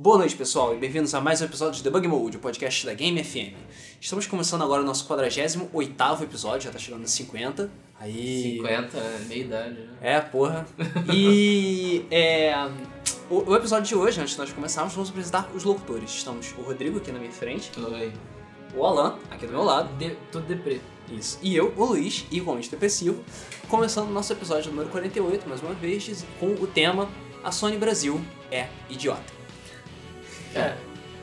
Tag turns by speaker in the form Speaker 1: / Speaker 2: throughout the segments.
Speaker 1: Boa noite, pessoal, e bem-vindos a mais um episódio de Debug Mode, o podcast da Game FM. Estamos começando agora o nosso 48º episódio, já tá chegando a 50. Aí...
Speaker 2: 50, é meia idade. Né?
Speaker 1: É, porra. E é, o, o episódio de hoje, antes de nós começarmos, vamos apresentar os locutores. Estamos o Rodrigo aqui na minha frente,
Speaker 2: Oi.
Speaker 1: o Alan aqui do meu lado,
Speaker 2: De, tudo deprê.
Speaker 1: isso, e eu, o Luiz, igualmente depressivo, começando o nosso episódio número 48, mais uma vez, com o tema A Sony Brasil é idiota.
Speaker 2: É.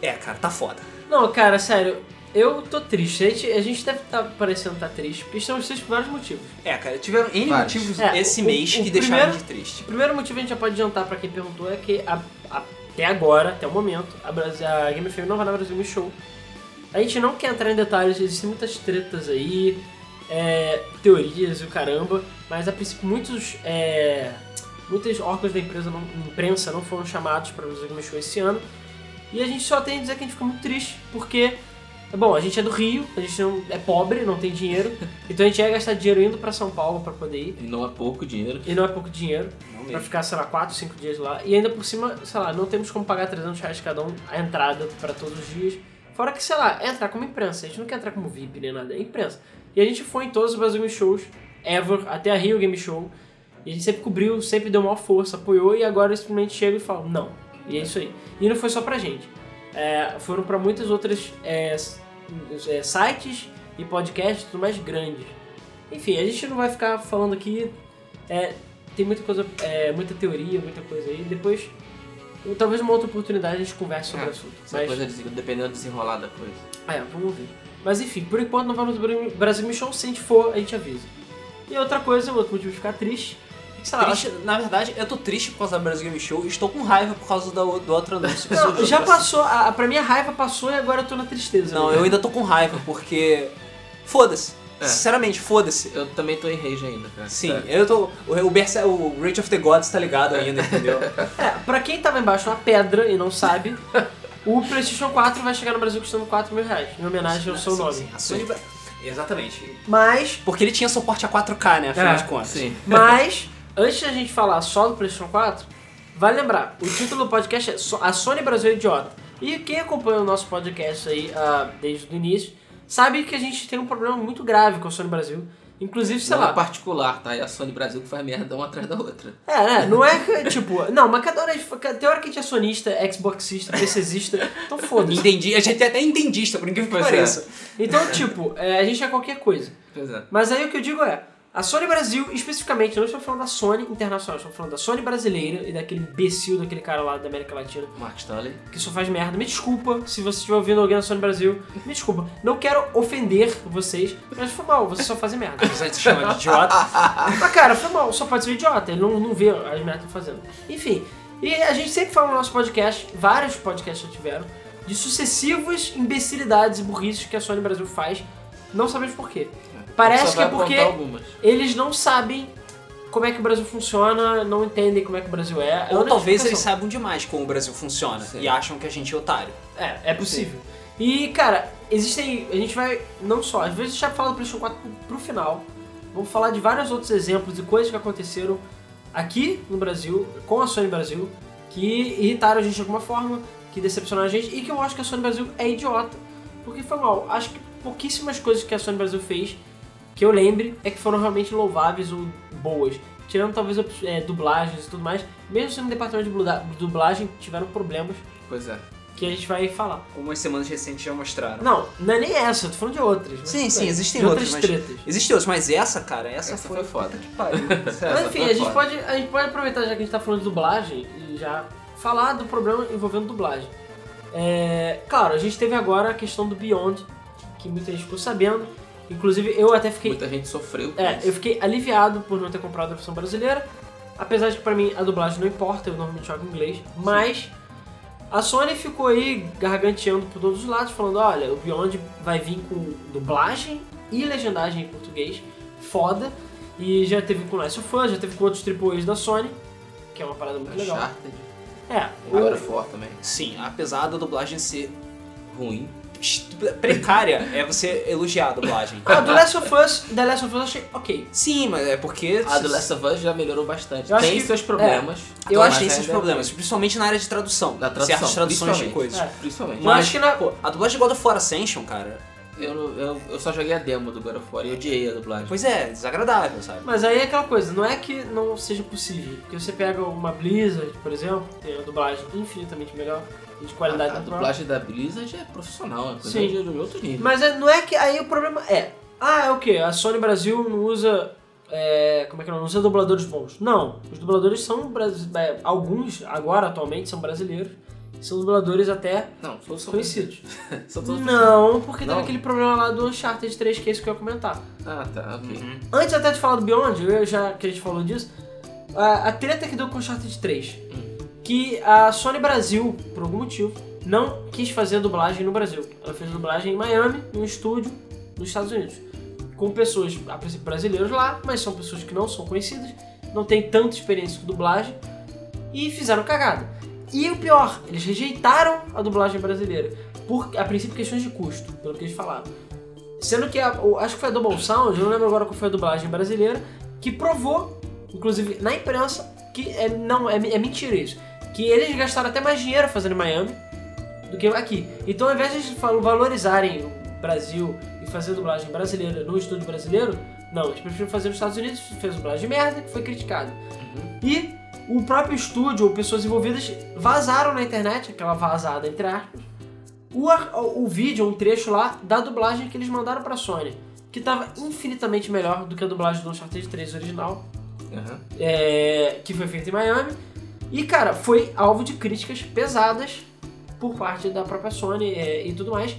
Speaker 1: É, cara, tá foda.
Speaker 3: Não, cara, sério, eu tô triste. A gente, a gente deve estar parecendo estar triste, porque estamos tristes por vários motivos.
Speaker 1: É, cara, tiveram N
Speaker 2: Vários.
Speaker 1: motivos
Speaker 3: É,
Speaker 1: esse
Speaker 3: o-
Speaker 1: mês
Speaker 3: o
Speaker 1: que deixaram
Speaker 3: primeiro-
Speaker 1: de triste.
Speaker 3: O primeiro motivo a gente já pode adiantar pra quem perguntou é que a- a- até agora, até o momento, a, Brasil, a Game FM não vai na Brasil Me Show. A gente não quer entrar em detalhes, existem muitas tretas aí, é, teorias e o caramba, mas a princípio muitos, é, muitos órgãos da empresa, não, imprensa não foram chamados para o Brasil Game Show esse ano. E a gente só tem a dizer que a gente ficou muito triste, porque, bom, a gente é do Rio, a gente não, é pobre, não tem dinheiro, então a gente ia gastar dinheiro indo para São Paulo para poder ir.
Speaker 2: E não é pouco dinheiro.
Speaker 3: E não é pouco dinheiro. Pra ficar, sei lá, 4, 5 dias lá. E ainda por cima, sei lá, não temos como pagar 300 reais cada um a entrada pra todos os dias. Fora que, sei lá, é entrar como imprensa. A gente não quer entrar como VIP nem nada, é imprensa. E a gente foi em todos os Brasil Game Shows, ever, até a Rio Game Show. E a gente sempre cobriu, sempre deu maior força, apoiou e agora eu simplesmente chega e fala, não. E é isso aí. E não foi só pra gente. É, foram pra muitas outras é, é, sites e podcasts tudo mais grandes. Enfim, a gente não vai ficar falando aqui. É, tem muita coisa, é, muita teoria, muita coisa aí. Depois, talvez uma outra oportunidade a gente converse sobre o assunto. Mas,
Speaker 2: coisa, de- dependendo do desenrolar da coisa.
Speaker 3: é, vamos ver. Mas enfim, por enquanto não vamos no Brasil Me Show. Se a gente for, a gente avisa. E outra coisa, outro motivo de ficar triste, sei lá,
Speaker 1: Triste, na verdade, eu tô triste por causa da Brasil Game Show e estou com raiva por causa do, do outro anúncio.
Speaker 3: Não, já passou, a, a, pra mim a raiva passou e agora eu tô na tristeza.
Speaker 1: Não,
Speaker 3: né?
Speaker 1: eu ainda tô com raiva porque. Foda-se.
Speaker 2: É.
Speaker 1: Sinceramente, foda-se.
Speaker 2: Eu também tô em rage ainda, cara.
Speaker 1: Sim, eu tô. O, o, Berse- o Rage of the Gods tá ligado ainda, entendeu?
Speaker 3: É, pra quem tava embaixo de uma pedra e não sabe, o PlayStation 4 vai chegar no Brasil custando 4 mil reais, em homenagem ao seu
Speaker 1: Sim,
Speaker 3: nome.
Speaker 1: sim, a Sony Bra- Exatamente.
Speaker 3: Mas,
Speaker 1: Porque ele tinha suporte a 4K, né? Afinal
Speaker 3: É,
Speaker 1: de contas.
Speaker 2: Sim.
Speaker 3: mas, antes da gente falar só do PlayStation 4, vale lembrar, o título do podcast é A Sony Brasil é Idiota. E quem acompanha o nosso podcast aí ah, desde o início, sabe que a gente tem um problema muito grave com a Sony Brasil. Inclusive, sei
Speaker 2: Não
Speaker 3: lá,
Speaker 2: é particular, tá? É a Sony Brasil que faz merda uma atrás da outra.
Speaker 3: É, né? Não é que, tipo. Não, mas cada hora, tem hora que a gente é sonista, Xboxista, PCista, então foda-se.
Speaker 1: Entendi. A gente é até entendista, por incrível que pareça.
Speaker 3: Então, tipo, é, a gente é qualquer coisa.
Speaker 2: É.
Speaker 3: Mas aí o que eu digo é, a Sony Brasil, especificamente, não estou falando da Sony internacional, estou falando da Sony brasileira e daquele imbecil daquele cara lá da América Latina
Speaker 2: Mark Stanley.
Speaker 3: que só faz merda. Me desculpa se você estiver ouvindo alguém da Sony Brasil, me desculpa. Não quero ofender vocês, mas foi mal, vocês só fazem merda.
Speaker 1: Apesar de se chamar de idiota.
Speaker 3: Mas cara, foi mal, só pode ser um idiota, ele não, não vê as merdas que estão fazendo. Enfim, e a gente sempre fala no nosso podcast, vários podcasts já tiveram, de sucessivas imbecilidades e burrices que a Sony Brasil faz, não sabemos por quê. Parece que é porque eles não sabem como é que o Brasil funciona, não entendem como é que o Brasil é.
Speaker 1: Ou talvez eles saibam demais como o Brasil funciona
Speaker 2: Sim.
Speaker 1: e acham que a gente é otário.
Speaker 3: É, é possível. E, cara, existem. A gente vai. Não só, às vezes a gente vai falar do PlayStation 4 pro, pro final. Vamos falar de vários outros exemplos e coisas que aconteceram aqui no Brasil, com a Sony Brasil, que irritaram a gente de alguma forma, que decepcionaram a gente e que eu acho que a Sony Brasil é idiota. Porque foi mal. Acho que pouquíssimas coisas que a Sony Brasil fez, que eu lembre, é que foram realmente louváveis ou boas. Tirando talvez é, dublagens e tudo mais, mesmo sendo no departamento de dubla- dublagem, tiveram problemas
Speaker 2: Pois é.
Speaker 3: que a gente vai falar.
Speaker 1: Como as semanas recentes já mostraram.
Speaker 3: Não, não é nem essa, eu tô falando de outras. mas
Speaker 1: Sim, sim,
Speaker 3: bem.
Speaker 1: existem
Speaker 3: de
Speaker 1: outras,
Speaker 3: outras
Speaker 1: mas-
Speaker 3: tretas.
Speaker 1: Existem outros, mas essa, cara, essa,
Speaker 2: Essa
Speaker 1: foi,
Speaker 2: foi foda.
Speaker 1: que pariu.
Speaker 3: Mas enfim, a gente, pode, a gente pode aproveitar já que a gente tá falando de dublagem e já falar do problema envolvendo dublagem. É, claro, a gente teve agora a questão do Beyond, que muita gente ficou sabendo. Inclusive eu até fiquei.
Speaker 2: Muita gente sofreu com
Speaker 3: É,
Speaker 2: isso.
Speaker 3: eu fiquei aliviado por não ter comprado a versão brasileira. Apesar de que pra mim a dublagem não importa, eu normalmente jogo em inglês. Mas a Sony ficou aí garganteando por todos os lados, falando: olha, o Beyond vai vir com dublagem e legendagem em português. Foda. E já teve com Last of Us, já teve com outros AAAs da Sony, que é uma parada muito legal.
Speaker 2: Uncharted.
Speaker 3: É,
Speaker 2: God
Speaker 3: o,
Speaker 2: of War também.
Speaker 1: Sim, apesar da dublagem ser
Speaker 2: Ruim.
Speaker 1: Precária é você elogiar a dublagem.
Speaker 3: Ah, do Last of Us, The Last of Us eu achei ok.
Speaker 1: Sim, mas é porque.
Speaker 2: A do Last of Us já melhorou bastante.
Speaker 3: Eu
Speaker 2: Tem
Speaker 3: que-
Speaker 2: seus problemas.
Speaker 1: Eu
Speaker 2: mas
Speaker 1: acho que tem esses
Speaker 2: ainda-
Speaker 1: problemas, principalmente na área de tradução.
Speaker 2: Da tradução,
Speaker 1: certas traduções de coisas.
Speaker 3: É.
Speaker 2: Principalmente.
Speaker 3: Eu
Speaker 1: Mas,
Speaker 3: acho que na-
Speaker 1: pô, a dublagem de God of War Ascension, cara,
Speaker 2: Eu, eu, eu só joguei a demo do God of War e odiei a dublagem.
Speaker 1: pois é, desagradável, sabe?
Speaker 3: Mas aí é aquela coisa, não é que não seja possível. Porque você pega uma Blizzard, por exemplo, tem a dublagem infinitamente melhor de qualidade
Speaker 2: a, a
Speaker 3: natural.
Speaker 2: dublagem da Blizzard é profissional, é coisa
Speaker 3: Sim.
Speaker 2: de, de outro nível.
Speaker 3: Mas é- não é que. Aí o problema é. Ah, é o quê? A Sony Brasil não usa. é, como é que não? Não usa dubladores bons. Não. Os dubladores são. é, alguns, agora, atualmente, são brasileiros. São dubladores até
Speaker 2: Não, são,
Speaker 3: conhecidos.
Speaker 2: são todos
Speaker 3: Não, porque
Speaker 2: Não?
Speaker 3: teve aquele problema lá do Uncharted 3, que é isso que eu ia comentar.
Speaker 2: Ah, tá, ok.
Speaker 1: Uhum.
Speaker 3: Antes até de falar do Beyond, eu já que a gente falou disso, a, a treta que deu com o Uncharted 3, que a Sony Brasil, por algum motivo, não quis fazer a dublagem no Brasil. Ela fez a dublagem em Miami, num estúdio nos Estados Unidos. Com pessoas, a princípio brasileiros lá, mas são pessoas que não são conhecidas, não têm tanta experiência com dublagem e fizeram cagada. E o pior, eles rejeitaram a dublagem brasileira, por, a princípio questões de custo, pelo que eles falaram. Sendo que, a, acho que foi a Double Sound, eu não lembro agora qual foi a dublagem brasileira, que provou, inclusive na imprensa, que é, não, é, é mentira isso. Que eles gastaram até mais dinheiro fazendo em Miami do que aqui. Então, ao invés de eles valorizarem o Brasil e fazer dublagem brasileira no estúdio brasileiro, não, eles preferiram fazer nos Estados Unidos, fez dublagem de merda, que foi criticado. E o próprio estúdio ou pessoas envolvidas vazaram na internet, aquela vazada entre aspas, o, o vídeo, um trecho lá da dublagem que eles mandaram pra Sony, que tava infinitamente melhor do que a dublagem do Uncharted 3 original,
Speaker 2: Aham.
Speaker 3: é, que foi feita em Miami. E, cara, foi alvo de críticas pesadas por parte da própria Sony é, e tudo mais.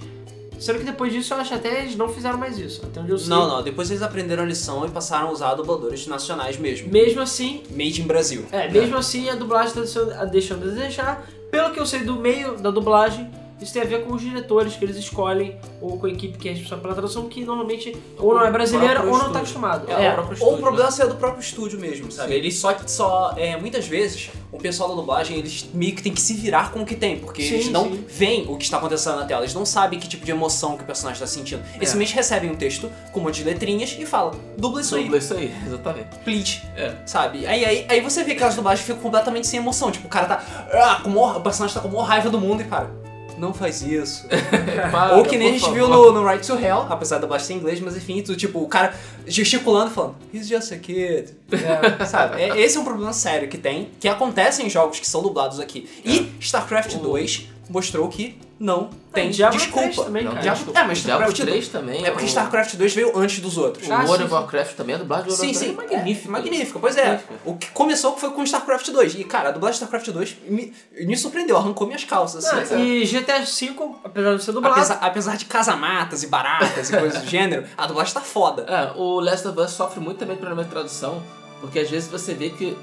Speaker 3: Sendo que depois disso, eu acho até eles não fizeram mais isso. Até onde eu sei.
Speaker 1: Não, não, depois eles aprenderam a lição e passaram a usar dubladores nacionais mesmo.
Speaker 3: Mesmo assim,
Speaker 1: Made in Brasil.
Speaker 3: é, mesmo assim a dublagem tá a- deixando a desejar. Pelo que eu sei do meio da dublagem, isso tem a ver com os diretores que eles escolhem, ou com a equipe que é responsável pela tradução, que normalmente ou não é brasileira ou não tá
Speaker 2: estúdio.
Speaker 3: acostumado.
Speaker 1: É,
Speaker 3: É,
Speaker 2: o próprio
Speaker 1: ou
Speaker 2: estúdio,
Speaker 1: o problema é do próprio estúdio mesmo, sabe?
Speaker 2: Sim.
Speaker 1: Eles só, só é, muitas vezes, o pessoal da dublagem, eles meio que tem que se virar com o que tem, porque
Speaker 3: Sim,
Speaker 1: eles não
Speaker 3: sim.
Speaker 1: veem o que está acontecendo na tela, eles não sabem que tipo de emoção que o personagem está sentindo. Eles
Speaker 2: É.
Speaker 1: simplesmente recebem um texto com um monte de letrinhas e falam, dubla isso aí,
Speaker 2: Dubla isso aí, exatamente.
Speaker 1: please.
Speaker 2: É.
Speaker 1: Sabe? Aí, aí, aí você vê que as dublagens ficam completamente sem emoção. Tipo, o cara tá. Ah, com maior, o personagem tá com a maior raiva do mundo e, cara, não faz isso.
Speaker 2: Para,
Speaker 1: Ou que nem a gente viu
Speaker 2: favor.
Speaker 1: no, no Right to Hell, apesar da ser em inglês, mas enfim, tipo, o cara gesticulando falando, he's just a kid. Sabe? É- Esse é um problema sério que tem, que acontece em jogos que são dublados aqui. E StarCraft
Speaker 2: O-
Speaker 1: 2 mostrou que não tem
Speaker 3: Diablo
Speaker 1: desculpa.
Speaker 3: 3 também,
Speaker 2: Não,
Speaker 3: cara.
Speaker 1: Diablo-
Speaker 2: desculpa.
Speaker 1: é, mas
Speaker 2: Diablo
Speaker 1: StarCraft
Speaker 2: 3 também.
Speaker 1: É porque
Speaker 2: o-
Speaker 1: StarCraft 2 veio antes dos outros.
Speaker 2: O
Speaker 3: Ah,
Speaker 2: World of Warcraft também, a dublagem do World
Speaker 1: Sim, sim.
Speaker 2: É magnífica.
Speaker 1: É, magnífica, pois é.
Speaker 2: Magnífica.
Speaker 1: O que começou foi com StarCraft 2. E, cara, a dublagem de StarCraft 2 me, me surpreendeu, arrancou minhas calças. Assim,
Speaker 3: Ah, e GTA V, apesar de ser dublado,
Speaker 1: apesar, apesar de casamatas e baratas e coisas do gênero, a dublagem tá foda.
Speaker 2: É, o Last of Us sofre muito também de problema de tradução, porque às vezes você vê que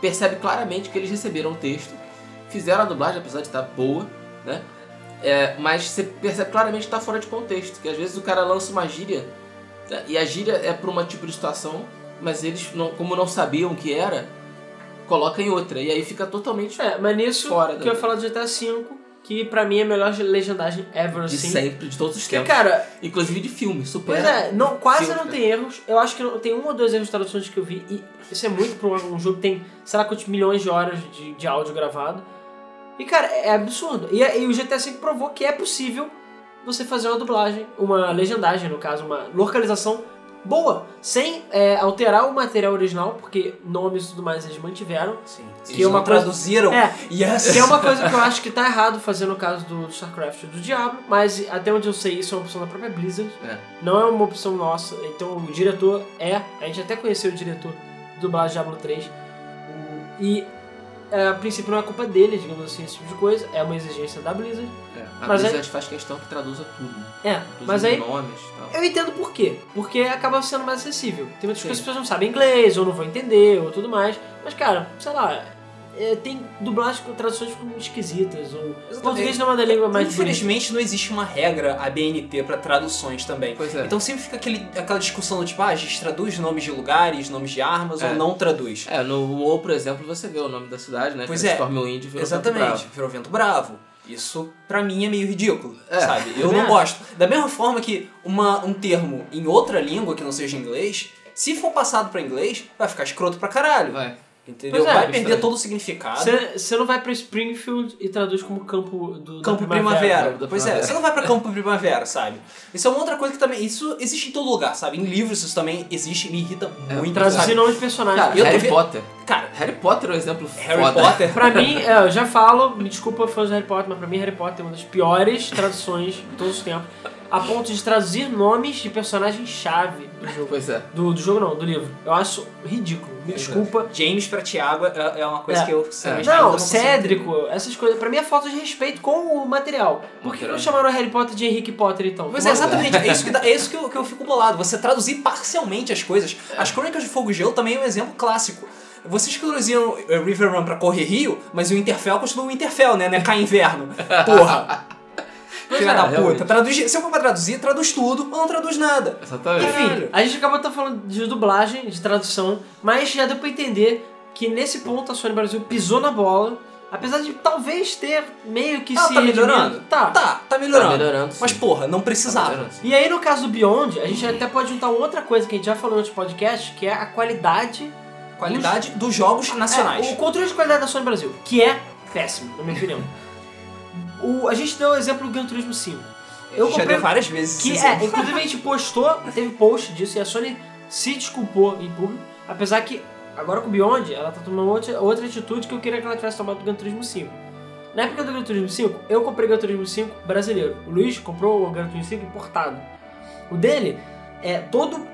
Speaker 2: percebe claramente que eles receberam o texto, fizeram a dublagem, apesar de estar boa, né? É, mas você percebe claramente que está fora de contexto, que às vezes o cara lança uma gíria, né? e a gíria é para um tipo de situação, mas eles, não- como não sabiam o que era, colocam em outra, e aí fica totalmente
Speaker 3: É, mas nisso
Speaker 2: Fora
Speaker 3: que eu ia falar do GTA V, que pra mim é a melhor legendagem ever,
Speaker 2: de
Speaker 3: assim.
Speaker 2: sempre, de todos os tempos.
Speaker 3: cara,
Speaker 2: Inclusive de filme, super.
Speaker 3: pois é, não, quase
Speaker 2: filme,
Speaker 3: não
Speaker 2: cara.
Speaker 3: tem erros. Eu acho que não- tem um ou dois erros de traduções que eu vi, e isso é muito um, um jogo que tem, sei lá quantos milhões de horas de, de áudio gravado. E, cara, é absurdo. E, e o GTA V provou que é possível você fazer uma dublagem, uma legendagem, no caso, uma localização boa, sem é, alterar o material original, porque nomes e tudo mais eles mantiveram.
Speaker 1: Sim.
Speaker 3: Que
Speaker 1: Eles
Speaker 3: é uma coisa-
Speaker 1: traduziram.
Speaker 3: É,
Speaker 1: Yes!
Speaker 3: Que é uma coisa que eu acho que tá errado fazer no caso do StarCraft do Diablo, mas até onde eu sei isso é uma opção da própria Blizzard,
Speaker 2: É.
Speaker 3: não é uma opção nossa. Então o diretor é, a gente até conheceu o diretor do dublagem Diablo 3, o- e é, a princípio não é culpa dele, digamos assim, esse tipo de coisa, é uma exigência da Blizzard.
Speaker 2: É, a
Speaker 3: Mas
Speaker 2: Blizzard faz questão que traduza tudo. né?
Speaker 3: É, mas aí
Speaker 2: nomes tal.
Speaker 3: eu entendo por quê. Porque acaba sendo mais acessível. Tem muitas
Speaker 2: Sim.
Speaker 3: coisas que as pessoas não sabem inglês, ou não vão entender, ou tudo mais. Mas, cara, sei lá, é, tem dublagens com traduções ficam esquisitas, ou português não é uma da língua mais bonita.
Speaker 1: Infelizmente não existe uma regra ABNT pra traduções também.
Speaker 2: Pois é.
Speaker 1: Então sempre fica aquele, aquela discussão do tipo, ah, a gente traduz nomes de lugares, nomes de armas
Speaker 2: É.
Speaker 1: ou não traduz.
Speaker 2: É, no WoW, por exemplo, você vê o nome da cidade, né?
Speaker 1: Pois
Speaker 2: que
Speaker 1: é.
Speaker 2: Stormwind virou Vento
Speaker 1: Exatamente,
Speaker 2: Bravo.
Speaker 1: virou vento bravo. Isso, pra mim, é meio ridículo,
Speaker 2: É.
Speaker 1: sabe? Eu não
Speaker 3: acho.
Speaker 1: gosto. Da mesma forma que uma, um termo em outra língua que não seja inglês, se for passado pra inglês, vai ficar escroto pra caralho.
Speaker 2: Vai.
Speaker 1: Entendeu?
Speaker 3: É,
Speaker 1: vai
Speaker 2: estranho.
Speaker 1: perder todo o significado.
Speaker 3: Você não vai pra Springfield e traduz como campo do da
Speaker 1: Campo primavera.
Speaker 2: Campo da
Speaker 1: Pois
Speaker 2: primavera.
Speaker 1: é, você não vai pra campo primavera, sabe? Isso é uma outra coisa que também. Isso existe em todo lugar, sabe? Em livros isso também existe e me irrita muito.
Speaker 3: Traduzir nomes de personagens.
Speaker 2: Cara,
Speaker 1: eu
Speaker 2: Harry Potter.
Speaker 1: Cara,
Speaker 2: Harry Potter é um exemplo
Speaker 1: Harry
Speaker 2: foda.
Speaker 1: Potter.
Speaker 3: Pra mim, é, eu já falo, me desculpa fãs do Harry Potter, mas pra mim Harry Potter é uma das piores traduções de todos os tempos. A ponto de traduzir nomes de personagens-chave do jogo.
Speaker 2: Pois é.
Speaker 3: Do, do jogo não, do livro. Eu acho ridículo. Me desculpa.
Speaker 1: James pra Tiago é, é uma coisa
Speaker 3: É.
Speaker 1: que eu sinceramente ainda
Speaker 3: Não,
Speaker 1: consigo
Speaker 3: Cédrico, essas coisas, pra mim é falta de respeito com o material. Por que não chamaram Harry Potter de Henrique Potter então?
Speaker 1: Mas é exatamente, é isso, que, dá- é isso que, eu, que eu fico bolado. Você traduzir parcialmente as coisas. As Crônicas de Fogo e Gelo também é um exemplo clássico. Vocês traduziam eh, River Run pra Correr Rio, mas o Interfell continua o Interfell, né? Né? Cai inverno. Porra. Filha
Speaker 2: é,
Speaker 1: da puta.
Speaker 2: realmente.
Speaker 1: Traduz, se eu for pra traduzir, traduz tudo ou não traduz nada.
Speaker 2: Exatamente.
Speaker 3: Enfim, a gente acabou de estar falando de dublagem, de tradução, mas já deu pra entender que nesse ponto a Sony Brasil pisou na bola, apesar de talvez ter meio que
Speaker 1: Ela
Speaker 3: se
Speaker 1: tá melhorando?
Speaker 3: Tá.
Speaker 1: Tá, tá melhorando.
Speaker 2: Tá melhorando.
Speaker 1: Mas porra, não
Speaker 2: Tá
Speaker 1: precisava.
Speaker 2: sim.
Speaker 3: E aí, no caso do Beyond, a gente até pode juntar uma outra coisa que a gente já falou no outro podcast, que é a qualidade.
Speaker 1: Qualidade dos jogos nacionais.
Speaker 3: É, o controle de qualidade da Sony Brasil, que é péssimo, na minha opinião. O, a gente deu o exemplo do Gran Turismo 5. Eu
Speaker 1: Já
Speaker 3: comprei.
Speaker 1: deu várias vezes.
Speaker 3: Que é, inclusive a gente postou, teve post disso e a Sony se desculpou em público, apesar que agora com o Beyond ela tá tomando outra, outra atitude que eu queria que ela tivesse tomado do Gran Turismo 5. Na época do Gran Turismo 5, eu comprei o Gran Turismo 5 brasileiro. O Luiz comprou o Gran Turismo 5 importado. O dele é todo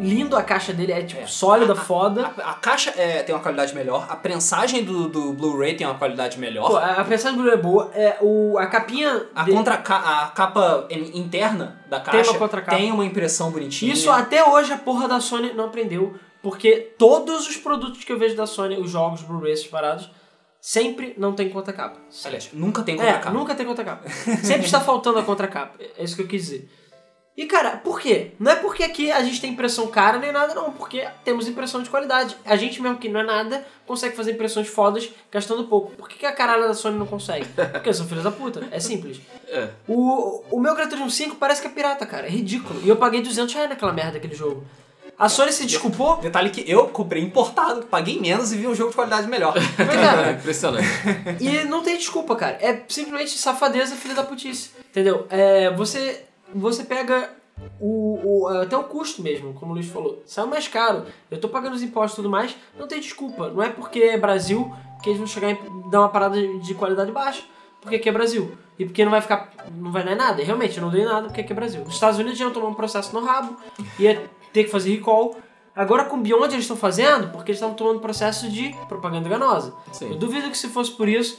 Speaker 3: lindo, a caixa dele é tipo
Speaker 1: É.
Speaker 3: sólida,
Speaker 1: A-
Speaker 3: foda.
Speaker 1: A, a caixa é, tem uma qualidade melhor, a prensagem do, do Blu-ray tem uma qualidade melhor.
Speaker 3: Pô, a mensagem do Blu é boa. É, o, a capinha.
Speaker 1: A,
Speaker 3: dele-
Speaker 1: contra, a capa in- interna da
Speaker 3: Tem
Speaker 1: caixa
Speaker 3: uma contracapa.
Speaker 1: tem uma impressão bonitinha.
Speaker 3: Isso até hoje a porra da Sony não aprendeu, porque todos os produtos que eu vejo da Sony, os jogos, Blu-rays separados, sempre não tem contracapa.
Speaker 1: Aliás, nunca tem
Speaker 3: É,
Speaker 1: contracapa.
Speaker 3: nunca tem contracapa. Sempre está faltando a contracapa. É isso que eu quis dizer. E cara, por quê? Não é porque aqui a gente tem impressão cara nem nada, não. Porque temos impressão de qualidade. A gente mesmo que não é nada, consegue fazer impressões fodas gastando pouco. Por que, que a caralho da Sony não consegue? Porque são filhos da puta. É simples.
Speaker 2: É.
Speaker 3: O, o meu Gran Turismo 5 parece que é pirata, cara. É ridículo. E eu paguei 200 reais naquela merda daquele jogo. A Sony se desculpou.
Speaker 1: Detalhe que eu comprei importado, paguei menos e vi um jogo de qualidade melhor.
Speaker 3: Pois
Speaker 2: É
Speaker 3: é.
Speaker 2: impressionante.
Speaker 3: E não tem desculpa, cara. É simplesmente safadeza, filha da putice. Entendeu? É, você, você pega o, o- até o custo mesmo, como o Luiz falou. Saiu mais caro. Eu tô pagando os impostos e tudo mais. Não tem desculpa. Não é porque é Brasil que eles vão chegar e dar uma parada de qualidade baixa. Porque aqui é Brasil. E porque não vai ficar. Não vai dar em nada. Realmente, eu não dei nada porque aqui é Brasil. Os Estados Unidos já iam tomar um processo no rabo. Ia ter que fazer recall. Agora com o Beyond eles estão fazendo porque eles estão tomando processo de propaganda enganosa. Eu duvido que se fosse por isso,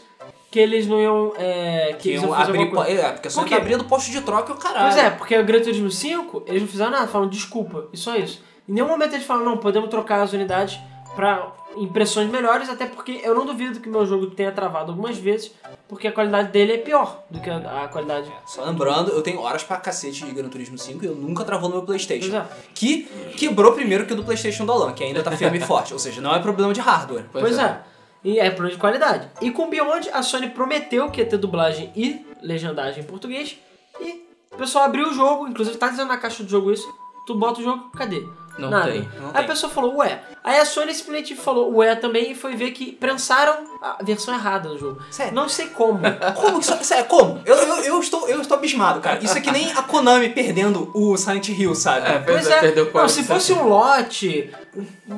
Speaker 3: que eles não iam. É, que
Speaker 1: Que
Speaker 3: eles
Speaker 1: iam abrir, é, porque só
Speaker 3: Por
Speaker 1: tá abrindo posto de troca e o caralho.
Speaker 3: Pois é, porque o Gran Turismo 5, eles não fizeram nada, falam desculpa, e só isso. Em nenhum momento eles falam, não, podemos trocar as unidades pra impressões melhores, até porque eu não duvido que meu jogo tenha travado algumas vezes, porque a qualidade dele é pior do que a, a qualidade.
Speaker 1: Só lembrando, eu tenho horas pra cacete de Gran Turismo 5 e eu nunca travou no meu Playstation.
Speaker 3: Pois é.
Speaker 1: Que quebrou primeiro que o do Playstation do Alan, que ainda tá firme e forte. Ou seja, não é problema de hardware.
Speaker 3: Pois, é. E é problema de qualidade. E com Beyond, a Sony prometeu que ia ter dublagem e legendagem em português. E o pessoal abriu o jogo, inclusive tá dizendo na caixa do jogo isso. Tu bota o jogo, cadê?
Speaker 2: Não
Speaker 3: Nada.
Speaker 2: tem,
Speaker 1: não
Speaker 3: Aí
Speaker 1: tem.
Speaker 3: a pessoa falou, ué. Aí a Sony simplesmente falou, ué também, e foi ver que prensaram a versão errada do jogo.
Speaker 1: Sério?
Speaker 3: Não sei como.
Speaker 1: Como que isso, sério, como? Eu, eu, eu, estou, eu estou abismado, cara. Isso é que nem a Konami perdendo o Silent Hill, sabe?
Speaker 2: É,
Speaker 3: Pois
Speaker 2: é,
Speaker 3: é,
Speaker 2: perdeu
Speaker 3: não, se fosse um lote,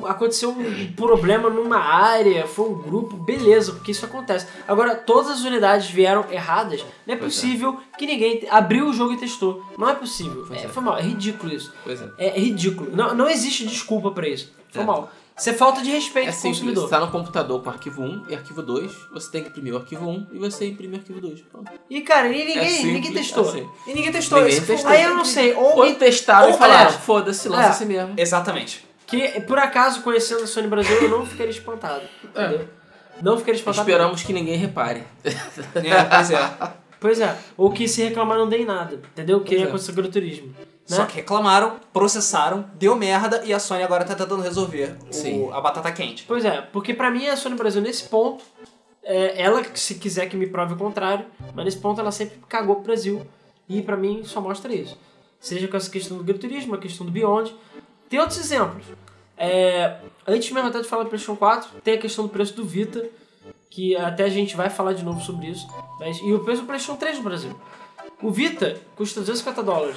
Speaker 3: aconteceu um problema numa área, foi um grupo, beleza, porque isso acontece. Agora, todas as unidades vieram erradas, não é
Speaker 2: Pois é.
Speaker 3: possível que ninguém abriu o jogo e testou. Não é possível. É,
Speaker 2: é.
Speaker 3: Foi mal, é ridículo isso.
Speaker 2: Pois é.
Speaker 3: É ridículo. Não, não existe desculpa pra isso. Foi
Speaker 2: É.
Speaker 3: mal. Isso é falta de respeito
Speaker 2: É
Speaker 3: com o consumidor.
Speaker 2: você tá no computador com arquivo 1 e arquivo 2, você tem que imprimir o arquivo 1 e você imprime o arquivo 2. Pronto.
Speaker 3: E cara, e ninguém,
Speaker 2: É simples
Speaker 3: ninguém testou.
Speaker 2: assim.
Speaker 1: E ninguém testou
Speaker 2: Ninguém testou.
Speaker 3: Aí eu não sei, ou
Speaker 2: Ou testaram
Speaker 3: ou,
Speaker 2: e falaram,
Speaker 3: aliás,
Speaker 2: foda-se, lança
Speaker 3: é.
Speaker 2: assim mesmo.
Speaker 1: Exatamente.
Speaker 3: que por acaso, conhecendo a Sony Brasil, eu não ficaria espantado. Entendeu? Não ficaria espantado.
Speaker 2: Esperamos que ninguém repare.
Speaker 1: É, pois é.
Speaker 3: Pois é. Ou que se reclamar não dê em nada. Entendeu? Que
Speaker 2: Pois
Speaker 3: é
Speaker 2: é.
Speaker 3: acontecer com o turismo. Né?
Speaker 1: Só que reclamaram, processaram, deu merda e a Sony agora tá tentando resolver o- a batata quente.
Speaker 3: Pois é, porque pra mim a Sony Brasil nesse ponto É, ela, se quiser que me prove o contrário, mas nesse ponto ela sempre cagou pro Brasil. E pra mim só mostra isso. Seja com essa questão do Gran Turismo, a questão do Beyond. Tem outros exemplos. É, antes mesmo até de falar do PlayStation 4, tem a questão do preço do Vita, que até a gente vai falar de novo sobre isso. Mas, e o preço do PlayStation 3 no Brasil. O Vita custa 250 dólares.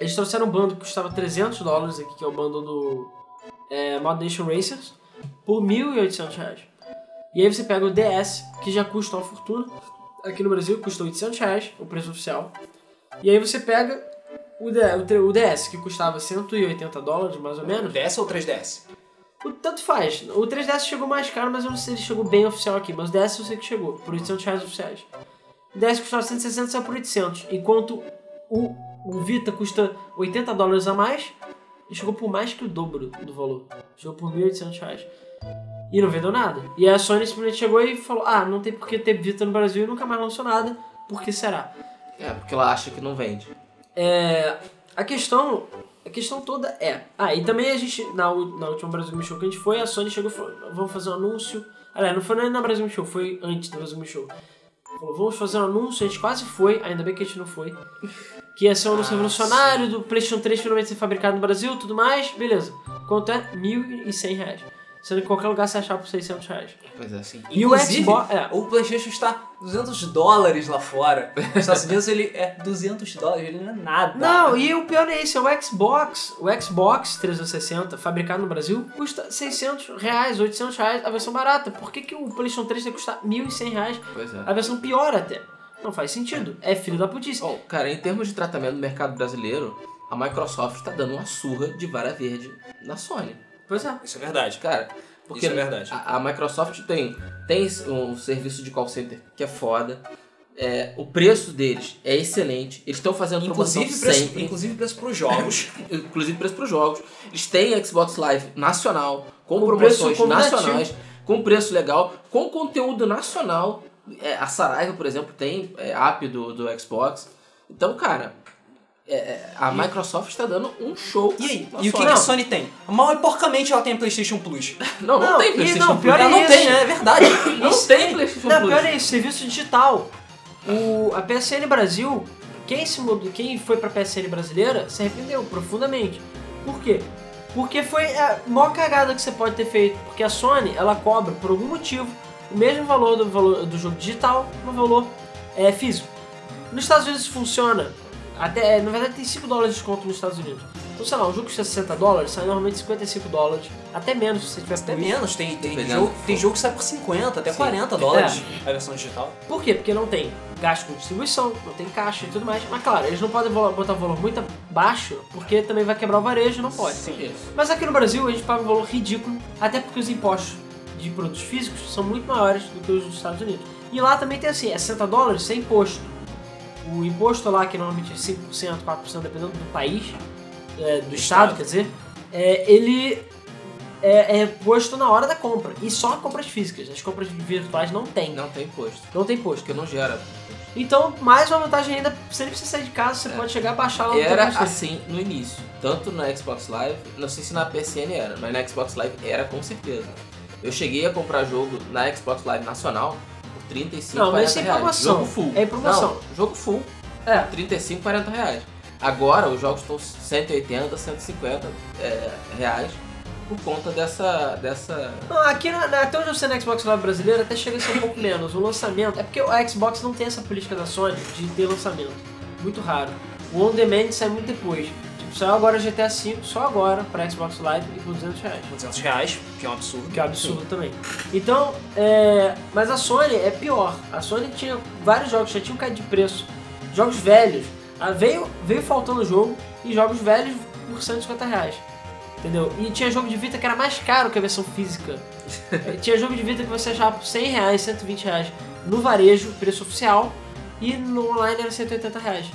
Speaker 3: Eles trouxeram um bando que custava 300 dólares aqui, que é o bando do é, Mod Nation Racers, por 1.800 reais. E aí você pega o DS, que já custa uma fortuna. Aqui no Brasil custa 800 reais, o preço oficial. E aí você pega o, D- o o DS, que custava 180 dólares, mais ou menos.
Speaker 1: DS ou 3DS?
Speaker 3: O tanto faz. O 3DS chegou mais caro, mas eu não sei se ele chegou bem oficial aqui. Mas o DS eu sei que chegou, por 800 reais oficiais. O DS custava 160, saiu por 800. Enquanto o, o Vita custa 80 dólares a mais, e chegou por mais que o dobro do valor. Chegou por 1.800 reais. E não vendeu nada. E a Sony simplesmente chegou e falou: Ah, não tem por que ter Vita no Brasil e nunca mais lançou nada. Por que será?
Speaker 2: É, porque ela acha que não vende.
Speaker 3: É, a questão a questão toda é ah e também a gente na, na última Brasil Game Show que a gente foi a Sony chegou e falou vamos fazer um anúncio aliás não foi nem na Brasil Game Show foi antes do Brasil Game Show falou vamos fazer um anúncio a gente quase foi ainda bem que a gente não foi que ia ser um anúncio
Speaker 1: Ah,
Speaker 3: revolucionário do PlayStation 3 finalmente ser fabricado no Brasil tudo mais beleza quanto é 1.100 reais sendo que em qualquer lugar você achar por 600 reais
Speaker 2: Pois é, assim.
Speaker 3: E o
Speaker 1: Inclusive,
Speaker 3: Xbox- é.
Speaker 1: o PlayStation está 200 dólares lá fora. Nos Estados Unidos ele é 200 dólares, ele não é nada.
Speaker 3: Não, e o pior é isso, é o Xbox. O Xbox 360, fabricado no Brasil, custa 600 reais, 800 reais a versão barata. Por que, que o PlayStation 3 tem que custar 1.100 reais?
Speaker 2: Pois é.
Speaker 3: A versão pior até. Não faz sentido. É filho da putice.
Speaker 2: Bom, cara, em termos de tratamento do mercado brasileiro, a Microsoft está dando uma surra de vara verde na Sony.
Speaker 3: Pois é.
Speaker 1: Isso é verdade.
Speaker 2: Cara, porque
Speaker 1: Isso é verdade.
Speaker 2: A, a Microsoft tem, tem um serviço de call center que é foda. É, o preço deles é excelente. Eles estão fazendo promoção
Speaker 1: Inclusive preço,
Speaker 2: sempre.
Speaker 1: inclusive preço pros jogos.
Speaker 2: inclusive preço para os jogos. Eles têm Xbox Live nacional, com,
Speaker 3: Com
Speaker 2: promoções nacionais, com preço legal, com conteúdo nacional. É, a Saraiva, por exemplo, tem é, app do, do Xbox. Então, cara, é, a Microsoft está dando um show.
Speaker 1: E aí? E o que, que a Sony tem? Mal e porcamente ela tem PlayStation Plus.
Speaker 2: Não, não,
Speaker 3: Não,
Speaker 2: tem
Speaker 3: e
Speaker 2: PlayStation
Speaker 3: não,
Speaker 2: Plus.
Speaker 3: pior
Speaker 1: ela
Speaker 3: é
Speaker 1: não
Speaker 3: isso.
Speaker 1: tem, né? É verdade.
Speaker 2: Não
Speaker 1: Isso
Speaker 2: tem PlayStation
Speaker 3: Não,
Speaker 2: Plus.
Speaker 3: pior é isso, serviço digital. O, a PSN Brasil, quem, se mudou, quem foi pra PSN brasileira se arrependeu profundamente. Por quê? Porque foi a maior cagada que você pode ter feito. Porque a Sony, ela cobra, por algum motivo, o mesmo valor do, valor do jogo digital no valor é, físico. Nos Estados Unidos isso funciona. Até, na verdade tem 5 dólares de desconto nos Estados Unidos. Então, sei lá, um jogo que custa 60 dólares, sai normalmente 55 dólares. Até menos se você tiver
Speaker 1: Até menos, tem, tem,
Speaker 2: Dependendo
Speaker 1: jogo, tem jogo que sai por 50, até
Speaker 2: Sim.
Speaker 1: 40 dólares a versão digital.
Speaker 3: Por quê? Porque não tem gasto com distribuição, não tem caixa e tudo mais. Mas claro, eles não podem botar valor muito baixo, porque também vai quebrar o varejo, não pode.
Speaker 2: Isso.
Speaker 3: Mas aqui no Brasil a gente paga um valor ridículo, até porque os impostos de produtos físicos são muito maiores do que os dos Estados Unidos. E lá também tem assim, é 60 dólares sem imposto. O imposto lá, que normalmente é 5%, 4%, dependendo do país, é, do, estado,
Speaker 1: estado.
Speaker 3: quer dizer, é, ele é, é posto na hora da compra. E só compras físicas. As compras virtuais não tem.
Speaker 2: Não tem imposto.
Speaker 3: Não tem imposto.
Speaker 2: Porque não gera.
Speaker 3: Então, mais uma vantagem ainda, você nem precisa sair de casa, você
Speaker 2: É.
Speaker 3: pode chegar, baixar lá no
Speaker 2: Era assim no início. Tanto na Xbox Live, não sei se na PSN era, mas na Xbox Live era com certeza. Eu cheguei a comprar jogo na Xbox Live nacional por 35,
Speaker 3: Não,
Speaker 2: 40
Speaker 3: mas isso é
Speaker 2: reais.
Speaker 3: promoção.
Speaker 2: Jogo full.
Speaker 3: É promoção.
Speaker 2: Não, jogo full.
Speaker 3: É.
Speaker 2: 35, 40 reais. Agora os jogos estão 180, 150 é, reais por conta dessa. dessa.
Speaker 3: Não, aqui, na, na- até onde eu sei na Xbox Live brasileira, até chega a ser um pouco menos. O lançamento. É porque a Xbox não tem essa política da Sony de ter lançamento. Muito raro. O On Demand sai muito depois. Saiu agora GTA V, só agora, pra Xbox Live e por 200 reais.
Speaker 1: 200 reais, que é um absurdo.
Speaker 3: Que é um absurdo também. Então, é... mas a Sony é pior. A Sony tinha vários jogos, já tinham caído de preço. Jogos velhos. Ah, veio, veio faltando jogo e jogos velhos por 150 reais. Entendeu? E tinha jogo de Vita que era mais caro que a versão física. Tinha jogo de Vita que você achava por 100 reais, 120 reais no varejo, preço oficial, e no online era 180 reais.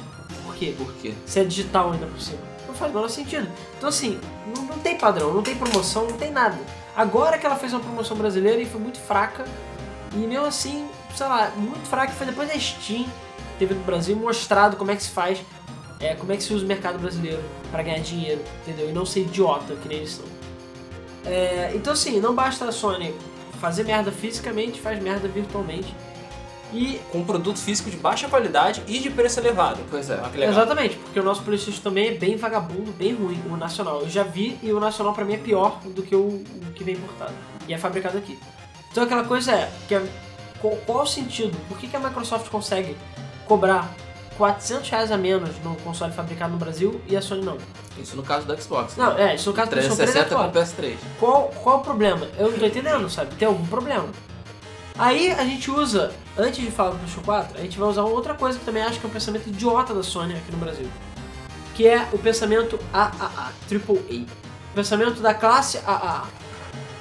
Speaker 3: Por quê?
Speaker 2: Por quê?
Speaker 3: Se é digital ainda por cima. Faz o menor sentido. Então assim, não, não tem padrão, não tem promoção, não tem nada. Agora que ela fez uma promoção brasileira e foi muito fraca, e mesmo assim, sei lá, muito fraca, foi depois da Steam, teve no Brasil, mostrado como é que se faz, é, como é que se usa o mercado brasileiro para ganhar dinheiro, entendeu? E não ser idiota, que nem eles são. É, então assim, não basta a Sony fazer merda fisicamente, faz merda virtualmente. E
Speaker 1: Com um produto físico de baixa qualidade e de preço elevado.
Speaker 2: Pois é.
Speaker 1: Legal.
Speaker 3: Exatamente, porque o nosso PlayStation também é bem vagabundo, bem ruim, o nacional. Eu já vi e o nacional pra mim é pior do que o, o que vem importado. E é fabricado aqui. Então aquela coisa é, que é qual, qual o sentido? Por que, que a Microsoft consegue cobrar 400 reais a menos no console fabricado no Brasil e a Sony não?
Speaker 2: Isso no caso do Xbox.
Speaker 3: Não, é, isso no caso do PlayStation 3 é
Speaker 2: 360 com
Speaker 3: foda.
Speaker 2: PS3.
Speaker 3: Qual, qual o problema? Eu não tô entendendo, sabe? Tem algum problema. Aí a gente usa, antes de falar do PlayStation 4, a gente vai usar outra coisa que também acho que é um pensamento idiota da Sony aqui no Brasil. Que é o pensamento AAA, AAA. O pensamento da classe AAA.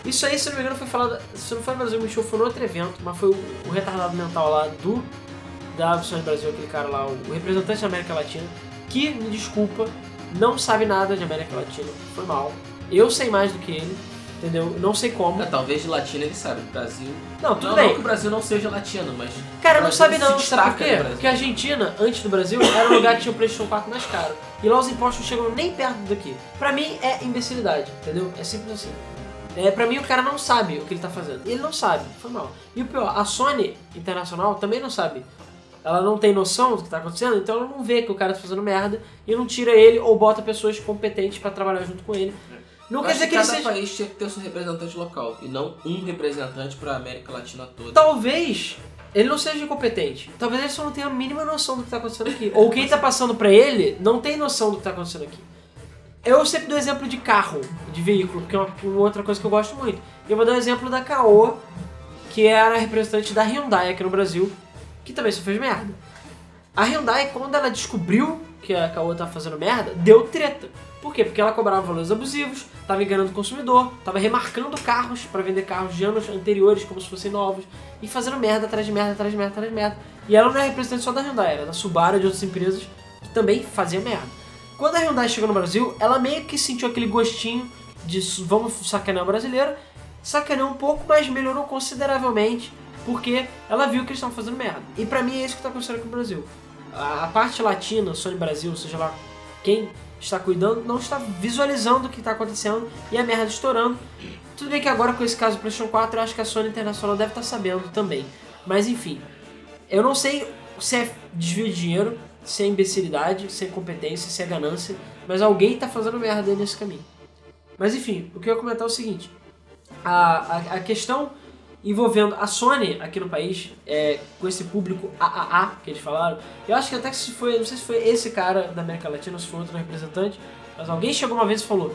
Speaker 3: Isso aí, se não me engano, foi falado. Se não foi no Brasil Show, foi no outro evento, mas foi o, o retardado mental lá do. Da Sony Brasil, aquele cara lá, o representante da América Latina, que, me desculpa, não sabe nada de América Latina. Foi mal. Eu sei mais do que ele, entendeu? Não sei como.
Speaker 2: É, talvez de latino ele sabe. Do Brasil.
Speaker 3: Não, tudo
Speaker 2: não,
Speaker 3: bem.
Speaker 2: não que o Brasil não seja latino, mas.
Speaker 3: Cara, não sabe não, sabe por quê? Porque a Argentina, antes do Brasil, era um lugar que tinha o PlayStation 4 mais caro. E lá os impostos não chegam nem perto daqui. Pra mim é imbecilidade, entendeu? É simples assim. É, pra mim o cara não sabe o que ele tá fazendo. Ele não sabe, foi mal. E o pior, a Sony Internacional também não sabe. Ela não tem noção do que tá acontecendo, então ela não vê que o cara tá fazendo merda e não tira ele ou bota pessoas competentes pra trabalhar junto com ele. Não quer dizer
Speaker 2: que cada
Speaker 3: seja.
Speaker 2: país tinha que ter o seu representante local e não um representante pra América Latina toda.
Speaker 3: Talvez ele não seja incompetente. Talvez ele só não tenha a mínima noção do que tá acontecendo aqui. Ou quem tá passando pra ele não tem noção do que tá acontecendo aqui. Eu sempre dou exemplo de carro, de veículo, porque é uma, outra coisa que eu gosto muito. E eu vou dar o exemplo da Caoa, que era a representante da Hyundai aqui no Brasil, que também só fez merda. A Hyundai, quando ela descobriu que a Caoa tava fazendo merda, deu treta. Por quê? Porque ela cobrava valores abusivos, tava enganando o consumidor, tava remarcando carros para vender carros de anos anteriores como se fossem novos e fazendo merda atrás de merda, atrás de merda, atrás de merda. E ela não é representante só da Hyundai, era da Subaru e de outras empresas que também faziam merda. Quando a Hyundai chegou no Brasil, ela meio que sentiu aquele gostinho de vamos sacanear o brasileiro, sacaneou um pouco, mas melhorou consideravelmente porque ela viu que eles estavam fazendo merda. E pra mim é isso que tá acontecendo aqui no Brasil. A parte latina, Sony Brasil, seja lá quem está cuidando, não está visualizando o que está acontecendo e a merda estourando. Tudo bem que agora com esse caso do PlayStation 4, eu acho que a Sony Internacional deve estar sabendo também. Mas enfim, eu não sei se é desvio de dinheiro, se é imbecilidade, se é incompetência, se é ganância, mas alguém está fazendo merda nesse caminho. Mas enfim, o que eu ia comentar é o seguinte: a, a, a questão envolvendo a Sony aqui no país, é, com esse público AAA que eles falaram, eu acho que até que se foi, não sei se foi esse cara da América Latina ou se foi outro representante, mas alguém chegou uma vez e falou: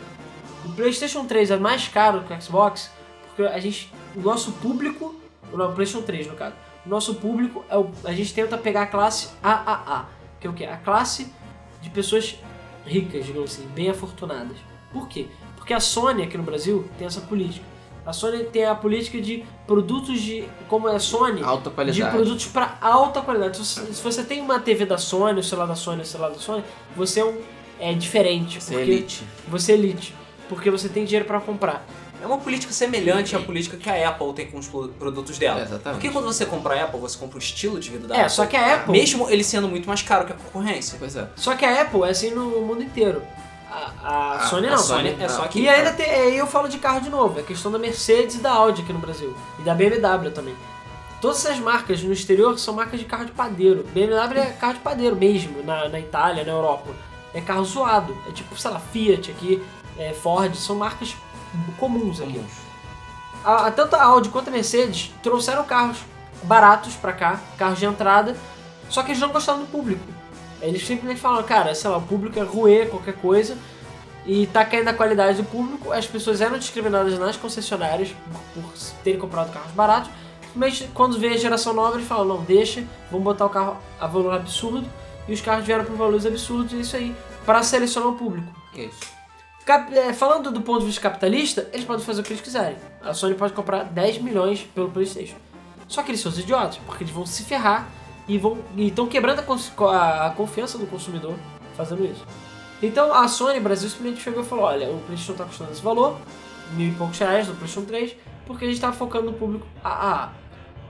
Speaker 3: o PlayStation 3 é mais caro que o Xbox, porque a gente, o nosso público, não, o PlayStation 3 no caso, o nosso público, é o, a gente tenta pegar a classe AAA, que é o quê? A classe de pessoas ricas, digamos assim, bem afortunadas. Por quê? Porque a Sony aqui no Brasil tem essa política. A Sony tem a política de produtos de. Como é a Sony,
Speaker 2: Alta
Speaker 3: de
Speaker 2: qualidade.
Speaker 3: produtos para alta qualidade. Se você, se você tem uma TV da Sony, o celular da Sony, o celular da Sony, você é um. É diferente.
Speaker 2: Ser
Speaker 3: porque
Speaker 2: elite.
Speaker 3: Você é elite. Porque você tem dinheiro para comprar.
Speaker 1: É uma política semelhante à política que a Apple tem com os pro- produtos dela.
Speaker 2: É, exatamente.
Speaker 1: Porque quando você compra a Apple, você compra o estilo de vida da
Speaker 3: É,
Speaker 1: Apple.
Speaker 3: só que a Apple.
Speaker 1: Mesmo ele sendo muito mais caro que a concorrência.
Speaker 2: Pois é.
Speaker 3: Só que a Apple é assim no mundo inteiro. A, a
Speaker 2: A-
Speaker 3: Sony
Speaker 2: a
Speaker 3: não.
Speaker 1: Sony é só aqui.
Speaker 3: E ainda tem, aí eu falo de carro de novo, é questão da Mercedes e da Audi aqui no Brasil. E da BMW também. Todas essas marcas no exterior são marcas de carro de padeiro. BMW é carro de padeiro mesmo, na, na Itália, na Europa. É carro zoado. É tipo, sei lá, Fiat aqui, é, Ford, são marcas comuns aqui. A, a- tanto a Audi quanto a Mercedes trouxeram carros baratos pra cá, carros de entrada, só que eles não gostaram do público. Eles simplesmente falaram, cara, sei lá, o público é ruê, qualquer coisa, e tá caindo a qualidade do público, as pessoas eram discriminadas nas concessionárias por, por terem comprado carros baratos, mas quando vê a geração nova eles falam, não, deixa, vamos botar o carro a valor absurdo, e os carros vieram por valores absurdos, e é isso aí, para selecionar o público.
Speaker 2: Que isso.
Speaker 3: Cap- é, falando do ponto de vista capitalista, eles podem fazer o que eles quiserem. A Sony pode comprar 10 milhões pelo PlayStation. Só que eles são os idiotas, porque eles vão se ferrar e vão estão quebrando a, a- a confiança do consumidor fazendo isso. Então a Sony Brasil simplesmente chegou e falou: olha, o PlayStation está custando esse valor, mil e poucos reais do PlayStation 3, porque a gente está focando no público AA.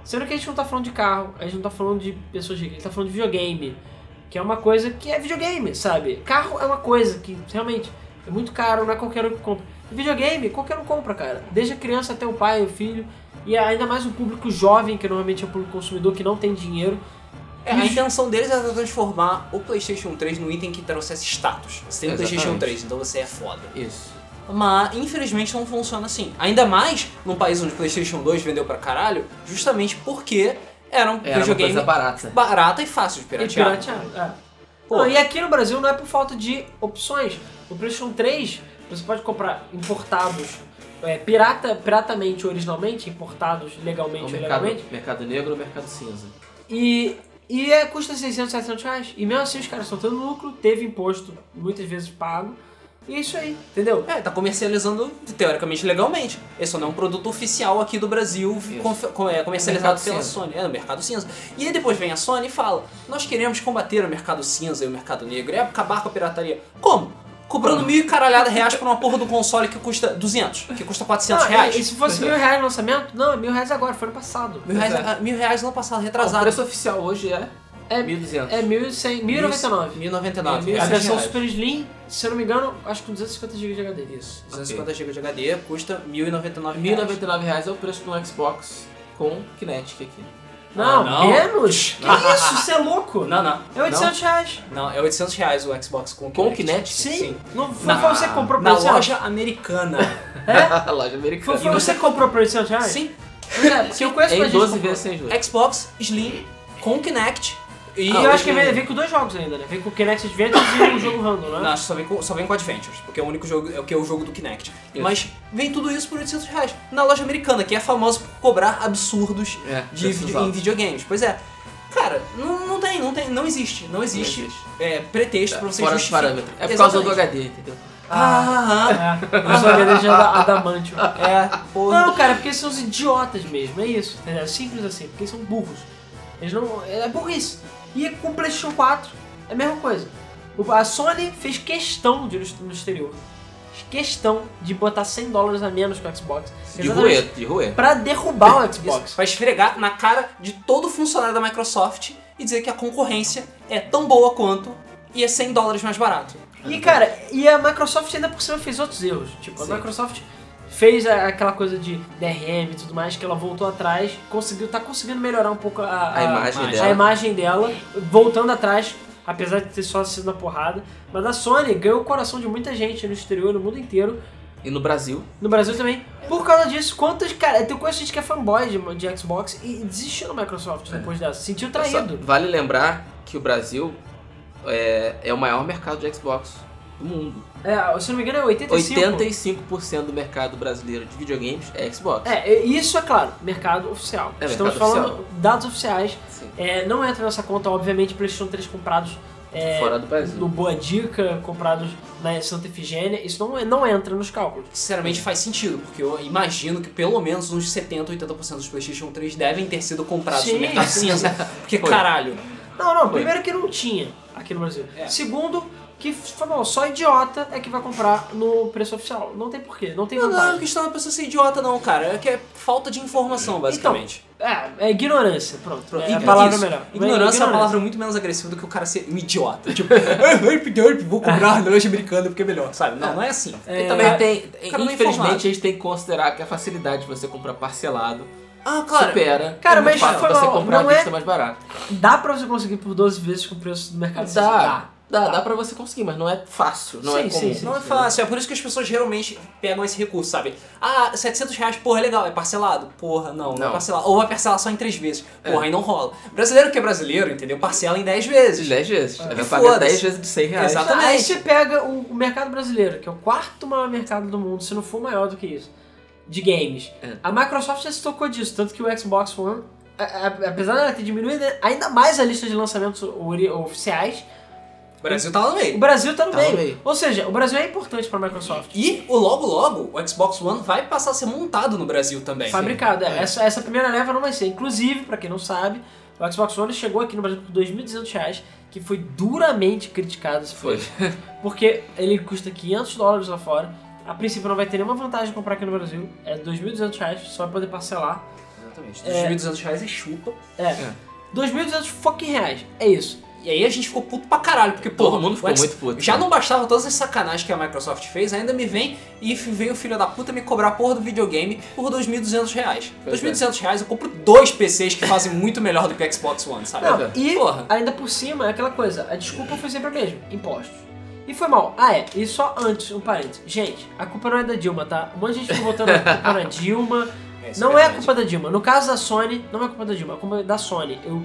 Speaker 3: Sendo que a gente não está falando de carro, a gente não está falando de pessoas ricas, a gente está falando de videogame, que é uma coisa que é videogame, sabe? Carro é uma coisa que realmente é muito caro, não é qualquer um que compra. Videogame, qualquer um compra, cara. Desde a criança até o pai, o filho. E ainda mais um público jovem, que normalmente é o público consumidor que não tem dinheiro.
Speaker 1: É, a intenção deles era transformar o PlayStation 3 no item que trouxesse status. Você tem o PlayStation
Speaker 2: Exatamente.
Speaker 1: 3, então você é foda.
Speaker 2: Isso.
Speaker 1: Mas, infelizmente, não funciona assim. Ainda mais num país onde o PlayStation 2 vendeu pra caralho, justamente porque era um
Speaker 2: Era uma
Speaker 1: videogame
Speaker 2: coisa barata.
Speaker 1: barata e fácil de
Speaker 3: E
Speaker 1: piratear.
Speaker 3: É. Não, e aqui no Brasil não é por falta de opções. O PlayStation 3 você pode comprar importados, é, pirata, piratamente, originalmente, importados legalmente ou
Speaker 2: É um mercado,
Speaker 3: ilegalmente.
Speaker 2: mercado negro ou mercado cinza.
Speaker 3: E, e é, custa 600, 700 reais. E mesmo assim os caras estão tendo lucro, teve imposto muitas vezes pago. E é isso aí, entendeu?
Speaker 1: É, tá comercializando teoricamente legalmente. Esse não é um produto oficial aqui do Brasil com- é, comercializado pela
Speaker 2: cinza.
Speaker 1: Sony. É, no mercado cinza. E aí depois vem a Sony e fala: Nós queremos combater o mercado cinza e o mercado negro e acabar com a pirataria. Como? Cobrando mil e caralhada reais por uma porra do console que custa 200, que custa 400
Speaker 3: Não,
Speaker 1: reais.
Speaker 3: E, e se fosse mil reais no lançamento? Não, é mil reais agora, foi ano passado.
Speaker 1: Mil reais,
Speaker 2: é.
Speaker 1: mil reais no passado,
Speaker 2: O
Speaker 1: retrasado.
Speaker 2: preço oficial hoje é
Speaker 3: É,
Speaker 2: 1.200.
Speaker 3: é 1.100, 1.099.
Speaker 1: 1099.
Speaker 3: A
Speaker 2: Reais.
Speaker 3: versão
Speaker 1: reais.
Speaker 3: Super Slim, se eu não me engano, acho que com 250 GB de HD.
Speaker 1: Isso, 250 GB de HD custa 1099
Speaker 2: 1.099 reais é o preço de um Xbox com Kinetic aqui.
Speaker 3: Não,
Speaker 1: Ah, não.
Speaker 3: menos? Que isso? Você é louco?
Speaker 1: Não, não.
Speaker 3: É 800 reais.
Speaker 1: Não, é 800 reais o Xbox com
Speaker 2: Com o
Speaker 1: Kinect.
Speaker 2: Kinetic?
Speaker 3: Sim. Não foi
Speaker 1: Na-
Speaker 3: você que comprou por
Speaker 1: Na
Speaker 3: 800?
Speaker 1: loja americana.
Speaker 3: É?
Speaker 2: loja americana.
Speaker 3: foi você que comprou por 800 reais?
Speaker 1: Sim.
Speaker 3: Pois é, porque eu conheço
Speaker 2: Em
Speaker 3: pra gente
Speaker 2: 12
Speaker 3: comprou.
Speaker 2: vezes sem juros.
Speaker 1: Xbox Slim com Kinect. E
Speaker 3: E eu acho que vem, vem com dois jogos ainda, né? Vem com o Kinect Adventures e um jogo random, né?
Speaker 1: Não, acho que só vem, com, só vem com Adventures, porque é o único jogo, é o que é o jogo do Kinect.
Speaker 2: Isso.
Speaker 1: Mas vem tudo isso por 800 reais. Na loja americana, que é famosa por cobrar absurdos
Speaker 2: É,
Speaker 1: de,
Speaker 2: preços
Speaker 1: vide- em videogames. Pois é. Cara, não, não tem, não tem, não existe. Não existe,
Speaker 2: existe.
Speaker 1: É, pretexto pra você justificar.
Speaker 2: É por causa do
Speaker 1: Exatamente.
Speaker 2: HD, entendeu?
Speaker 1: Ah,
Speaker 3: É, eu sou HD de ada- Adamantium.
Speaker 1: é, porra.
Speaker 3: Não, cara, porque eles são os idiotas mesmo, é isso. entendeu? É simples assim, porque eles são burros. Eles não. É burrice. E com o PlayStation 4 é a mesma coisa. A Sony fez questão de ir no exterior. Questão de botar 100 dólares a menos que o Xbox.
Speaker 2: De roer, de roer.
Speaker 3: Pra derrubar o
Speaker 1: Isso,
Speaker 3: Xbox.
Speaker 1: vai esfregar na cara de todo funcionário da Microsoft e dizer que a concorrência é tão boa quanto e é 100 dólares mais barato.
Speaker 3: E cara, e a Microsoft ainda por cima fez outros erros. Tipo,
Speaker 2: Sim.
Speaker 3: a Microsoft fez a- aquela coisa de DRM e tudo mais, que ela voltou atrás, conseguiu, tá conseguindo melhorar um pouco a,
Speaker 2: A imagem
Speaker 1: imagem.
Speaker 2: dela.
Speaker 3: a imagem dela, voltando atrás, apesar de ter só sido na porrada. Mas a Sony ganhou o coração de muita gente no exterior, no mundo inteiro,
Speaker 2: E no Brasil,
Speaker 3: no Brasil também. Por causa disso, quantas. Cara, tem conheço gente que é fanboy de, de Xbox e desistiu da Microsoft depois dessa. Se sentiu
Speaker 2: só-
Speaker 3: traído.
Speaker 2: vale lembrar que o Brasil é, é o maior mercado de Xbox do mundo.
Speaker 3: É, se não me engano, é 85.
Speaker 2: 85% do mercado brasileiro de videogames é Xbox.
Speaker 3: É, e isso é claro, mercado oficial.
Speaker 2: É,
Speaker 3: Estamos
Speaker 2: mercado
Speaker 3: falando dados oficiais.
Speaker 2: Sim.
Speaker 3: É, não entra nessa conta, obviamente, PlayStation 3 comprados é,
Speaker 2: Fora do Brasil.
Speaker 3: no Boa Dica, comprados na Santa Efigênia. Isso não, não entra nos cálculos.
Speaker 1: Sinceramente faz sentido, porque eu imagino que pelo menos uns 70, 80% dos PlayStation 3 devem ter sido comprados
Speaker 3: Sim,
Speaker 1: no mercado
Speaker 3: sim.
Speaker 1: cinza. Porque
Speaker 2: Foi.
Speaker 1: caralho.
Speaker 3: Não, não,
Speaker 2: Foi.
Speaker 3: primeiro que não tinha aqui no Brasil.
Speaker 1: É.
Speaker 3: Segundo, que falou, só idiota é que vai comprar no preço oficial. Não tem porquê, não tem
Speaker 1: Não, não, a
Speaker 3: vantagem.
Speaker 1: questão não é pessoa ser idiota, não, cara. É que é falta de informação, basicamente.
Speaker 3: É, é ignorância, pronto.
Speaker 1: Pronto,
Speaker 3: É a
Speaker 1: isso.
Speaker 3: palavra melhor.
Speaker 1: Ignorância é uma palavra muito menos agressiva do que o cara ser um idiota. Tipo, "Ah, herp, herp, vou comprar na loja americana porque é melhor, sabe? Não, não é assim.
Speaker 3: É,
Speaker 2: E também tem,
Speaker 1: cara não é informado.
Speaker 2: infelizmente, a gente tem que considerar que a facilidade de você comprar parcelado
Speaker 1: Ah, claro.
Speaker 2: supera
Speaker 3: Cara,
Speaker 2: o
Speaker 3: mas
Speaker 2: fato
Speaker 3: foi
Speaker 2: você comprar
Speaker 3: não é-
Speaker 2: mais barato.
Speaker 3: Dá pra você conseguir por 12 vezes com o preço do mercado cinza?
Speaker 2: Dá, dá,
Speaker 3: Tá.
Speaker 2: dá pra você conseguir, mas não é fácil, não
Speaker 3: Sim,
Speaker 2: é comum.
Speaker 3: sim, sim.
Speaker 1: Não é fácil, é por isso que as pessoas geralmente pegam esse recurso, sabe? Ah, 700 reais, porra, é legal, é parcelado? Porra, não, não, é
Speaker 2: Não.
Speaker 1: parcelado. Ou vai parcelar só em três vezes. Porra,
Speaker 2: É.
Speaker 1: aí não rola. Brasileiro que é brasileiro, entendeu? Parcela em 10 vezes.
Speaker 2: 10 vezes.
Speaker 3: É.
Speaker 2: Vai
Speaker 1: E
Speaker 2: pagar
Speaker 1: foda-se.
Speaker 2: 10 vezes de 100 reais.
Speaker 1: Exato.
Speaker 3: Aí
Speaker 1: Exatamente.
Speaker 3: você pega o, mercado brasileiro, que é o quarto maior mercado do mundo, se não for maior do que isso, de games.
Speaker 2: É.
Speaker 3: A Microsoft já se tocou disso, tanto que o Xbox One, apesar dela ter diminuído ainda mais a lista de lançamentos oficiais,
Speaker 1: O Brasil tá no
Speaker 3: o
Speaker 1: meio.
Speaker 3: Brasil tá no,
Speaker 2: Tá no
Speaker 3: meio.
Speaker 2: meio.
Speaker 3: Ou seja, o Brasil é importante pra Microsoft.
Speaker 1: E o logo logo, o Xbox One vai passar a ser montado no Brasil também.
Speaker 3: Fabricado, é. Essa, essa primeira leva não vai ser. Inclusive, pra quem não sabe, o Xbox One chegou aqui no Brasil por 2.200 reais, que foi duramente criticado esse
Speaker 2: Foi.
Speaker 3: preço. Porque ele custa 500 dólares lá fora. A princípio não vai ter nenhuma vantagem de comprar aqui no Brasil. É 2.200 reais, só vai poder parcelar.
Speaker 1: Exatamente.
Speaker 3: É.
Speaker 1: 2.200 reais e chupa.
Speaker 3: É. 2.200 fucking reais. É isso.
Speaker 1: E aí a gente ficou puto pra caralho, porque,
Speaker 2: Todo
Speaker 1: porra,
Speaker 2: mundo ficou muito puto,
Speaker 1: Já
Speaker 2: né?
Speaker 1: não bastava todas as sacanagens que a Microsoft fez, ainda me vem e veio o filho da puta me cobrar a porra do videogame por 2.200 reais.
Speaker 2: Pois é.
Speaker 1: 2.200 reais eu compro dois PCs que fazem muito melhor do que o Xbox One, sabe?
Speaker 3: Não,
Speaker 2: é.
Speaker 3: e
Speaker 1: Porra.
Speaker 3: ainda por cima, é aquela coisa, a desculpa foi sempre a mesma, impostos. E foi mal. Ah, é, e só antes, um parênteses. Gente, a culpa não é da Dilma, tá? Um monte de gente ficou botando a culpa na Dilma.
Speaker 1: Isso
Speaker 3: Não é a
Speaker 1: verdade.
Speaker 3: culpa da Dilma. No caso da Sony, não é culpa da Dilma, é culpa da Sony. Eu,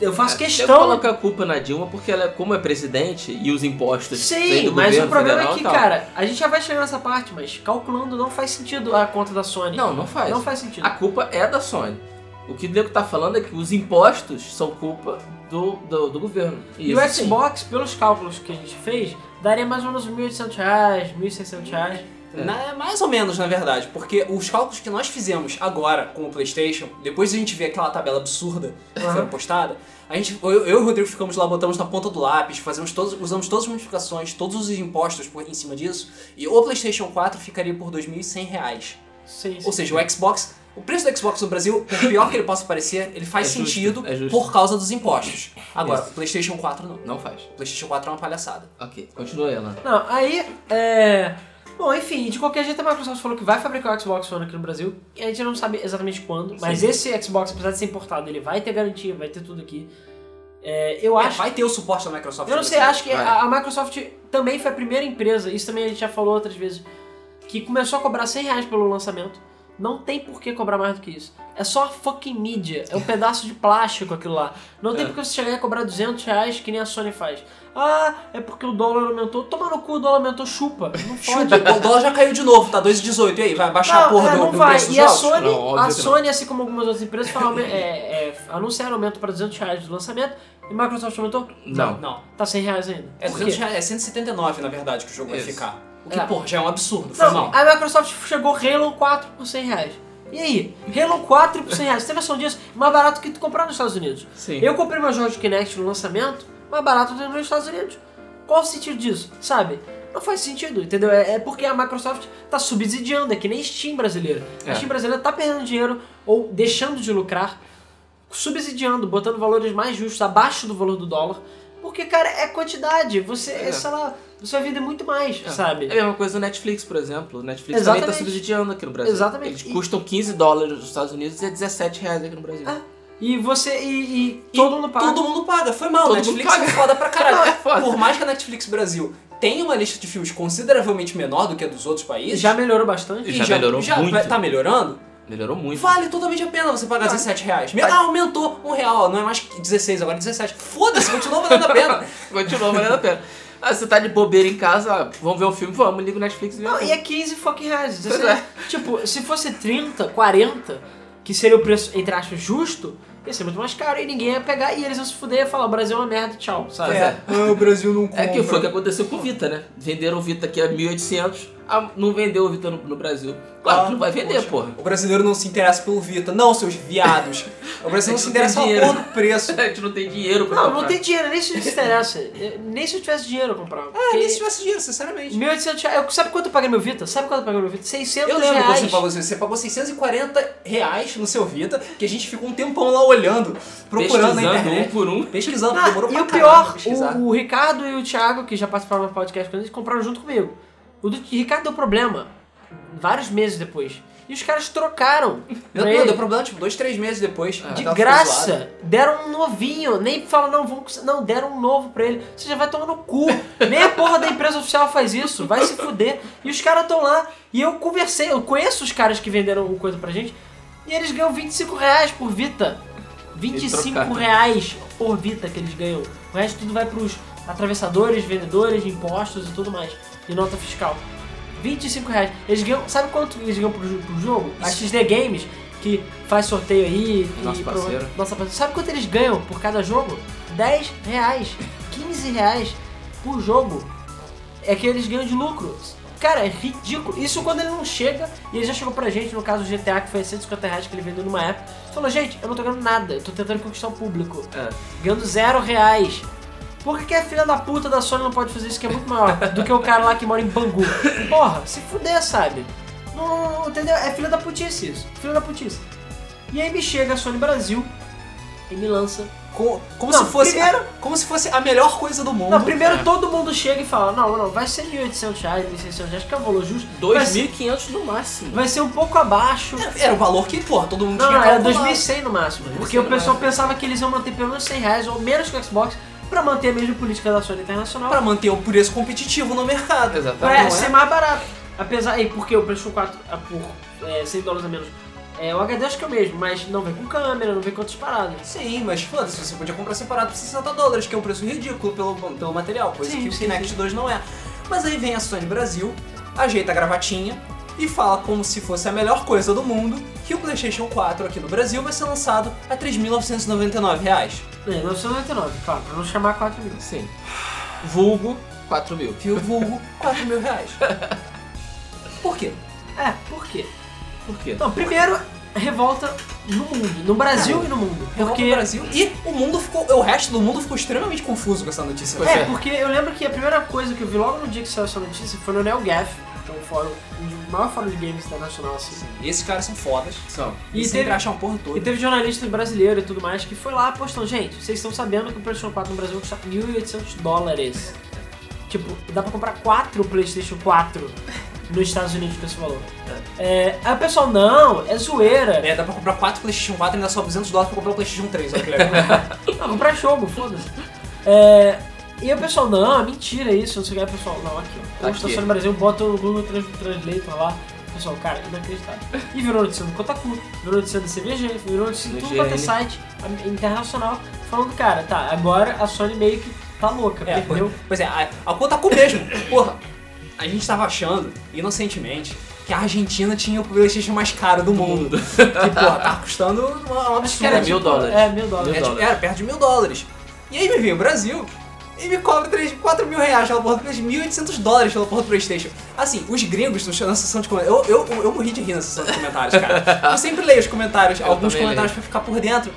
Speaker 3: eu faço
Speaker 2: Eu
Speaker 3: questão.
Speaker 2: coloco a culpa na Dilma porque ela, como é presidente e os impostos
Speaker 3: Sim, mas o problema é
Speaker 2: e
Speaker 3: que, cara, a gente já vai chegar nessa parte, mas calculando não faz sentido a conta da Sony.
Speaker 2: Não, não faz.
Speaker 3: Não faz sentido.
Speaker 2: A culpa é da Sony. O que o nego tá falando é que os impostos são culpa do, do, do governo.
Speaker 3: E
Speaker 2: Isso
Speaker 3: o
Speaker 2: sim.
Speaker 3: Xbox, pelos cálculos que a gente fez, daria mais ou menos R$ 1.800, R$ 1.600. reais.
Speaker 1: Na- mais ou menos, na verdade, porque os cálculos que nós fizemos agora com o PlayStation, depois de a gente ver aquela tabela absurda que
Speaker 3: Aham.
Speaker 1: foi postada, a gente, eu, eu e o Rodrigo ficamos lá, botamos na ponta do lápis, fazemos todos, usamos todas as multiplicações, todos os impostos por, em cima disso, e o PlayStation 4 ficaria por 2.100 reais.
Speaker 3: Sim, sim.
Speaker 1: Ou seja, o Xbox, o preço do Xbox no Brasil, por pior que ele possa parecer, ele faz
Speaker 2: É justo,
Speaker 1: sentido
Speaker 2: é justo.
Speaker 1: por causa dos impostos. Agora,
Speaker 2: Isso.
Speaker 1: o PlayStation 4 não.
Speaker 2: Não faz.
Speaker 1: O PlayStation 4 é uma palhaçada.
Speaker 2: Ok, continua ela.
Speaker 3: Não, aí, é... Bom, enfim, de qualquer jeito a Microsoft falou que vai fabricar o Xbox One aqui no Brasil. E a gente não sabe exatamente quando, mas
Speaker 2: Sim.
Speaker 3: esse Xbox, apesar de ser importado, ele vai ter garantia, vai ter tudo aqui. É, eu
Speaker 1: É,
Speaker 3: acho...
Speaker 1: vai ter o suporte da Microsoft.
Speaker 3: Eu não sei, acho que a, a Microsoft também foi a primeira empresa, isso também a gente já falou outras vezes, que começou a cobrar 100 reais pelo lançamento. Não tem por que cobrar mais do que isso. É só a fucking mídia. É um pedaço de plástico aquilo lá. Não tem
Speaker 2: É.
Speaker 3: por que você chegar e cobrar 200 reais que nem a Sony faz. Ah, é porque o dólar aumentou. Toma no cu, o dólar aumentou, chupa. Não fode.
Speaker 1: O dólar já caiu de novo, tá 2,18. E aí, vai baixar a porra
Speaker 3: é,
Speaker 1: do,
Speaker 3: não
Speaker 1: do
Speaker 3: vai.
Speaker 1: preço
Speaker 3: E a? Sony,
Speaker 2: Não,
Speaker 3: a
Speaker 2: não.
Speaker 3: Sony, assim como algumas outras empresas, falam, é, é, anunciaram aumento para 200 reais do lançamento. E a Microsoft aumentou?
Speaker 2: Não.
Speaker 1: Não.
Speaker 3: Tá 100 reais ainda.
Speaker 1: É,
Speaker 3: Por quê?
Speaker 1: 200 reais, é 179, na verdade, que o jogo vai
Speaker 2: Isso.
Speaker 1: ficar. O que,
Speaker 3: É.
Speaker 1: porra, já é um absurdo. Foi
Speaker 3: Não,
Speaker 1: mal.
Speaker 3: a Microsoft chegou Halo 4 por 100 reais. E aí? Halo 4 por 100 reais. Você tem noção disso? Mais barato que tu comprar nos Estados Unidos.
Speaker 2: Sim.
Speaker 3: Eu comprei meu jogo de Kinect no lançamento, mais barato do que nos Estados Unidos. Qual o sentido disso? Sabe? Não faz sentido, entendeu? É, é porque a Microsoft tá subsidiando, é que nem Steam brasileira. A
Speaker 2: É.
Speaker 3: Steam brasileira tá perdendo dinheiro ou deixando de lucrar, subsidiando, botando valores mais justos, abaixo do valor do dólar. Porque, cara, é quantidade. Você,
Speaker 2: É.
Speaker 3: sei lá, você vai vender muito mais, sabe?
Speaker 2: É a mesma coisa do Netflix, por exemplo. O Netflix também
Speaker 3: Exatamente.
Speaker 2: tá subsidiando aqui no Brasil.
Speaker 3: Exatamente.
Speaker 2: Eles
Speaker 3: E-
Speaker 2: custam 15 dólares nos Estados Unidos e é 17 reais aqui no Brasil.
Speaker 3: Ah, E você. E, e
Speaker 1: E
Speaker 3: todo mundo paga.
Speaker 1: Todo mundo paga. Foi mal.
Speaker 2: Todo
Speaker 1: Netflix
Speaker 2: mundo paga.
Speaker 1: é foda pra caralho.
Speaker 2: Não, é foda.
Speaker 1: Por mais que a Netflix Brasil tenha uma lista de filmes consideravelmente menor do que a dos outros países.
Speaker 3: Já melhorou bastante.
Speaker 1: e
Speaker 2: Já melhorou
Speaker 1: já
Speaker 2: muito.
Speaker 1: tá melhorando.
Speaker 2: Melhorou muito.
Speaker 1: Vale totalmente a pena você pagar 17 reais. Ah, aumentou um real. Não é mais 16, agora é 17. Foda-se, continua valendo a pena.
Speaker 2: Continua valendo a pena. Ah, você tá de bobeira em casa, vamos ver um filme, vamos, liga o Netflix e vê
Speaker 3: Não, e é 15 fucking reais.
Speaker 2: É.
Speaker 3: Tipo, se fosse 30, 40, que seria o preço, entre aspas, justo, ia ser muito mais caro e ninguém ia pegar e eles iam se fuder e falar: o Brasil é uma merda, tchau, sabe?
Speaker 2: É.
Speaker 1: Ah, o Brasil não
Speaker 2: É que foi o que aconteceu com o Vita, né? Venderam o Vita aqui a 1800, ah, não vendeu o Vita no, no Brasil. Claro
Speaker 1: Ah,
Speaker 2: que não vai vender,
Speaker 1: poxa.
Speaker 2: porra.
Speaker 1: O brasileiro não se interessa pelo Vita. Não, seus viados. O brasileiro não se interessa porra do preço.
Speaker 2: A gente não tem dinheiro pra
Speaker 3: Não,
Speaker 2: comprar.
Speaker 3: não tem dinheiro, nem se interessa. Nem se eu tivesse dinheiro eu comprava.
Speaker 1: Ah,
Speaker 3: Porque
Speaker 1: nem se tivesse dinheiro, sinceramente.
Speaker 3: 1.800 reais. Eu- Sabe quanto eu paguei no meu Vita? Sabe quanto eu paguei no meu Vita? 600
Speaker 1: Eu lembro
Speaker 3: reais.
Speaker 1: você pagou, você pagou 640 reais no seu Vita, que a gente ficou um tempão lá olhando, procurando na
Speaker 2: Pesquisando
Speaker 1: internet.
Speaker 2: um por um.
Speaker 1: Pesquisando,
Speaker 3: Ah,
Speaker 1: demorou
Speaker 3: e
Speaker 1: pra
Speaker 3: o pior, o, o Ricardo e o Thiago, que já participaram do podcast com eles, compraram junto comigo. O do Ricardo deu problema vários meses depois. E os caras trocaram.
Speaker 1: Não,
Speaker 3: ele.
Speaker 1: deu problema, tipo, dois, três meses depois.
Speaker 3: De
Speaker 1: ficou zoada.
Speaker 3: graça, deram um novinho. Nem fala, não, vamos. Não, deram um novo pra ele. Você já vai tomar no cu. Nem a porra da empresa oficial faz isso. Vai se fuder. E os caras estão lá. E eu conversei, eu conheço os caras que venderam coisa pra gente. E eles ganham 25 reais por Vita. 25
Speaker 2: trocaram.
Speaker 3: reais por Vita que eles ganham. O resto tudo vai pros atravessadores, vendedores, impostos e tudo mais. E nota fiscal. 25 reais. Eles ganham. Sabe quanto eles ganham pro, pro jogo? A XD Games, que faz sorteio aí.
Speaker 2: Nosso parceiro.
Speaker 3: Nossa parceiro. Sabe quanto eles ganham por cada jogo? 10 reais. 15 reais por jogo. É que eles ganham de lucro. Cara, é ridículo. Isso quando ele não chega, e ele já chegou pra gente, no caso do GTA, que foi a 150 reais que ele vendeu numa época. Falou, gente, eu não tô ganhando nada, eu tô tentando conquistar o público.
Speaker 2: É.
Speaker 3: Ganhando zero reais. Por que, que a filha da puta da Sony não pode fazer isso que é muito maior do que o cara lá que mora em Bangu? Porra, se fuder, sabe? Não, entendeu? É filha da putice isso. Filha da putice. E aí me chega a Sony Brasil e me lança
Speaker 1: Co- Como,
Speaker 3: Não,
Speaker 1: se fosse
Speaker 3: primeiro-
Speaker 1: como se fosse a melhor coisa do mundo.
Speaker 3: Não, primeiro
Speaker 2: É.
Speaker 3: todo mundo chega e fala, não, não, vai ser 1.800 reais, 1.600 reais, que é o valor justo. Vai ser,
Speaker 2: 2.500 no máximo.
Speaker 3: vai ser um pouco abaixo.
Speaker 1: Era o valor que, porra, todo mundo
Speaker 3: Não,
Speaker 1: tinha
Speaker 3: não, era
Speaker 1: calculado.
Speaker 3: 2.100 no máximo.
Speaker 2: 2.100
Speaker 3: Porque o pessoal pensava que eles iam manter pelo menos 100 reais ou menos que o Xbox pra manter a mesma política da Sony Internacional.
Speaker 1: Pra manter o preço competitivo no mercado.
Speaker 2: Exatamente.
Speaker 3: Pra
Speaker 1: é?
Speaker 3: ser mais barato. Apesar, e porque o PlayStation 4 é por é, 100 dólares a menos. É, o HD acho que é o mesmo, mas não vem com câmera, não vem com outras paradas.
Speaker 1: Sim, mas foda-se, você podia comprar separado por 60 dólares, que é um preço ridículo pelo, pelo material, coisa
Speaker 3: Sim,
Speaker 1: que o
Speaker 3: sim,
Speaker 1: Kinect
Speaker 3: sim.
Speaker 1: 2 não é. Mas aí vem a Sony Brasil, ajeita a gravatinha e fala como se fosse a melhor coisa do mundo que o PlayStation 4 aqui no Brasil vai ser lançado a 3.999 reais.
Speaker 3: É, 999, claro, pra não chamar 4 mil.
Speaker 2: Sim. Vulgo 4 mil.
Speaker 1: Que o vulgo 4 mil reais. Por quê?
Speaker 3: É, por quê?
Speaker 2: Por quê?
Speaker 3: Não, primeiro, revolta no mundo, no Brasil e no mundo.
Speaker 1: Revolta
Speaker 3: Porque
Speaker 1: no Brasil e o mundo ficou. O resto do mundo ficou extremamente confuso com essa notícia.
Speaker 2: Pois
Speaker 3: É,
Speaker 2: é.
Speaker 3: porque eu lembro que a primeira coisa que eu vi logo no dia que saiu essa notícia foi no NeoGaf, que é um fórum, um maior fórum de games internacional, assim.
Speaker 1: E esses caras são fodas.
Speaker 2: São.
Speaker 1: E,
Speaker 3: E
Speaker 1: sempre
Speaker 3: teve-
Speaker 1: acham a porra toda.
Speaker 3: E teve jornalista brasileiro e tudo mais que foi lá postando, gente, vocês estão sabendo que o PlayStation 4 no Brasil custa 1.800 dólares. Tipo, dá pra comprar 4 PlayStation 4 nos Estados Unidos com esse valor. É, aí o pessoal, não, é zoeira.
Speaker 1: É, dá pra comprar 4 PlayStation 4 e ainda só 200 dólares pra comprar o PlayStation 3, olha que legal.
Speaker 3: Não, comprar jogo, foda-se. É, e o pessoal, não, é mentira isso, não sei o que. Aí o pessoal, não, aqui, ó.
Speaker 2: Tá
Speaker 3: Posta
Speaker 2: aqui.
Speaker 3: Sony Brasil, bota o Google Trans- Translator lá. Pessoal, cara, inacreditável. E virou notícia no Kotaku, virou notícia do CVG, virou notícia em tudo quanto é site internacional, falando, cara, tá, agora a Sony meio que tá louca,
Speaker 1: É,
Speaker 3: perdeu.
Speaker 1: pois é, a, a com mesmo. Porra, a gente tava achando, inocentemente, que a Argentina tinha o PlayStation mais caro do mundo. que, porra, tá custando uma, uma
Speaker 3: Acho que
Speaker 1: absurda.
Speaker 3: era
Speaker 2: mil
Speaker 3: tipo-
Speaker 2: dólares.
Speaker 3: É, mil dólares.
Speaker 1: É,
Speaker 2: mil
Speaker 1: tipo,
Speaker 2: dólares.
Speaker 1: era perto de mil dólares. E aí me vem o Brasil e me cobra 3, 4 mil reais pela porra do PlayStation, 1.800 dólares pela porra do PlayStation. Assim, os gringos na sessão de comentários. Eu, eu, eu morri de rir na sessão de comentários, cara. Eu sempre leio os comentários,
Speaker 2: Eu
Speaker 1: alguns comentários pra ficar por dentro.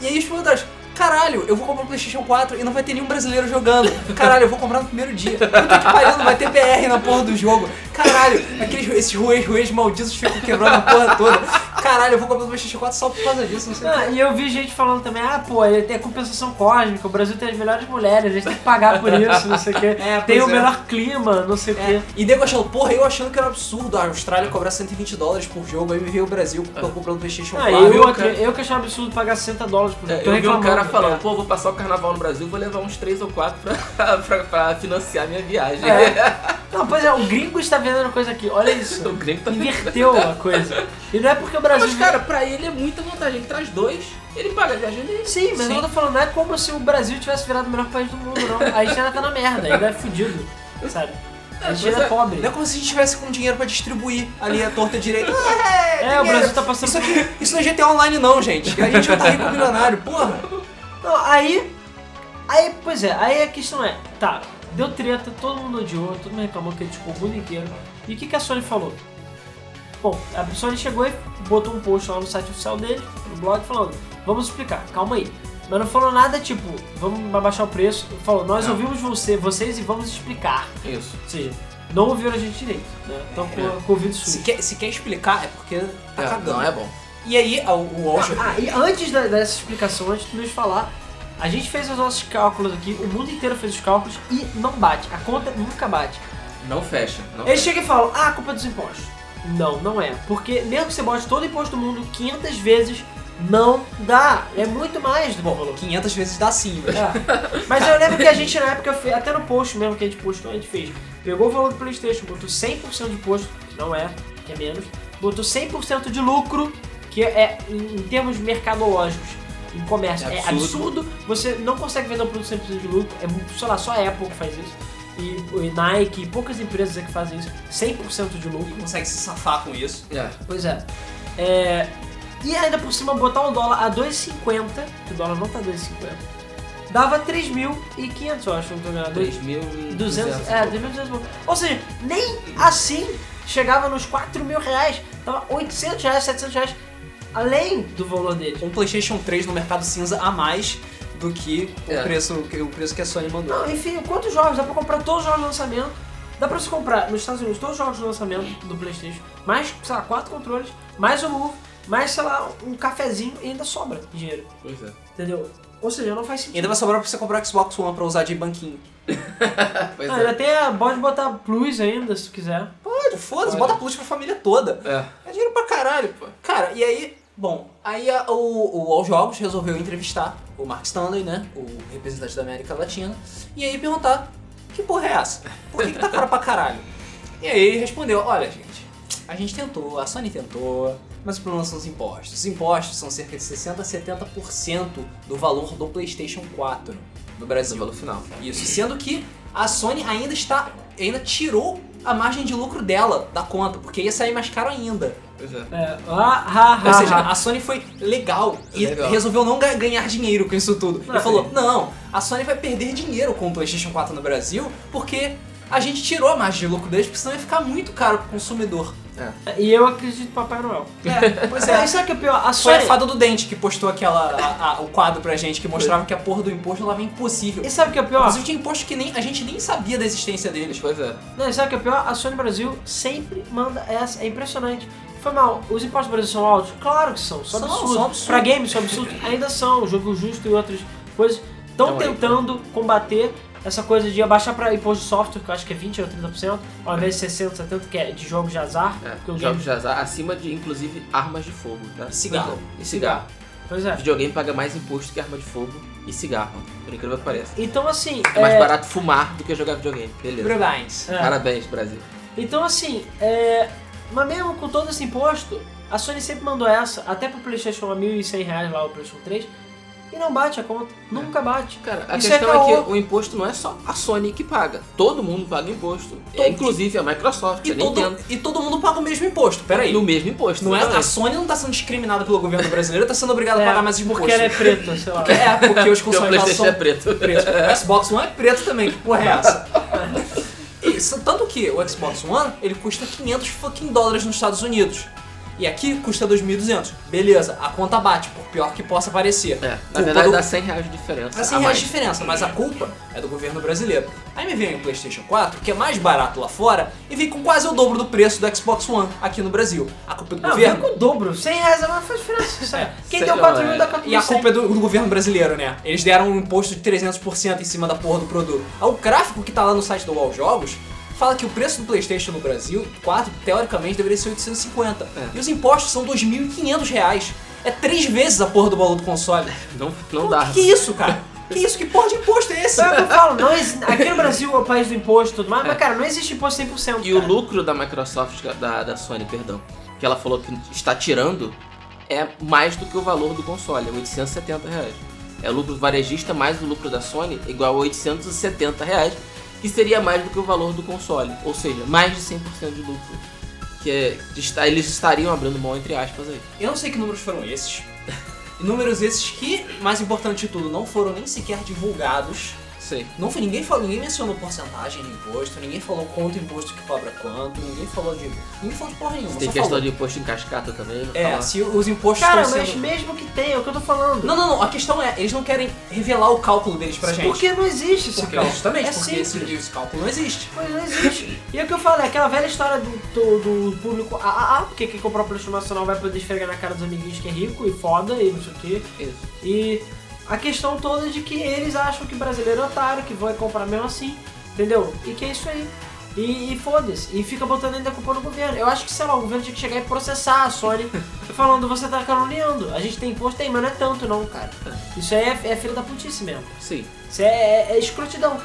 Speaker 1: E aí os comentários. Caralho, eu vou comprar um PlayStation 4 e não vai ter nenhum brasileiro jogando. Caralho, eu vou comprar no primeiro dia. Puta que pariu, não vai ter PR na porra do jogo. Caralho, aqueles, esses ruês, ruês malditos ficam quebrando a porra toda. Caralho, eu vou comprar um PlayStation 4 só por causa disso, não sei o
Speaker 3: Ah,
Speaker 1: que.
Speaker 3: e eu vi gente falando também, ah, pô, a compensação cósmica, o Brasil tem as melhores mulheres, a gente tem que pagar por isso, não sei o quê.
Speaker 1: É,
Speaker 3: tem o
Speaker 1: é.
Speaker 3: melhor clima, não sei o
Speaker 1: É,
Speaker 3: quê.
Speaker 1: e nego achando, porra, eu achando que era um absurdo a Austrália cobrar 120 dólares por jogo, aí me veio o Brasil eu comprar um PlayStation 4.
Speaker 3: Ah,
Speaker 2: eu vi
Speaker 3: eu,
Speaker 2: cara-
Speaker 3: eu que achava absurdo pagar 60 dólares por
Speaker 2: É,
Speaker 3: jogo. Tô
Speaker 2: eu vi um cara falando,
Speaker 3: É.
Speaker 2: pô, vou passar o carnaval no Brasil, vou levar uns 3 ou 4 pra, pra, pra financiar minha viagem.
Speaker 3: É. Não, pois é, o gringo está vendendo coisa aqui, olha isso.
Speaker 2: o gringo tá
Speaker 3: Inverteu a coisa. E não é porque o Brasil.
Speaker 2: Mas, cara, pra ele é muita vantagem. Ele traz dois, ele paga a viagem dele.
Speaker 3: Sim, mas
Speaker 1: Sim.
Speaker 3: eu tô falando, não é como se o Brasil tivesse virado o melhor país do mundo, não. A gente ainda tá na merda, ainda é fudido, sabe? A gente ainda é
Speaker 2: é.
Speaker 3: pobre.
Speaker 1: Não é como se a gente tivesse com dinheiro pra distribuir ali a torta direita.
Speaker 3: É, o Brasil tá passando
Speaker 1: Isso aqui, isso não é GTA Online não, gente. A gente já tá rico milionário, porra.
Speaker 3: Não, aí. Aí, pois é, aí a questão é, tá, deu treta, todo mundo odiou, todo mundo reclamou, criticou o mundo inteiro. E o que, que a Sony falou? Bom, a Sony chegou e botou um post lá no site oficial dele, no blog, falando, vamos explicar, calma aí. Mas não falou nada tipo, vamos abaixar o preço. Falou, nós
Speaker 2: Não.
Speaker 3: ouvimos você, vocês e vamos explicar.
Speaker 2: Isso.
Speaker 3: Ou seja, não ouviram a gente direito, né? Então
Speaker 2: É.
Speaker 3: com o
Speaker 1: Se quer, se quer explicar, é porque tá
Speaker 2: É,
Speaker 1: cagando.
Speaker 2: não é bom.
Speaker 1: E aí, o, o Walsh...
Speaker 3: Ah, e antes da- dessa explicação, antes de nos falar, a gente fez os nossos cálculos aqui, o mundo inteiro fez os cálculos e não bate. A conta nunca bate.
Speaker 2: Não fecha. Não
Speaker 3: Eles
Speaker 2: fecha.
Speaker 3: chegam e falam, ah, a culpa é dos impostos. Não, não é. Porque mesmo que você bote todo o imposto do mundo 500 vezes, não dá. É muito mais do que o valor.
Speaker 1: 500 vezes dá sim, velho.
Speaker 3: É. Mas eu lembro que a gente na época, fez, até no post mesmo que a gente postou, a gente fez. Pegou o valor do Playstation, botou 100% de imposto, que não é, que é menos. Botou 100% de lucro, que é, em, em termos mercadológicos, em comércio,
Speaker 2: É
Speaker 3: é
Speaker 2: absurdo.
Speaker 3: absurdo. Você não consegue vender um produto 100% de lucro, é, muito- sei lá, só a Apple que faz isso. E, e Nike, poucas empresas é que fazem isso, 100% de lucro.
Speaker 1: Consegue se safar com isso.
Speaker 2: É.
Speaker 3: Pois é. É, E ainda por cima botar o dólar a 2,50, que o dólar não tá 2,50, dava 3.500, eu acho, não tô enganado.
Speaker 2: 3.200.
Speaker 3: 200, é, 3.200. Ou seja, nem assim chegava nos 4 mil reais. Tava 800 reais, 700 reais, além do valor dele.
Speaker 1: Um PlayStation 3 no mercado cinza a mais do que o,
Speaker 2: É.
Speaker 1: preço, que- o preço que a Sony mandou.
Speaker 3: Não, enfim, quantos jogos? Dá pra comprar todos os jogos de lançamento. Dá pra você comprar nos Estados Unidos todos os jogos de lançamento do Playstation. Mais, sei lá, 4 controles, mais o Move, mais, sei lá, um cafezinho e ainda sobra dinheiro.
Speaker 2: Pois é.
Speaker 3: Entendeu? Ou seja, não faz
Speaker 1: E
Speaker 3: sentido.
Speaker 1: ainda vai sobrar pra você comprar o Xbox One pra usar de banquinho.
Speaker 2: Pois
Speaker 3: Ah,
Speaker 2: é.
Speaker 3: ainda tem. Pode botar plus ainda, se tu quiser.
Speaker 1: Pode, foda-se, bota plus pra família toda.
Speaker 2: É.
Speaker 1: É dinheiro pra caralho, pô. Cara, e aí, bom, aí a- o, o All Jogos resolveu entrevistar o Mark Stanley, né? O representante da América Latina, e aí perguntar: que porra é essa? Por que, que tá cara pra caralho? E aí ele respondeu: olha, gente, a gente tentou, a Sony tentou, mas o problema são os impostos. Os impostos são cerca de 60 a 70% do valor do PlayStation 4 no
Speaker 2: Do
Speaker 1: Brasil.
Speaker 2: valor final.
Speaker 1: Isso, sendo que a Sony ainda está, ainda tirou a margem de lucro dela da conta, porque ia sair mais caro ainda.
Speaker 2: Pois é.
Speaker 3: É. Ah, ha, ha,
Speaker 1: Ou seja,
Speaker 3: ha.
Speaker 1: a Sony foi legal e
Speaker 2: Legal.
Speaker 1: resolveu não ga- ganhar dinheiro com isso tudo.
Speaker 3: Não,
Speaker 1: Ele falou:
Speaker 3: sim.
Speaker 1: não, a Sony vai perder dinheiro com o PlayStation 4 no Brasil porque a gente tirou a margem de lucro deles, porque senão ia ficar muito caro pro consumidor.
Speaker 3: E eu acredito no Papai Noel.
Speaker 1: É, pois
Speaker 3: É,
Speaker 1: é.
Speaker 3: e sabe o que é pior? A
Speaker 1: Foi
Speaker 3: Sony.
Speaker 1: a fada do dente que postou aquela, a- a- o quadro pra gente, que mostrava que a porra do imposto lá é impossível.
Speaker 3: E sabe o que é pior?
Speaker 1: Inclusive tinha imposto que nem, a gente nem sabia da existência deles.
Speaker 2: Pois é.
Speaker 3: Não, e sabe o que é pior? A Sony Brasil sempre manda essa. É impressionante. Foi mal, os impostos do Brasil são altos? Claro que são. São
Speaker 1: São,
Speaker 3: absurdos.
Speaker 1: são absurdos.
Speaker 3: Pra games são absurdos? Ainda são. O jogo justo e outras coisas estão
Speaker 2: Então, aí,
Speaker 3: tentando combater essa coisa de abaixar pra imposto de software, que eu acho que é 20 ou 30%, ao invés de 60, 70%, que é de jogos de azar.
Speaker 2: É, jogos
Speaker 3: game...
Speaker 2: de azar acima de, inclusive, armas de fogo, tá?
Speaker 1: E cigarro.
Speaker 2: E cigarro.
Speaker 3: Pois é.
Speaker 2: Videogame paga mais imposto que arma de fogo e cigarro, por incrível que pareça.
Speaker 3: Então assim.
Speaker 2: É mais barato fumar do que jogar videogame. Beleza.
Speaker 1: Parabéns.
Speaker 3: é.
Speaker 2: Parabéns, Brasil.
Speaker 3: Então assim, é... mas mesmo com todo esse imposto, a Sony sempre mandou essa, até pro Playstation a 1.100 reais lá, o Playstation 3, e não bate a conta. Nunca bate.
Speaker 2: Cara, a
Speaker 3: Isso
Speaker 2: questão
Speaker 3: é
Speaker 2: é, que o imposto não é só a Sony que paga. Todo mundo paga imposto.
Speaker 1: Todo-
Speaker 2: É, inclusive a Microsoft,
Speaker 1: E
Speaker 2: a
Speaker 1: todo,
Speaker 2: Nintendo.
Speaker 1: e todo mundo paga o mesmo imposto. Peraí.
Speaker 2: No mesmo imposto.
Speaker 1: Não é, a. Sony não tá sendo discriminada pelo governo brasileiro, tá sendo obrigada a pagar mais imposto.
Speaker 3: Porque ela é preta, sei lá.
Speaker 1: É, porque os
Speaker 2: Playstation
Speaker 1: são
Speaker 2: é preto.
Speaker 1: pretos. O Xbox One é preto também, que porra é essa? Isso, tanto que o Xbox One, ele custa 500 fucking dólares nos Estados Unidos. E aqui custa 2.200. Beleza, a conta bate, por pior que possa parecer.
Speaker 2: É, na verdade
Speaker 1: do-
Speaker 2: dá 100 reais de diferença.
Speaker 1: Dá 100
Speaker 2: a
Speaker 1: reais
Speaker 2: mais.
Speaker 1: de diferença, mas a culpa é do governo brasileiro. Aí me vem o PlayStation 4, que é mais barato lá fora, e vem com quase o dobro do preço do Xbox One aqui no Brasil. A culpa é do
Speaker 3: Não, vem
Speaker 1: governo.
Speaker 3: com o dobro. 100 reais não faz diferença. sério. Quem deu
Speaker 2: lá,
Speaker 3: 4 mil
Speaker 2: é.
Speaker 3: dá 4 mil.
Speaker 1: E a culpa é do, do governo brasileiro, né? Eles deram um imposto de 300% em cima da porra do produto. Aí O gráfico que tá lá no site do Wall Jogos fala que o preço do PlayStation no Brasil, 4, teoricamente, deveria ser 850.
Speaker 2: É.
Speaker 1: E os impostos são 2.500 reais. É três vezes a porra do valor do console.
Speaker 2: Não, não
Speaker 1: Pô,
Speaker 2: dá.
Speaker 1: Que, isso, cara? Que isso? Que porra de imposto é esse?
Speaker 3: Sabe o que eu falo? Não exi- Aqui no Brasil é o país do imposto e tudo mais, mas cara, não existe imposto 100%.
Speaker 2: E o
Speaker 3: cara.
Speaker 2: lucro da Microsoft, da, da Sony, perdão, que ela falou que está tirando, é mais do que o valor do console, é 870 reais. É o lucro varejista mais o lucro da Sony, igual a 870 reais, que seria mais do que o valor do console. Ou seja, mais de 100% de lucro. Que é, está, eles estariam abrindo mão, entre aspas, aí.
Speaker 1: Eu não sei que números foram esses. Números esses que, mais importante de tudo, não foram nem sequer divulgados.
Speaker 2: Sei.
Speaker 1: Não foi, ninguém falou, ninguém mencionou porcentagem de imposto, ninguém falou quanto imposto que cobra quanto, ninguém falou de. Ninguém falou de porra nenhuma.
Speaker 2: Tem questão
Speaker 1: falou.
Speaker 2: de imposto em cascata também, não
Speaker 1: É,
Speaker 2: fala.
Speaker 1: se os impostos
Speaker 3: Cara,
Speaker 1: estão
Speaker 3: mas
Speaker 1: sendo.
Speaker 3: mesmo que tenha, é o que eu tô falando.
Speaker 1: Não, não, não. A questão é, eles não querem revelar o cálculo deles pra gente.
Speaker 3: Porque não existe esse
Speaker 1: Porque,
Speaker 3: cálculo.
Speaker 1: justamente,
Speaker 3: é
Speaker 1: porque esse, esse cálculo não existe.
Speaker 3: Pois não existe. E é o que eu falo, é aquela velha história do, do, do público AAA, porque quem comprou o PlayStation Nacional vai poder esfregar na cara dos amiguinhos que é rico e foda e não sei o quê.
Speaker 2: Isso.
Speaker 3: E a questão toda é de que eles acham que brasileiro é otário, que vai comprar mesmo assim, entendeu? E que é isso aí. E, e foda-se. E fica botando ainda a culpa no governo. Eu acho que, sei lá, o governo tinha que chegar e processar a Sony falando, você tá caluniando. A gente tem imposto, tem, mas não é tanto não, cara. Isso aí é, é filha da putice mesmo.
Speaker 2: Sim.
Speaker 3: Isso é, é, é escrotidão.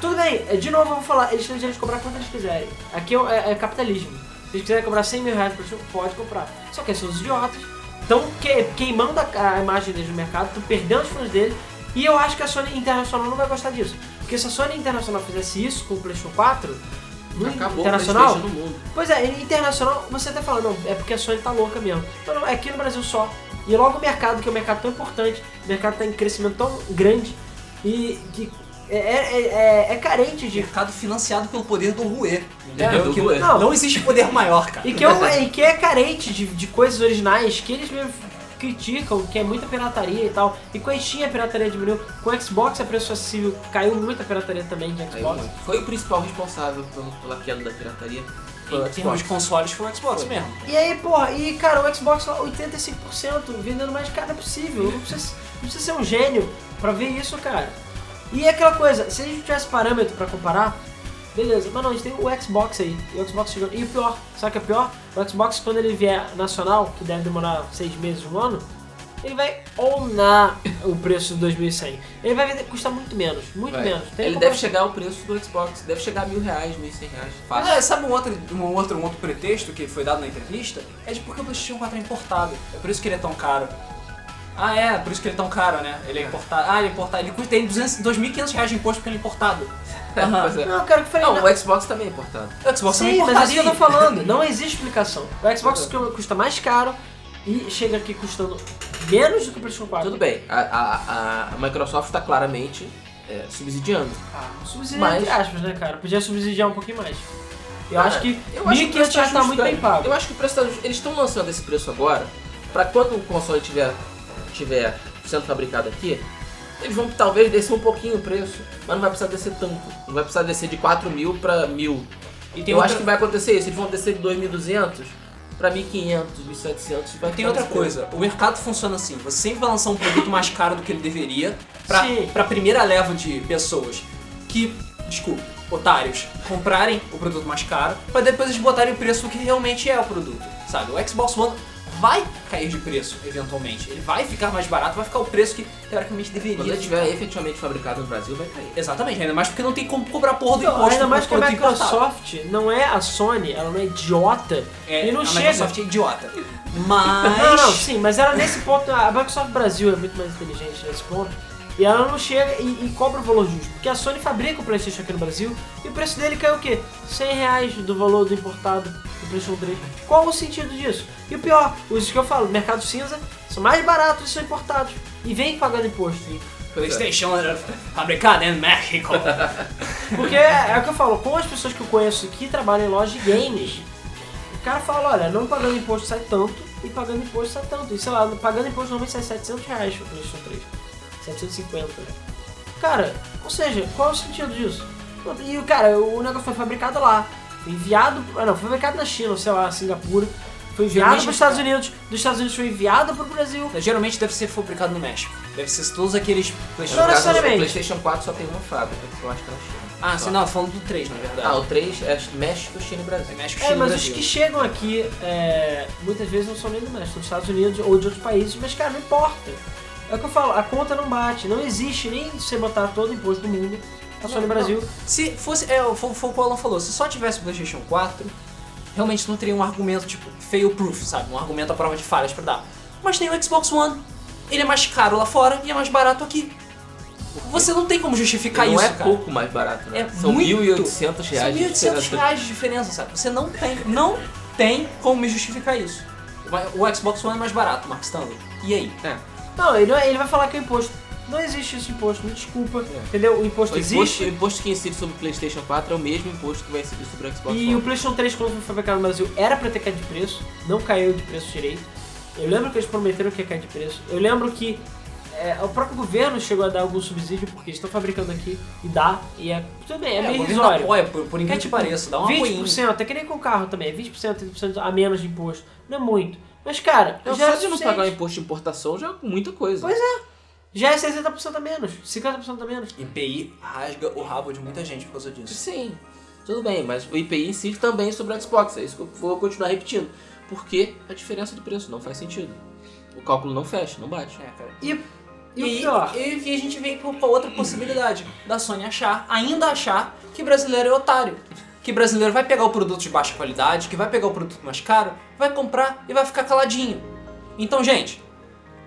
Speaker 3: Tudo bem, é, de novo eu vou falar, eles têm o direito de cobrar quanto eles quiserem. Aqui é, é capitalismo. Se eles quiserem cobrar 100 mil reais por pode comprar. Só que são os idiotas. Estão que, queimando a, a imagem deles no mercado, estão perdendo os fãs dele. E eu acho que a Sony Internacional não vai gostar disso. Porque se a Sony Internacional fizesse isso com o PlayStation 4, no
Speaker 2: Acabou
Speaker 3: Internacional,
Speaker 2: o no mundo.
Speaker 3: Pois é, internacional, você até fala, não, é porque a Sony tá louca mesmo. Não, não, é aqui no Brasil só. E logo o mercado, que é um mercado tão importante, o mercado tá em crescimento tão grande e que é, é, é- é carente de.
Speaker 1: Mercado financiado pelo poder do Rue.
Speaker 2: É,
Speaker 1: Entendeu? Que não, não existe poder maior, cara.
Speaker 3: E que, é, um- e que é carente de, de coisas originais que eles mesmo criticam, que é muita pirataria e tal. E com a Steam a pirataria diminuiu, com o Xbox a preço acessível caiu muita pirataria também de Xbox.
Speaker 2: Foi o principal responsável pelo- pela queda da pirataria. Foi
Speaker 1: Em termos de consoles, foi o Xbox mesmo.
Speaker 3: E aí, porra, e cara, o Xbox lá, 85% vendendo mais caro, não é possível. Não precisa, não precisa ser um gênio pra ver isso, cara. E é aquela coisa, se a gente tivesse parâmetro pra comparar, beleza, mas não, a gente tem o Xbox aí. E o Xbox chegou. E o pior, sabe o que é pior? O Xbox, quando ele vier nacional, que deve demorar seis meses, um ano, ele vai ownar o preço de 2100. Ele vai vender, custar muito menos, muito
Speaker 2: Vai.
Speaker 3: menos. Tem
Speaker 2: Ele deve chegar ao preço do Xbox. Deve chegar a mil reais, mil e cem reais. Fácil.
Speaker 1: Ah, sabe um outro, um, outro, um outro pretexto que foi dado na entrevista? É de porque o PlayStation 4 é importado. É por isso que ele é tão caro. Ah, é, por isso que ele é tão caro, né? Ele é importado. Ah, ele é importado. Ele custa tem 200 2.500 reais de imposto porque ele é importado. Aham.
Speaker 2: Pois é.
Speaker 3: Não, cara, eu falei,
Speaker 2: Não,
Speaker 3: não,
Speaker 2: o Xbox também é importado.
Speaker 1: O Xbox também é
Speaker 3: Sim, mas é
Speaker 1: importado.
Speaker 3: isso que eu tô falando. Não existe explicação. O Xbox custa mais caro e chega aqui custando menos do que o PlayStation 4.
Speaker 2: Tudo bem, a, a, a- a Microsoft está claramente é, subsidiando.
Speaker 3: Subsidiar
Speaker 2: Mas-
Speaker 3: entre aspas, né, cara? Podia subsidiar um pouquinho mais. Eu
Speaker 2: Cara,
Speaker 3: acho que
Speaker 2: eu acho que o
Speaker 3: 1.500
Speaker 2: preço
Speaker 3: já tá
Speaker 2: justo,
Speaker 3: muito
Speaker 2: cara.
Speaker 3: bem pago.
Speaker 2: Eu acho que o preço tá justo. Eles estão lançando esse preço agora, pra quando o console tiver, tiver sendo fabricado aqui, eles vão talvez descer um pouquinho o preço, mas não vai precisar descer tanto. Não vai precisar descer de 4 mil pra 1.000.
Speaker 1: E tem
Speaker 2: eu
Speaker 1: outra,
Speaker 2: acho que vai acontecer isso. Eles vão descer de 2.200 pra 1.500, 1.700. Vai
Speaker 1: tem
Speaker 2: ficar
Speaker 1: outra
Speaker 2: nesse
Speaker 1: coisa. O mercado funciona assim. Você sempre vai lançar um produto mais caro do que ele deveria pra,
Speaker 3: Sim.
Speaker 1: pra primeira leva de pessoas que, desculpa, otários, comprarem o produto mais caro pra depois eles botarem o preço que realmente é o produto, sabe? O Xbox One vai cair de preço, eventualmente. Ele vai ficar mais barato, vai ficar o preço que teoricamente deveria.
Speaker 2: Quando ele estiver efetivamente fabricado no Brasil, vai cair.
Speaker 1: Exatamente, ainda mais porque não tem como cobrar porra do imposto.
Speaker 3: ainda mais que a
Speaker 1: importado.
Speaker 3: Microsoft não é a Sony, ela não é idiota
Speaker 1: É,
Speaker 3: e não
Speaker 1: a
Speaker 3: chega.
Speaker 1: Microsoft é idiota. Mas.
Speaker 3: Não, não, sim, mas ela nesse ponto, a Microsoft Brasil é muito mais inteligente nesse ponto. E ela não chega e, e cobra o valor justo. Porque a Sony fabrica o Playstation aqui no Brasil e o preço dele caiu o quê? 100 reais do valor do importado do Playstation 3. Qual o sentido disso? E o pior, os que eu falo, mercado cinza, são mais baratos e são importados. E vem pagando imposto.
Speaker 1: PlayStation era fabricado em México.
Speaker 3: Porque é o que eu falo, com as pessoas que eu conheço que trabalham em loja de games, o cara fala, olha, não pagando imposto sai tanto e pagando imposto sai tanto. E sei lá, pagando imposto normalmente sai 700 reais pro PlayStation 3. 750. Cara, ou seja, qual é o sentido disso? E o cara, o negócio foi fabricado lá. Foi enviado. Ah não, foi fabricado na China, ou sei lá, Singapura. Foi enviado
Speaker 1: Geralmente-
Speaker 3: para os Estados Unidos. Dos Estados Unidos foi enviado para o Brasil.
Speaker 1: Geralmente deve ser fabricado no México. Deve ser todos aqueles PlayStation.
Speaker 3: Não necessariamente.
Speaker 2: o PlayStation 4 só tem uma fábrica, que eu acho que é na China.
Speaker 1: Ah, sim, não, falando do 3, na verdade.
Speaker 2: Ah, o 3 é México, China e
Speaker 1: É
Speaker 2: Brasil.
Speaker 1: México,
Speaker 3: É,
Speaker 1: China e
Speaker 3: mas os
Speaker 1: Brasil.
Speaker 3: que chegam aqui, é, muitas vezes não são nem do México, são dos Estados Unidos ou de outros países, mas cara, não importa. É o que eu falo, a conta não bate, não existe nem você botar todo o imposto do mundo a Sony
Speaker 1: Não,
Speaker 3: Brasil.
Speaker 1: Se fosse, é, foi, foi o que o Alan falou, se só tivesse o PlayStation 4, realmente não teria um argumento tipo fail proof, sabe? Um argumento à prova de falhas pra dar. Mas tem o Xbox One, ele é mais caro lá fora e é mais barato aqui. Você não tem como justificar
Speaker 2: não
Speaker 1: isso,
Speaker 2: é
Speaker 1: cara.
Speaker 2: pouco mais barato, né?
Speaker 1: É
Speaker 2: São
Speaker 1: muito.
Speaker 2: 1.800
Speaker 1: São
Speaker 2: reais de
Speaker 1: 1.800
Speaker 2: diferença.
Speaker 1: reais de diferença, sabe? Você não tem, não tem como me justificar isso. O Xbox One é mais barato, Mark Stanley. E aí?
Speaker 2: É.
Speaker 3: Não, ele, é- ele vai falar que é imposto. Não existe esse imposto, me desculpa.
Speaker 2: É.
Speaker 3: Entendeu? O imposto
Speaker 2: O
Speaker 3: existe.
Speaker 2: imposto, o imposto que incide sobre o PlayStation 4 é o mesmo imposto que vai incidir sobre o Xbox
Speaker 3: E
Speaker 2: One.
Speaker 3: o PlayStation 3, quando foi fabricado no Brasil, era pra ter caído de preço, não caiu de preço direito. Eu lembro que eles prometeram que ia cair de preço. Eu lembro que é, o próprio governo chegou a dar algum subsídio, porque eles estão fabricando aqui e dá. E é. Tudo bem, é,
Speaker 1: o
Speaker 3: meio irrisório.
Speaker 1: apoia, por, por incrível
Speaker 3: É
Speaker 1: que
Speaker 3: tipo,
Speaker 1: pareça, dá um apoio.
Speaker 3: 20%, é que nem com o carro também, é 20%, 30% a menos de imposto. Não é muito. Mas, cara,
Speaker 2: Não,
Speaker 3: já
Speaker 2: só
Speaker 3: é
Speaker 2: de não pagar o imposto de importação já é muita coisa.
Speaker 3: Pois é. Já é 60% a menos, 50% a menos.
Speaker 1: IPI rasga o rabo de muita gente por causa disso.
Speaker 2: Sim, tudo bem, mas o IPI incide também sobre o Xbox. É isso que eu vou continuar repetindo. Porque a diferença do preço não faz sentido. O cálculo não fecha, não bate.
Speaker 1: É, cara.
Speaker 3: E, e,
Speaker 1: E,
Speaker 3: o pior,
Speaker 1: e, e a gente vem pra outra possibilidade da Sony achar, ainda achar, que brasileiro é otário. Que brasileiro vai pegar o produto de baixa qualidade, que vai pegar o produto mais caro, vai comprar e vai ficar caladinho. Então, gente,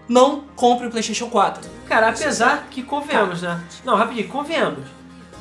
Speaker 1: não compre o PlayStation 4.
Speaker 3: cara, apesar que convenhamos, né? Não, rapidinho, convenhamos.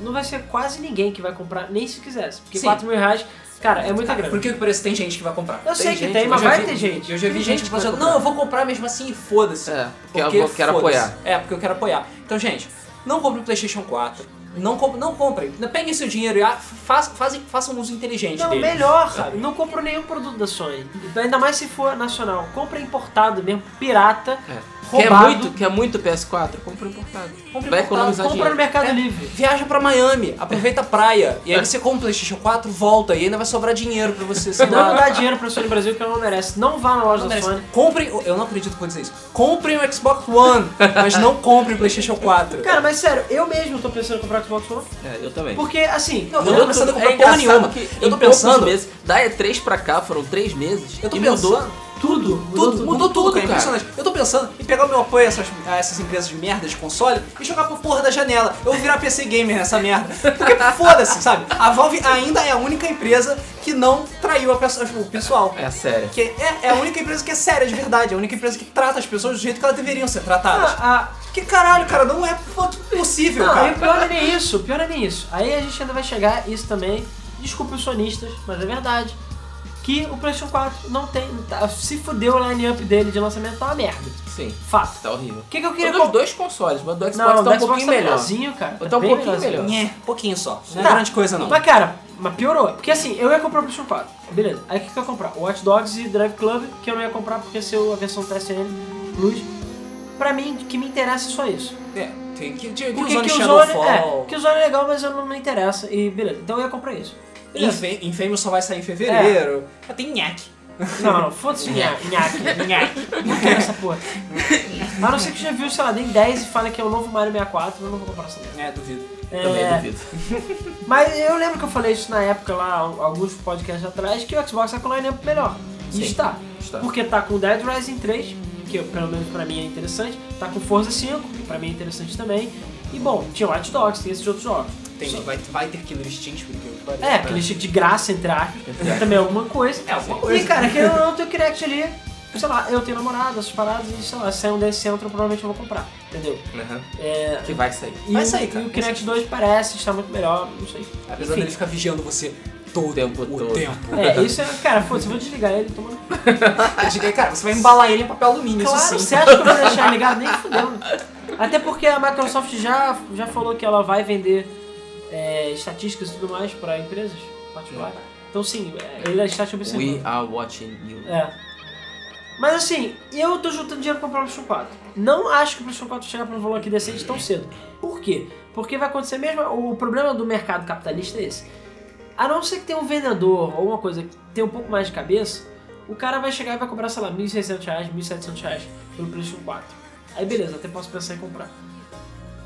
Speaker 3: Não vai ser quase ninguém que vai comprar, nem se quisesse. Porque
Speaker 1: Sim.
Speaker 3: 4 mil reais, cara, é muita grana.
Speaker 1: Por que que parece que tem gente que vai comprar?
Speaker 3: Eu sei que
Speaker 2: gente,
Speaker 3: tem,
Speaker 2: eu
Speaker 3: mas vai
Speaker 1: vi-
Speaker 3: ter gente.
Speaker 1: Eu já vi
Speaker 3: Tem
Speaker 1: gente
Speaker 3: que
Speaker 1: falando,
Speaker 3: comprar.
Speaker 1: não, eu vou comprar mesmo assim e foda-se.
Speaker 2: É, porque eu vou- quero apoiar.
Speaker 1: É, porque eu quero apoiar. Então, gente, não compre o PlayStation 4. Não, comp- não comprem. Peguem seu dinheiro e faz, fazem, façam um uso inteligente
Speaker 3: Não,
Speaker 1: dele.
Speaker 3: melhor, sabe? Não compro nenhum produto da Sony. Ainda mais se for nacional. Compra importado mesmo, pirata,
Speaker 2: É. Quer
Speaker 3: roubado.
Speaker 2: muito, quer muito PS4? Compra importado.
Speaker 1: Compra
Speaker 2: Vai
Speaker 1: importado,
Speaker 2: economizar
Speaker 3: Compra no
Speaker 2: dinheiro.
Speaker 3: Mercado
Speaker 1: É.
Speaker 3: Livre.
Speaker 1: Viaja pra Miami, aproveita a praia, e aí você compra o PlayStation 4, volta, e ainda vai sobrar dinheiro pra você. sei
Speaker 3: Não,
Speaker 1: lá.
Speaker 3: não dá dinheiro pra Sony Brasil que ela não merece. Não vá na loja
Speaker 1: Não
Speaker 3: da
Speaker 1: merece.
Speaker 3: Sony.
Speaker 1: Comprem, eu não acredito que vou dizer isso. Comprem o Xbox One, mas não comprem o PlayStation 4.
Speaker 3: Cara, mas sério, eu mesmo tô pensando em comprar o Xbox One.
Speaker 2: É, eu também.
Speaker 3: Porque, assim,
Speaker 1: Não,
Speaker 3: eu-
Speaker 1: eu tô pensando em comprar
Speaker 2: é
Speaker 1: porra
Speaker 2: engraçado
Speaker 1: nenhuma.
Speaker 2: que
Speaker 1: Eu tô
Speaker 2: em poucos
Speaker 1: pensando-
Speaker 2: meses, da E3 pra cá foram três meses
Speaker 1: Eu tô
Speaker 2: e
Speaker 1: pensando.
Speaker 2: Mudou tudo.
Speaker 1: Tudo, mudou, tudo, cara.
Speaker 2: cara.
Speaker 1: Impressionante. Eu tô pensando em pegar o meu apoio a essas, a essas empresas de merda de console e jogar pra porra da janela. Eu vou virar PC gamer nessa merda. Porque foda-se, sabe? A Valve ainda é a única empresa que não traiu a pessoa- o pessoal.
Speaker 2: É sério.
Speaker 1: Que é, é a única empresa que é séria de verdade, é a única empresa que trata as pessoas do jeito que elas deveriam ser tratadas.
Speaker 3: Ah, ah,
Speaker 1: Que caralho, cara, não é possível,
Speaker 3: não, e
Speaker 1: cara.
Speaker 3: o pior não é nem isso, o pior é nem isso. Aí a gente ainda vai chegar, isso também, desculpa os sonistas, mas é verdade, que o PlayStation 4 não tem, tá- se fudeu o line-up dele de lançamento, tá uma merda.
Speaker 2: Sim,
Speaker 3: Fato.
Speaker 2: tá horrível.
Speaker 3: O que, que eu queria
Speaker 2: dos
Speaker 3: comprar?
Speaker 2: dois consoles, mas do Xbox
Speaker 3: Não,
Speaker 2: tá um
Speaker 3: do Xbox
Speaker 2: pouquinho
Speaker 3: tá
Speaker 2: melhor.
Speaker 3: melhorzinho, cara.
Speaker 2: Tá um
Speaker 3: bem
Speaker 2: pouquinho
Speaker 3: melhorzinho.
Speaker 2: melhor.
Speaker 1: Nhé, pouquinho só. Não é
Speaker 3: Tá.
Speaker 1: grande coisa, não.
Speaker 3: Mas cara, mas piorou. Porque assim, eu ia comprar o PlayStation 4. Beleza. Aí o que, que eu ia comprar? Watch Dogs e Drive Club, que eu não ia comprar porque ser a versão TSN Plus. Pra mim, o que me interessa é só isso.
Speaker 1: É, tem que, que, que
Speaker 3: que o Zone, é, que o Zone é legal, mas eu não me interessa. E beleza. Então eu ia comprar isso. Beleza.
Speaker 1: Infe- Infamous só vai sair em fevereiro. Tem nhaque.
Speaker 3: Não, não, foda-se nhaque, nhaque, nhaque. Não quero essa porra. A não ser que já viu, sei lá, nem 10 e fala que é o novo Mario 64, eu não vou comprar essa merda.
Speaker 1: É, duvido.
Speaker 2: Também
Speaker 3: É,
Speaker 2: duvido.
Speaker 3: Mas eu lembro que eu falei isso na época lá, alguns podcasts atrás, que o Xbox tá com o line-up melhor. E
Speaker 2: Sim,
Speaker 3: está.
Speaker 2: está.
Speaker 3: Porque tá com Dead Rising 3, que pelo menos pra mim é interessante, tá com Forza 5, que pra mim é interessante também. E bom, tinha Watch Dogs, tem esses outros jogos.
Speaker 1: Tem,
Speaker 3: Só-
Speaker 1: vai, vai ter Killer Instinct, porque eu parei.
Speaker 3: É, aquele chique de graça, entre aspas, também é alguma coisa.
Speaker 1: É, alguma coisa.
Speaker 3: E cara, querendo ou não, tem o Kinect ali, sei lá, eu tenho namorado, essas paradas, e sei lá, se sair um desse centro, provavelmente eu vou comprar, entendeu?
Speaker 2: Aham.
Speaker 3: É,
Speaker 2: Que vai sair.
Speaker 3: e
Speaker 1: Vai
Speaker 3: o-
Speaker 1: sair, cara,
Speaker 3: E o Kinect 2 parece estar muito melhor, não sei.
Speaker 1: Apesar
Speaker 3: Enfim.
Speaker 1: dele ficar vigiando você todo
Speaker 2: O tempo
Speaker 1: o
Speaker 2: todo.
Speaker 1: tempo.
Speaker 3: É, isso é. Cara, foda-se, eu vou desligar ele, toma.
Speaker 1: Eu digo, cara, você vai embalar ele em papel alumínio,
Speaker 3: Claro,
Speaker 1: isso
Speaker 3: você acha que eu vou deixar ligado? Nem fudendo. Até porque a Microsoft já, já falou que ela vai vender é, estatísticas e tudo mais para empresas particulares. Então, sim, é, ele está te observando.
Speaker 2: We are watching you.
Speaker 3: É. Mas assim, eu tô juntando dinheiro pra comprar o PlayStation 4. Não acho que o PlayStation 4 vai chegar pra um valor aqui decente tão cedo. Por quê? Porque vai acontecer mesmo. O problema do mercado capitalista é esse. A não ser que tenha um vendedor ou uma coisa que tenha um pouco mais de cabeça, o cara vai chegar e vai cobrar, sei lá, 1.600 reais, 1.700 reais pelo PlayStation 4. Aí beleza, até posso pensar em comprar.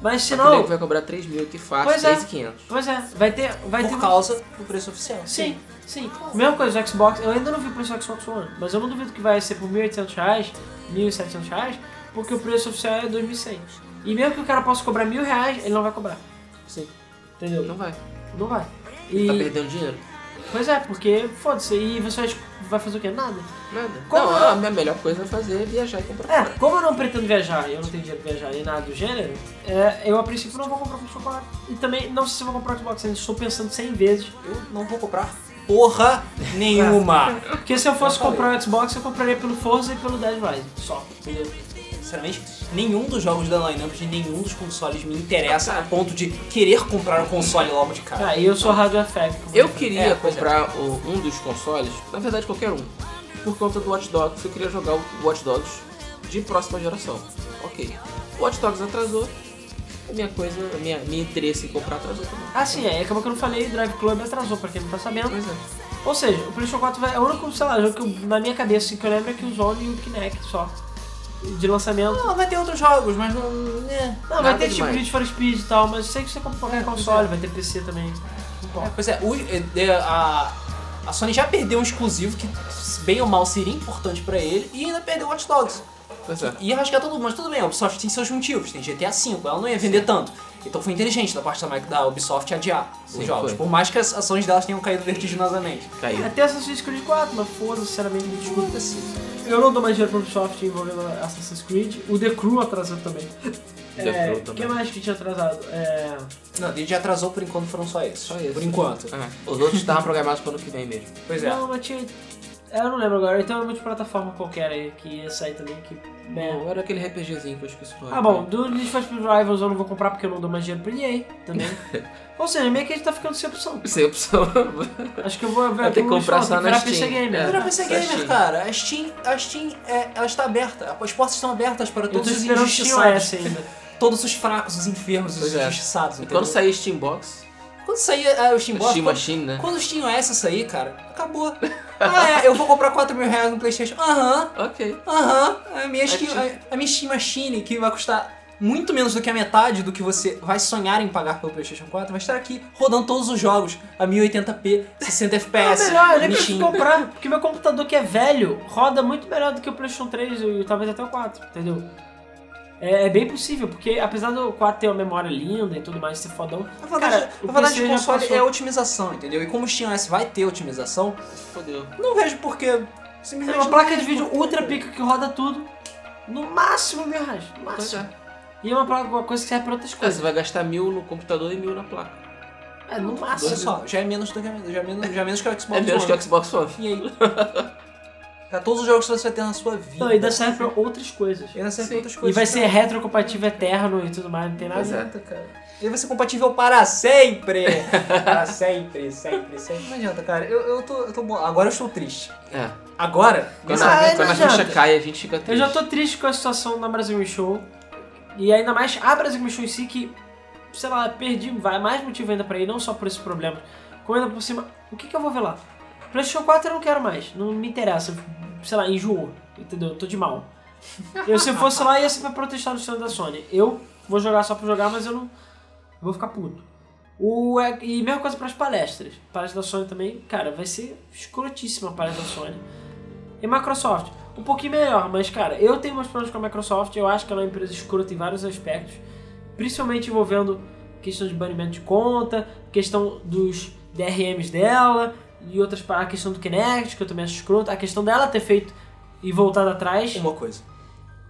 Speaker 3: Mas se não.
Speaker 2: vai cobrar 3 mil que faz
Speaker 3: Pois é.
Speaker 2: 3,500.
Speaker 3: Pois é, vai ter. Vai ter
Speaker 1: Por causa do preço oficial.
Speaker 3: Sim, sim. Mesma coisa, o Xbox, eu ainda não vi o preço do Xbox One, mas eu não duvido que vai ser por 1.800 reais, 1.700 reais, porque o preço oficial é 2.100. E mesmo que o cara possa cobrar mil reais, ele não vai cobrar.
Speaker 2: Sim.
Speaker 3: Entendeu?
Speaker 2: Não vai.
Speaker 3: Não vai.
Speaker 2: Tá
Speaker 3: E,
Speaker 2: perdendo dinheiro.
Speaker 3: Pois é, porque foda-se, e você vai, vai fazer o quê? Nada.
Speaker 2: Nada.
Speaker 3: Como-
Speaker 2: Não, a minha melhor coisa é fazer é viajar e comprar
Speaker 3: É,
Speaker 2: fora.
Speaker 3: como eu não pretendo viajar e eu não tenho dinheiro pra viajar nem nada do gênero, é, eu a princípio não vou comprar PlayStation 4. E também não sei se eu vou comprar o Xbox, ainda estou pensando 100 vezes.
Speaker 1: Eu não vou comprar porra nenhuma.
Speaker 3: Porque se eu fosse
Speaker 1: Eu
Speaker 3: comprar o Xbox, eu compraria pelo Forza e pelo Dead Rising, só. Entendeu?
Speaker 1: Sinceramente, nenhum dos jogos da lineup de nenhum dos consoles me interessa a ponto de querer comprar o console logo de cara.
Speaker 3: Ah, e eu sou hardware fag. como
Speaker 2: Eu queria
Speaker 1: É, é.
Speaker 2: comprar o- um dos consoles, na verdade qualquer um, por conta do Watch Dogs. Eu queria jogar o Watch Dogs de próxima geração. Ok. O Watch Dogs atrasou, a minha coisa, a minha, minha interesse em comprar atrasou também.
Speaker 3: Ah, sim, é. Acabou que eu não falei, Drive Club atrasou, pra quem não tá sabendo.
Speaker 2: Pois é.
Speaker 3: Ou seja, o PlayStation 4 vai. É o único, sei lá, jogo que eu- na minha cabeça assim, que eu lembro é que o Zone e o Kinect só. De lançamento.
Speaker 1: Não, vai ter outros jogos, mas não. É.
Speaker 3: Não, vai ter tipo
Speaker 2: demais.
Speaker 3: Need for Speed e tal, mas sei que você compra qualquer
Speaker 1: É,
Speaker 3: console,
Speaker 1: é.
Speaker 3: vai ter PC também.
Speaker 1: É, pois é, o- é, é, a, a Sony já perdeu um exclusivo que, bem ou mal, seria importante pra ele e ainda perdeu o Watch Dogs.
Speaker 2: Pois é.
Speaker 1: Ia rasgar todo mundo, mas tudo bem, a Ubisoft tem seus motivos, tem GTA V, ela não ia vender tanto. Então foi inteligente da parte da, da Ubisoft adiar
Speaker 2: Sim,
Speaker 1: os jogos,
Speaker 2: foi.
Speaker 1: por mais que as ações delas tenham caído vertiginosamente.
Speaker 2: Caiu.
Speaker 3: Até Assassin's Creed 4, mas foda-se, sinceramente, me desculpa. Eu não dou mais dinheiro pra Ubisoft envolvendo Assassin's Creed. O The Crew atrasou também.
Speaker 2: The
Speaker 3: é,
Speaker 2: Crew
Speaker 3: O
Speaker 2: também.
Speaker 3: que mais que tinha atrasado? É...
Speaker 1: Não, ele já atrasou por enquanto foram só esses.
Speaker 2: Só esses.
Speaker 1: Por enquanto.
Speaker 2: É, Os outros estavam programados para o ano que vem mesmo.
Speaker 1: Pois é.
Speaker 3: Não, mas tinha. É, Eu não lembro agora, então é multiplataforma qualquer aí que ia sair também, que... né?
Speaker 2: Não, era aquele RPGzinho que eu esqueci o nome.
Speaker 3: Ah, bom, do Need for Speed Rivals eu não vou comprar porque eu não dou mais dinheiro pra EA também. Ou seja, meio que a gente tá ficando sem opção.
Speaker 2: Sem opção.
Speaker 3: Acho que eu vou ver
Speaker 2: Vai ter que comprar só na
Speaker 3: virar
Speaker 2: Steam.
Speaker 3: PC Gamer.
Speaker 2: É.
Speaker 1: Era PC Gamer,
Speaker 2: Steam.
Speaker 1: cara. A Steam, a Steam é, ela está aberta. As portas estão abertas para todos os
Speaker 3: Steam
Speaker 1: injustiçados.
Speaker 3: OS ainda.
Speaker 1: Todos os fracos, os enfermos, os
Speaker 2: Pois é.
Speaker 1: injustiçados.
Speaker 2: E
Speaker 1: entendeu?
Speaker 2: quando sair Steambox,
Speaker 1: Quando sair é, o Steam Box,
Speaker 2: Steam
Speaker 1: quando,
Speaker 2: Machine, né?
Speaker 1: quando o Steam OS sair, cara, acabou. ah, é, eu vou comprar 4 mil reais no Playstation. Aham,
Speaker 2: Ok.
Speaker 1: aham. A minha
Speaker 2: Steam,
Speaker 1: a, a minha Steam Machine, que vai custar muito menos do que a metade do que você vai sonhar em pagar pelo Playstation 4, vai estar aqui rodando todos os jogos a 1080p, 60
Speaker 3: É
Speaker 1: FPS,
Speaker 3: melhor, eu nem preciso comprar, porque meu computador que é velho roda muito melhor do que o PlayStation 3 e talvez até o 4, entendeu? É, é bem possível, porque apesar do 4 ter uma memória linda e tudo mais, ser fodão,
Speaker 1: A vantagem,
Speaker 3: Cara, o PC
Speaker 1: console
Speaker 3: passou.
Speaker 1: é a otimização, entendeu? E como o Steam OS vai ter otimização,
Speaker 2: Fodeu.
Speaker 1: não vejo por que
Speaker 3: é uma placa de
Speaker 1: vejo
Speaker 3: vídeo ultra pica que roda tudo, no máximo mil reais, no máximo.
Speaker 2: é.
Speaker 3: E é uma, placa, uma coisa que serve pra outras
Speaker 2: É, você
Speaker 3: coisas.
Speaker 2: vai gastar mil no computador e mil na placa.
Speaker 3: É, no
Speaker 1: Olha
Speaker 3: máximo.
Speaker 1: só, já é menos do que já é menos, já é menos que o Xbox
Speaker 2: É menos
Speaker 1: One.
Speaker 2: que o Xbox One.
Speaker 1: E aí? Cara, todos os jogos que você vai ter na sua vida.
Speaker 3: Não, e ainda serve pra outras coisas.
Speaker 1: E ainda serve pra outras
Speaker 3: E
Speaker 1: coisas.
Speaker 3: vai ser retrocompatível eterno e tudo mais, não tem nada.
Speaker 1: Exato, cara. Ele vai ser compatível para sempre! para sempre, sempre, sempre. Não adianta, cara. Eu, eu, tô, eu tô bom. Agora eu estou triste.
Speaker 2: É.
Speaker 1: Agora,
Speaker 2: Quando,
Speaker 3: Ah,
Speaker 2: a, quando a ficha cai, a gente fica triste.
Speaker 3: Eu já tô triste com a situação da Brasil Show. E ainda mais a Brasil Show em si, que, sei lá, perdi vai mais motivo ainda pra ir, não só por esse problema. Como ainda por cima, o que, que eu vou ver lá? PlayStation 4 eu não quero mais, não me interessa. Sei lá, enjoou, entendeu? Eu tô de mal. Eu, se eu fosse lá, ia ser pra protestar no stand da Sony. Eu vou jogar só pra jogar, mas eu não. eu vou ficar puto. O, é- e mesma coisa pras palestras. Palestra da Sony também, cara, vai ser escrotíssima a palestra da Sony. E Microsoft, um pouquinho melhor, mas cara, eu tenho meus problemas com a Microsoft, eu acho que ela é uma empresa escrota em vários aspectos, principalmente envolvendo questão de banimento de conta, questão dos DRMs dela e outras a questão do Kinect, que eu também acho escroto, a questão dela ter feito e voltado atrás.
Speaker 1: uma coisa.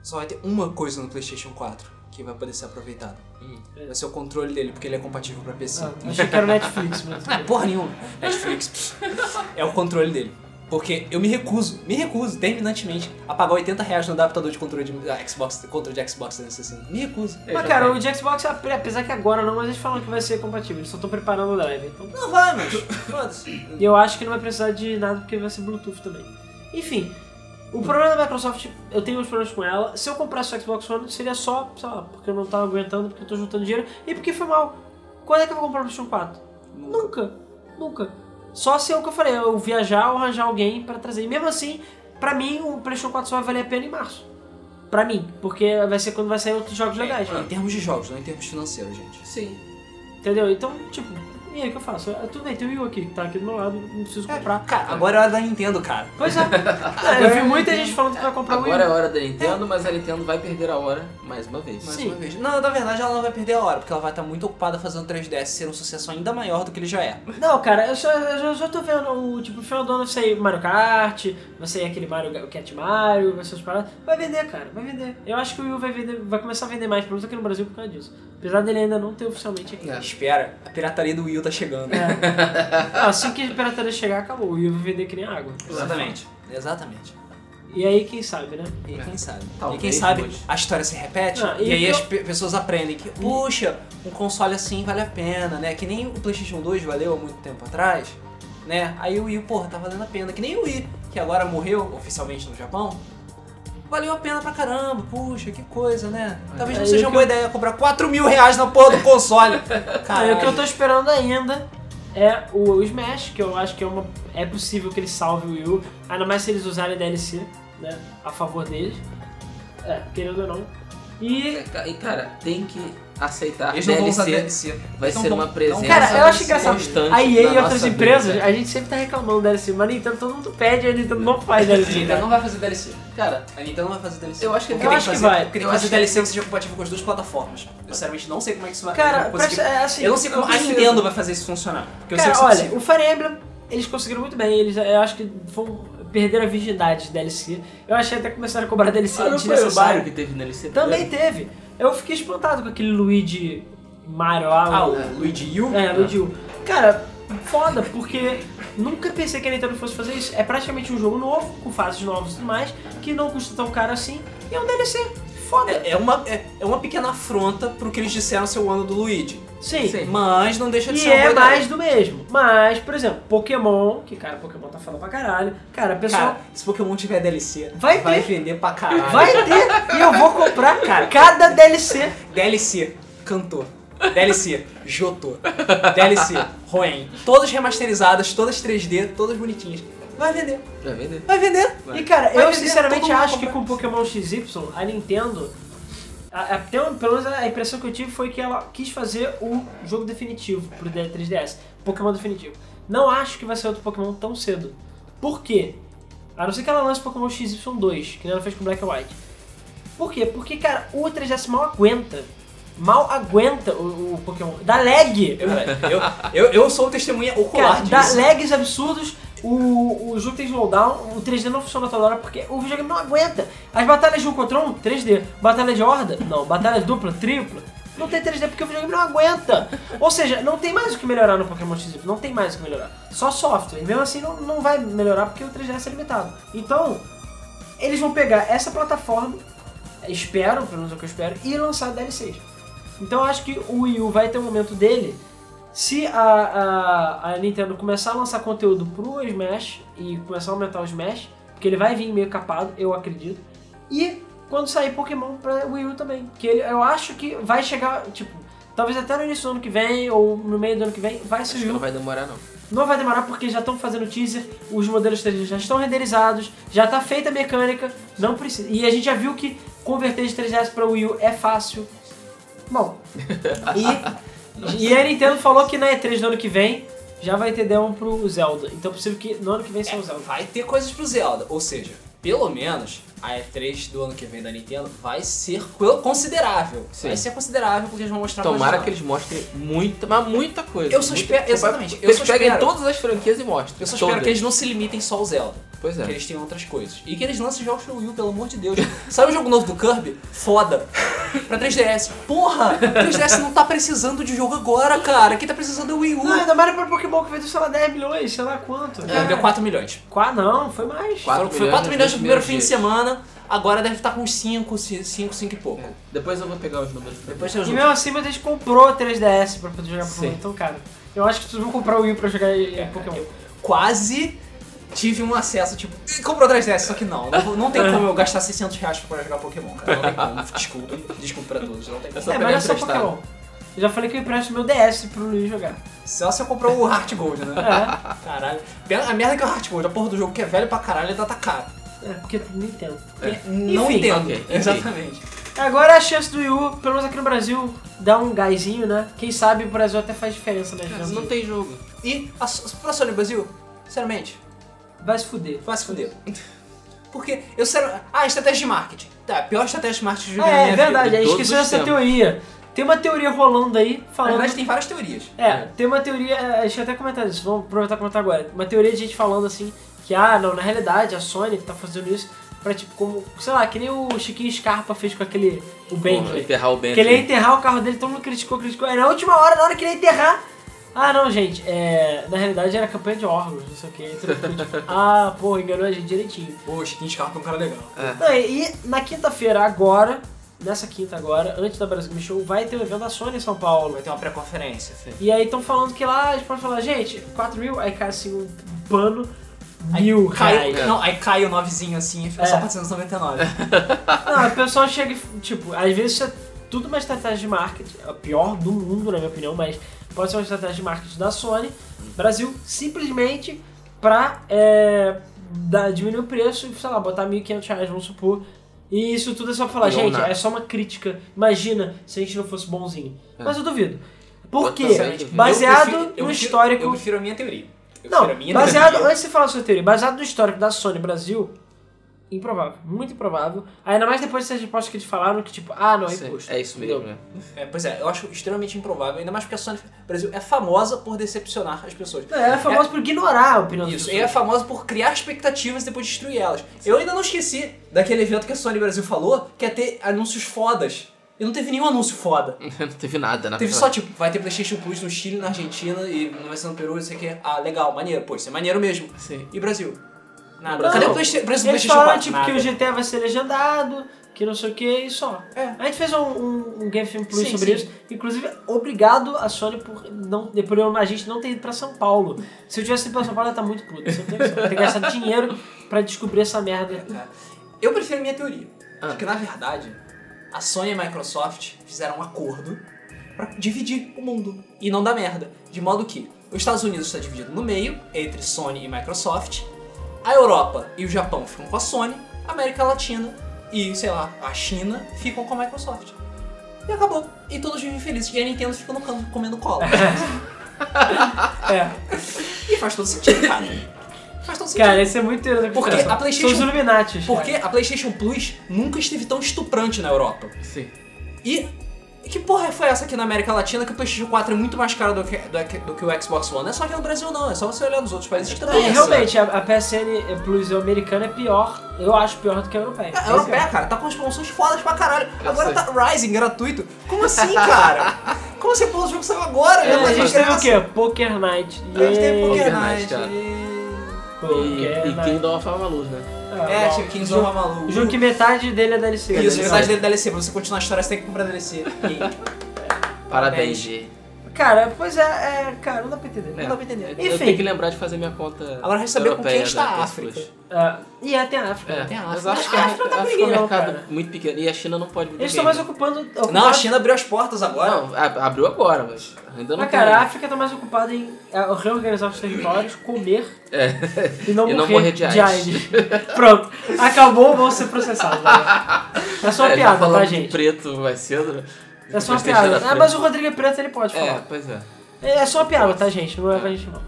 Speaker 1: Só vai ter uma coisa no PlayStation 4 que vai poder ser aproveitada.
Speaker 2: Hum.
Speaker 1: Vai ser o controle dele, porque ele é compatível pra PC.
Speaker 3: Ah, achei que era o Netflix, mas.
Speaker 1: Ah, porra nenhuma. Netflix. é o controle dele. Porque eu me recuso, me recuso, terminantemente, a pagar 80 reais no adaptador de controle de Xbox, controle de Xbox 360. Me recuso.
Speaker 3: Mas cara, o de Xbox, apesar que agora não, mas eles falam que vai ser compatível, eles só estão preparando o drive. Então
Speaker 1: Não vai, mas foda-se.
Speaker 3: E eu acho que não vai precisar de nada porque vai ser Bluetooth também. Enfim, o problema da Microsoft, eu tenho uns problemas com ela. Se eu comprasse o Xbox One, seria só, sei lá, porque eu não tava aguentando, porque eu tô juntando dinheiro e porque foi mal. Quando é que eu vou comprar o PlayStation 4? Nunca. Nunca. Só se é o que eu falei, eu viajar ou arranjar alguém pra trazer. E mesmo assim, pra mim, o PlayStation 4 só vai valer a pena em março. Pra mim, porque vai ser quando vai sair outros jogos legais.
Speaker 1: Em termos de jogos, não em termos financeiros, gente.
Speaker 2: Sim.
Speaker 3: Entendeu? Então, tipo, e aí o que eu faço? Ah, Tudo bem, tem o Wii U aqui, que tá aqui do meu lado, não preciso comprar.
Speaker 1: Cara, agora é hora da Nintendo, cara.
Speaker 3: Pois é. É, eu vi muita gente falando que vai comprar o Wii
Speaker 2: Agora é
Speaker 3: U.
Speaker 2: hora da Nintendo, mas a Nintendo vai perder a hora mais uma vez.
Speaker 1: Mais
Speaker 3: Sim.
Speaker 1: uma vez. Não, na verdade ela não vai perder a hora, porque ela vai estar muito ocupada fazendo o 3DS ser um sucesso ainda maior do que ele já é.
Speaker 3: Não, cara, eu só, eu já, já tô vendo o tipo, no final do ano vai sair Mario Kart, vai sair aquele Mario o Cat Mario, vai ser os paradas. Vai vender, cara, vai vender. Eu acho que o Wii U vai vender, vai começar a vender mais, pelo menos aqui no Brasil por causa disso. Apesar dele ainda não ter oficialmente aqui.
Speaker 2: É.
Speaker 1: Espera, a pirataria do Wii U tá chegando.
Speaker 3: É. Assim que a pirataria chegar, acabou. O vai vender que nem água.
Speaker 1: Exatamente. Exatamente.
Speaker 3: E aí, quem sabe, né?
Speaker 1: E quem sabe?
Speaker 2: Talvez
Speaker 1: e quem sabe a história se repete
Speaker 3: Ah,
Speaker 1: e,
Speaker 3: e
Speaker 1: aí
Speaker 3: eu-
Speaker 1: as pe- pessoas aprendem que, puxa, um console assim vale a pena, né? Que nem o PlayStation 2 valeu há muito tempo atrás, né? Aí o Wii, porra, tá valendo a pena. Que nem o Wii, que agora morreu oficialmente no Japão. Valeu a pena pra caramba, puxa, que coisa, né? Talvez não
Speaker 3: Aí
Speaker 1: seja uma boa
Speaker 3: eu-
Speaker 1: ideia comprar 4 mil reais na porra do console. Cara,
Speaker 3: e o que eu tô esperando ainda é o Smash, que eu acho que é uma. É possível que ele salve o Wii U, ainda mais se eles usarem DLC, né? A favor deles. É, querendo ou não. E.
Speaker 2: E cara, tem que aceitar
Speaker 1: eles não vão usar
Speaker 2: DLC.
Speaker 1: DLC.
Speaker 2: vai
Speaker 1: Então
Speaker 2: ser uma presença
Speaker 3: Cara, eu acho engraçado.
Speaker 2: constante
Speaker 3: A EA e outras empresas,
Speaker 2: vida.
Speaker 3: a gente sempre tá reclamando DLC, mas a Nintendo todo mundo pede e a Nintendo não faz DLC.
Speaker 1: A Nintendo não vai fazer DLC.
Speaker 2: Cara,
Speaker 1: A Nintendo não vai fazer DLC.
Speaker 2: Eu acho que-
Speaker 3: eu
Speaker 1: tem
Speaker 3: acho que
Speaker 1: fazer-
Speaker 3: vai.
Speaker 1: Porque tem que fazer
Speaker 2: acho que-
Speaker 1: DLC que seja compatível com as duas plataformas. Eu sinceramente não sei como é que isso vai
Speaker 3: Cara, parece- é assim,
Speaker 1: Eu não sei como a Nintendo vai fazer isso funcionar. Porque eu
Speaker 3: Cara,
Speaker 1: que é
Speaker 3: olha, o Fire Emblem, eles conseguiram muito bem. Eles, eu acho que vão perder a virgindade de DLC. Eu achei até que começaram a cobrar DLC
Speaker 2: ah, não foi o. Mario que teve no DLC?
Speaker 3: Também teve. Eu fiquei espantado com aquele Luigi Mario lá.
Speaker 1: Ah,
Speaker 3: o-
Speaker 1: o Luigi U?
Speaker 3: É, Luigi U. Cara, foda, porque nunca pensei que a Nintendo fosse fazer isso. É praticamente um jogo novo, com fases novas e tudo mais, que não custa tão caro assim, e é um DLC. Foda.
Speaker 1: É, é uma, é, é uma pequena afronta pro que eles disseram ser o ano do Luigi.
Speaker 3: Sim.
Speaker 2: Sim.
Speaker 1: Mas não deixa de
Speaker 3: E
Speaker 1: ser
Speaker 3: é mais do mesmo. Mas, por exemplo, Pokémon, que cara, Pokémon tá falando pra caralho. Cara, a pessoa
Speaker 1: Cara, se Pokémon tiver DLC,
Speaker 3: Vai ter.
Speaker 1: vender pra caralho.
Speaker 3: vai ter e eu vou comprar, cara. Cada DLC.
Speaker 1: DLC, cantor. DLC, Jotô. DLC, Roen. Todas remasterizadas, todas 3D, todas bonitinhas. Vai vender.
Speaker 2: Vai vender.
Speaker 1: Vai vender.
Speaker 3: E cara,
Speaker 1: Vai
Speaker 3: eu
Speaker 1: vender,
Speaker 3: sinceramente acho que com Pokémon XY, a Nintendo. A- a- tem uma- pelo menos a impressão que eu tive foi que ela quis fazer o jogo definitivo pro D- 3DS. Pokémon definitivo. Não acho que vai ser outro Pokémon tão cedo. Por quê? A não ser que ela lance Pokémon XY2, que nem ela fez com Black and White. Por quê? Porque, cara, o 3DS mal aguenta. Mal aguenta o, o Pokémon. Dá lag.
Speaker 1: Eu, eu, eu, eu sou testemunha ocular
Speaker 3: Cara, dá
Speaker 1: disso.
Speaker 3: lags absurdos, o, o jogo tem slowdown, o 3D não funciona toda hora porque o videogame não aguenta. As batalhas de um contra um, 3D. Batalha de horda, não. Batalha dupla, tripla, não tem 3D porque o videogame não aguenta. Ou seja, não tem mais o que melhorar no Pokémon XY, não tem mais o que melhorar. Só software. E mesmo assim não, não vai melhorar porque o 3DS é limitado. Então, eles vão pegar essa plataforma, espero, pelo menos é o que eu espero, e lançar DLCs. Então eu acho que o Wii U vai ter um momento dele se a, a, a Nintendo começar a lançar conteúdo pro Smash e começar a aumentar o Smash, porque ele vai vir meio capado, eu acredito. E quando sair Pokémon pra Wii U também. Que ele, eu acho que vai chegar, tipo, talvez até no início do ano que vem ou no meio do ano que vem, vai
Speaker 2: Acho
Speaker 3: Wii U.
Speaker 2: não vai demorar, não.
Speaker 3: Não vai demorar porque já estão fazendo teaser, os modelos 3D já estão renderizados, já está feita a mecânica, não precisa. E a gente já viu que converter de 3DS para Wii U é fácil. Bom, e, e a Nintendo falou que na E3 do ano que vem já vai ter demo pro Zelda. Então é possível que no ano que vem seja o Zelda.
Speaker 1: Vai ter coisas pro Zelda. Ou seja, pelo menos a E3 do ano que vem da Nintendo vai ser co- considerável.
Speaker 2: Sim.
Speaker 1: Vai ser considerável porque eles vão mostrar
Speaker 2: Tomara que eles mostrem muita, mas muita coisa.
Speaker 1: Eu só espero- exatamente,
Speaker 2: Que
Speaker 1: eu
Speaker 2: eles
Speaker 1: só
Speaker 2: peguem
Speaker 1: espero-
Speaker 2: todas as franquias e mostrem.
Speaker 1: Eu só espero
Speaker 2: Todas.
Speaker 1: que eles não se limitem só ao Zelda.
Speaker 2: Pois é.
Speaker 1: Que eles tenham outras coisas. E que eles lancem jogos pro Wii U, pelo amor de Deus. Sabe o jogo novo do Kirby? Foda. Pra 3DS. Porra! 3DS não tá precisando de jogo agora, cara. Quem tá precisando é o Wii U.
Speaker 3: Não, ainda mais para Pokémon que vendeu, sei lá, 10 milhões, sei lá quanto.
Speaker 1: É, deu 4 milhões.
Speaker 3: Qua- não, foi mais.
Speaker 2: Quatro
Speaker 1: Foram- foi
Speaker 2: milhões
Speaker 1: 4
Speaker 2: nos
Speaker 1: milhões no primeiro fim de
Speaker 2: dias.
Speaker 1: Semana. Agora deve estar com uns 5, 5, 5 e pouco.
Speaker 2: Depois eu vou pegar os números.
Speaker 1: Depois
Speaker 3: E mesmo assim, muita gente comprou 3DS pra poder jogar Pokémon. Então, cara, eu acho que vocês vão comprar o Wii pra jogar eh, Pokémon.
Speaker 1: quase tive um acesso, tipo, "Ih, comprou 3DS, só que não. Não, não tem como eu gastar 600 reais pra jogar Pokémon, cara. Não tem como. Desculpe, desculpe pra todos. Não tem como.
Speaker 2: Só
Speaker 3: É,
Speaker 2: pegar
Speaker 3: mas é só. Pokémon. Eu já falei que eu empresto meu DS pro Luiz jogar.
Speaker 1: Só se eu comprar o Heart Gold, né?
Speaker 3: É,
Speaker 1: Caralho. A merda é que é o Heart Gold, a porra do jogo que é velho pra caralho, ele tá caro.
Speaker 3: É porque não entendo.
Speaker 1: Não
Speaker 3: Enfim,
Speaker 1: entendo.
Speaker 2: ok, enfim.
Speaker 1: Exatamente.
Speaker 3: Agora a chance do Wii U, pelo menos aqui no Brasil, dá um gásinho, né? Quem sabe o Brasil até faz diferença nas
Speaker 2: Mas
Speaker 3: vendas.
Speaker 2: não tem jogo.
Speaker 1: E a, pra Sony Brasil, sinceramente,
Speaker 3: Vai se fuder.
Speaker 1: vai se fuder. Porque eu sério. Ah, estratégia de marketing. Tá, a pior estratégia de marketing vi
Speaker 3: Ah,
Speaker 1: na
Speaker 3: é
Speaker 1: minha
Speaker 3: verdade,
Speaker 1: vida.
Speaker 2: os
Speaker 3: dessa
Speaker 2: tempos.
Speaker 3: teoria. Tem uma teoria rolando aí
Speaker 1: Na
Speaker 3: falando.
Speaker 1: verdade, tem várias teorias.
Speaker 3: É, tem uma teoria, é, deixa eu até comentar isso, vamos aproveitar e comentar agora. Uma teoria de gente falando assim, que ah, não, na realidade a Sony tá fazendo isso pra tipo, como, sei lá, que nem o Chiquinho Scarpa fez com aquele, o Bentley.
Speaker 2: Enterrar o
Speaker 3: Que
Speaker 2: Bentley.
Speaker 3: ele ia enterrar o carro dele, todo mundo criticou, criticou. Aí na última hora, na hora que ele ia enterrar, ah não, gente, é, na realidade era campanha de órgãos, não sei o que. Tipo, ah, pô, enganou a gente direitinho.
Speaker 1: Pô, Chiquinho Scarpa é um cara legal.
Speaker 3: Não, e, e na quinta-feira, agora, nessa quinta agora, antes da Brasil Game Show, vai ter o evento da Sony em São Paulo.
Speaker 1: Vai ter uma pré-conferência.
Speaker 3: E aí estão falando que lá a gente pode falar, gente, 4 mil, aí cai assim um pano, mil
Speaker 1: Cai,
Speaker 3: reais.
Speaker 1: não, aí cai o novezinho assim e fica
Speaker 3: É.
Speaker 1: só 499.
Speaker 3: Não, o pessoal chega e, tipo, às vezes isso é tudo uma estratégia de marketing, é a pior do mundo, na minha opinião, mas pode ser uma estratégia de marketing da Sony, Brasil, simplesmente pra é, dar- diminuir o preço e, sei lá, botar 1.500 reais, vamos supor. E isso tudo é só pra falar,
Speaker 2: Ou
Speaker 3: gente,
Speaker 2: nada.
Speaker 3: é só uma crítica. Imagina se a gente não fosse bonzinho.
Speaker 2: É.
Speaker 3: Mas eu duvido. Por quê? Baseado
Speaker 1: Eu prefiro- eu
Speaker 3: no histórico.
Speaker 1: Eu prefiro a minha teoria. Eu
Speaker 3: Não,
Speaker 1: minha
Speaker 3: baseado,
Speaker 1: teoria.
Speaker 3: antes de você falar a sua teoria, baseado no histórico da Sony Brasil, improvável, muito improvável. Ainda mais depois dessas respostas que eles falaram que, tipo, ah, não, é
Speaker 2: Sim,
Speaker 3: imposto.
Speaker 2: É isso mesmo, né?
Speaker 1: É, pois é, eu acho extremamente improvável, ainda mais porque a Sony Brasil é famosa por decepcionar as pessoas.
Speaker 3: Não, ela é famosa por ignorar a opinião
Speaker 1: Isso, e é famosa por criar expectativas e depois destruir elas. Eu ainda não esqueci daquele evento que a Sony Brasil falou, que é ter anúncios fodas E não teve nenhum anúncio foda.
Speaker 2: Não teve nada, na
Speaker 1: Teve só, tipo, vai ter PlayStation Plus no Chile, na Argentina e não vai ser no Peru, não sei o que. Ah, legal, maneiro. Pô, isso é maneiro mesmo.
Speaker 2: Sim.
Speaker 1: E Brasil? Nada.
Speaker 2: Brasil
Speaker 1: Cadê
Speaker 2: não.
Speaker 1: o Playsta- preço do
Speaker 3: Eles
Speaker 1: PlayStation
Speaker 3: falaram
Speaker 1: 4?
Speaker 3: tipo,
Speaker 1: Nada.
Speaker 3: que o GTA vai ser legendado, que não sei o que e só.
Speaker 1: É.
Speaker 3: A gente fez um, um, um Game Film Plus
Speaker 1: Sim,
Speaker 3: sobre
Speaker 1: sim.
Speaker 3: isso. Inclusive, obrigado a Sony por, não, por eu- a gente não ter ido pra São Paulo. Se eu tivesse ido pra São Paulo, ia estar muito puto. Você tem noção. Eu ter gastado dinheiro pra descobrir essa merda.
Speaker 1: É. Eu prefiro a minha teoria.
Speaker 2: Ah.
Speaker 1: De que, na verdade, a Sony e a Microsoft fizeram um acordo pra dividir o mundo e não dar merda. De modo que os Estados Unidos está dividido no meio, entre Sony e Microsoft, a Europa e o Japão ficam com a Sony, a América Latina e, sei lá, a China ficam com a Microsoft. E acabou. E todos vivem felizes. E a Nintendo fica no canto comendo cola.
Speaker 3: É.
Speaker 1: e faz todo sentido, cara. Faz todo sentido.
Speaker 3: Cara, isso é muito interessante.
Speaker 1: Porque a PlayStation-
Speaker 3: São os Illuminati.
Speaker 1: Porque a PlayStation Plus nunca esteve tão estuprante na Europa.
Speaker 2: Sim.
Speaker 1: E que porra foi essa aqui na América Latina que o PlayStation 4 é muito mais caro do que, do, que- do que o Xbox One? Não é só aqui no Brasil não, é só você olhar nos outros países que também
Speaker 3: É,
Speaker 1: é.
Speaker 3: realmente, a, a PSN Plus americana é pior, eu acho pior do que a europeia.
Speaker 1: A europeia, cara, tá com as promoções fodas pra caralho.
Speaker 2: Eu
Speaker 1: Agora
Speaker 2: sei.
Speaker 1: tá Rising gratuito. Como assim, cara? Como assim, pô, o jogo saiu agora?
Speaker 3: É,
Speaker 1: né?
Speaker 3: a gente teve o quê? Poker Night.
Speaker 1: A gente teve. Poker
Speaker 2: Poker
Speaker 1: Night.
Speaker 2: Night, cara.
Speaker 1: E-
Speaker 3: Poker
Speaker 2: E, e
Speaker 3: Night.
Speaker 2: Kingdom of Amalur, né?
Speaker 3: Ah,
Speaker 1: É,
Speaker 3: bom.
Speaker 1: tinha o Kings
Speaker 3: Jogo-
Speaker 1: of Amalur.
Speaker 3: Jogo que metade dele é DLC.
Speaker 1: Isso,
Speaker 3: né?
Speaker 1: metade dele é DLC. Pra você continuar a história, você tem que comprar DLC. E-
Speaker 2: Parabéns, G.
Speaker 3: Cara, pois é, é, cara, não dá pra entender.
Speaker 2: É.
Speaker 1: Não dá pra entender.
Speaker 2: Eu
Speaker 3: Enfim.
Speaker 2: tenho que lembrar de fazer minha conta.
Speaker 1: Agora resta saber com quem está a
Speaker 2: PS
Speaker 1: África.
Speaker 2: Plus.
Speaker 3: Ah, e é, tem a África.
Speaker 2: É,
Speaker 1: Tem a
Speaker 2: mas
Speaker 1: África.
Speaker 2: acho que
Speaker 3: A
Speaker 2: a
Speaker 3: África tá
Speaker 2: África é um mercado
Speaker 3: cara.
Speaker 2: muito pequeno. E a China não pode
Speaker 3: Eles estão mais ocupando.
Speaker 1: Não, a China abriu as portas agora.
Speaker 2: Não, a- abriu agora, mas ainda não
Speaker 3: Mas, cara, a. África tá mais ocupada em é, reorganizar os territórios, comer
Speaker 2: É.
Speaker 3: e não,
Speaker 2: E não
Speaker 3: morrer,
Speaker 2: morrer de AIDS.
Speaker 3: AIDS. Pronto, acabou, vão ser processados. Né? É só uma
Speaker 2: É,
Speaker 3: piada, tá,
Speaker 2: de
Speaker 3: gente?
Speaker 2: preto mais cedo, né?
Speaker 3: É só uma piada.
Speaker 2: da
Speaker 3: Ah, mas o Rodrigo é preto, ele pode
Speaker 2: É,
Speaker 3: falar.
Speaker 2: pois é.
Speaker 3: É só uma piada, tá, gente? Não é pra gente, não.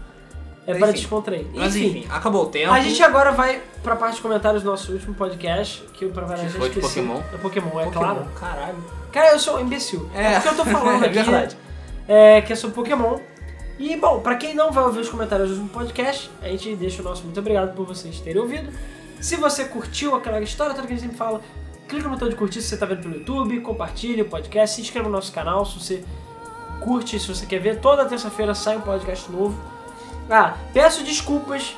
Speaker 3: É pra
Speaker 1: Enfim.
Speaker 3: descontrair.
Speaker 1: Mas
Speaker 3: Enfim,
Speaker 1: enfim, acabou o tempo.
Speaker 3: a gente agora vai pra parte de comentários do nosso último podcast, que o pra variar
Speaker 2: Que
Speaker 3: já esqueci.
Speaker 2: Pokémon?
Speaker 3: É Pokémon, é
Speaker 1: Pokémon,
Speaker 3: claro.
Speaker 1: Caralho.
Speaker 3: Cara, eu sou um imbecil. É,
Speaker 1: É.
Speaker 3: porque eu tô falando
Speaker 1: É
Speaker 3: aqui,
Speaker 1: verdade.
Speaker 3: é, que é sobre Pokémon. E, bom, pra quem não vai ouvir os comentários do último podcast, a gente deixa o nosso muito obrigado por vocês terem ouvido. Se você curtiu aquela história toda que a gente sempre fala, clica no botão de curtir se você tá vendo pelo YouTube, compartilhe o podcast, se inscreva no nosso canal se você curte, se você quer ver. Toda terça-feira sai um podcast novo. Ah, peço desculpas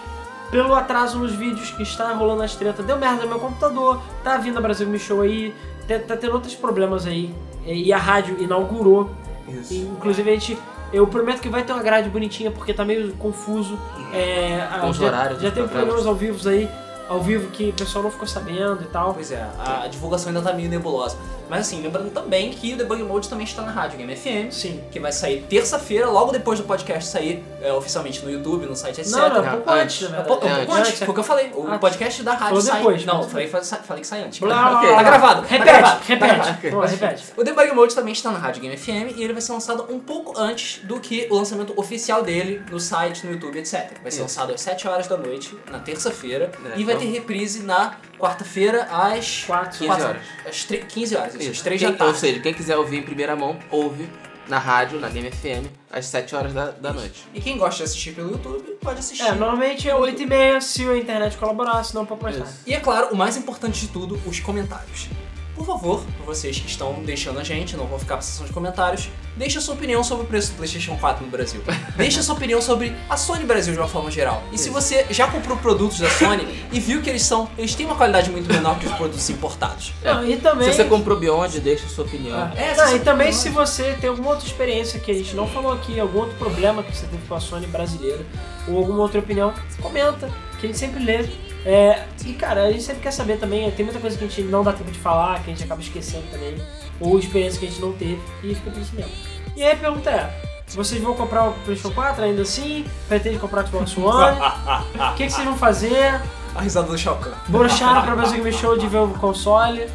Speaker 3: pelo atraso nos vídeos que está rolando as tretas. Deu merda no meu computador, tá vindo a Brasil Me Show aí, tá, tá tendo outros problemas aí. E a rádio inaugurou.
Speaker 1: Isso.
Speaker 3: E, inclusive a gente. Eu prometo que vai ter uma grade bonitinha porque tá meio confuso. É, a-
Speaker 2: Com os
Speaker 3: já,
Speaker 2: horários
Speaker 3: Já teve
Speaker 2: programas.
Speaker 3: programas ao vivo aí, ao vivo que o pessoal não ficou sabendo e tal.
Speaker 1: Pois é, a divulgação ainda tá meio nebulosa. Mas assim, lembrando também que o Debug Mode também está na Rádio Game FM,
Speaker 3: Sim.
Speaker 1: que vai sair terça-feira, logo depois do podcast sair é, oficialmente no YouTube, no site, etc.
Speaker 3: Não, não, um
Speaker 2: É,
Speaker 3: pouco
Speaker 2: antes.
Speaker 3: antes, na
Speaker 1: É um pouco antes, foi o que eu falei. O
Speaker 3: Ah,
Speaker 1: podcast da rádio sai.
Speaker 3: depois,
Speaker 1: não, falei, falei que sai antes.
Speaker 3: Blá, blá,
Speaker 2: Ok.
Speaker 3: blá,
Speaker 1: Tá
Speaker 3: blá.
Speaker 1: gravado, tá
Speaker 3: Repete,
Speaker 1: tá
Speaker 3: repete.
Speaker 1: gravado.
Speaker 3: Vamos lá, repete.
Speaker 1: O Debug Mode também está na Rádio Game FM e ele vai ser lançado um pouco antes do que o lançamento oficial dele no site, no YouTube, etc. Vai ser
Speaker 2: Isso.
Speaker 1: lançado às 7 horas da noite, na terça-feira,
Speaker 2: É,
Speaker 1: e vai
Speaker 2: então-
Speaker 1: ter reprise na quarta-feira às
Speaker 3: Quatro.
Speaker 2: 15
Speaker 1: quatro-
Speaker 2: horas.
Speaker 1: Às tre- 15 horas, isso, às
Speaker 2: Isso.
Speaker 1: 3
Speaker 2: Quem-
Speaker 1: da tarde.
Speaker 2: Ou seja, quem quiser ouvir em primeira mão, ouve na rádio, na Game FM, às 7 horas da, da noite.
Speaker 1: E quem gosta de assistir pelo YouTube, pode assistir.
Speaker 3: É, normalmente é 8h30 se a internet colaborar, senão um pouco mais tarde.
Speaker 2: Isso.
Speaker 1: E é claro, o mais importante de tudo, os comentários. Por favor, vocês que estão deixando a gente, não vão ficar pra sessão de comentários, deixe a sua opinião sobre o preço do PlayStation 4 no Brasil. Deixe a sua opinião sobre a Sony Brasil de uma forma geral. E se
Speaker 2: Isso.
Speaker 1: você já comprou produtos da Sony e viu que eles são, eles têm uma qualidade muito menor que os produtos importados.
Speaker 3: Não, e também...
Speaker 2: Se você comprou Beyond, deixa a sua opinião.
Speaker 3: Ah,
Speaker 1: É,
Speaker 3: não,
Speaker 1: se
Speaker 3: e também se você tem alguma outra experiência que a gente não falou aqui, algum outro problema que você teve com a Sony brasileira, ou alguma outra opinião, comenta, que a gente sempre lê. É, e cara, a gente sempre quer saber também, tem muita coisa que a gente não dá tempo de falar, que a gente acaba esquecendo também, ou experiência que a gente não teve, e fica por isso mesmo. E aí a pergunta é, vocês vão comprar o PlayStation 4 ainda assim? Pretende comprar o Xbox One? O que, que vocês vão fazer?
Speaker 1: A risada do Shao Kahn.
Speaker 3: Broxaram pra Brasil Game Show de ver o console?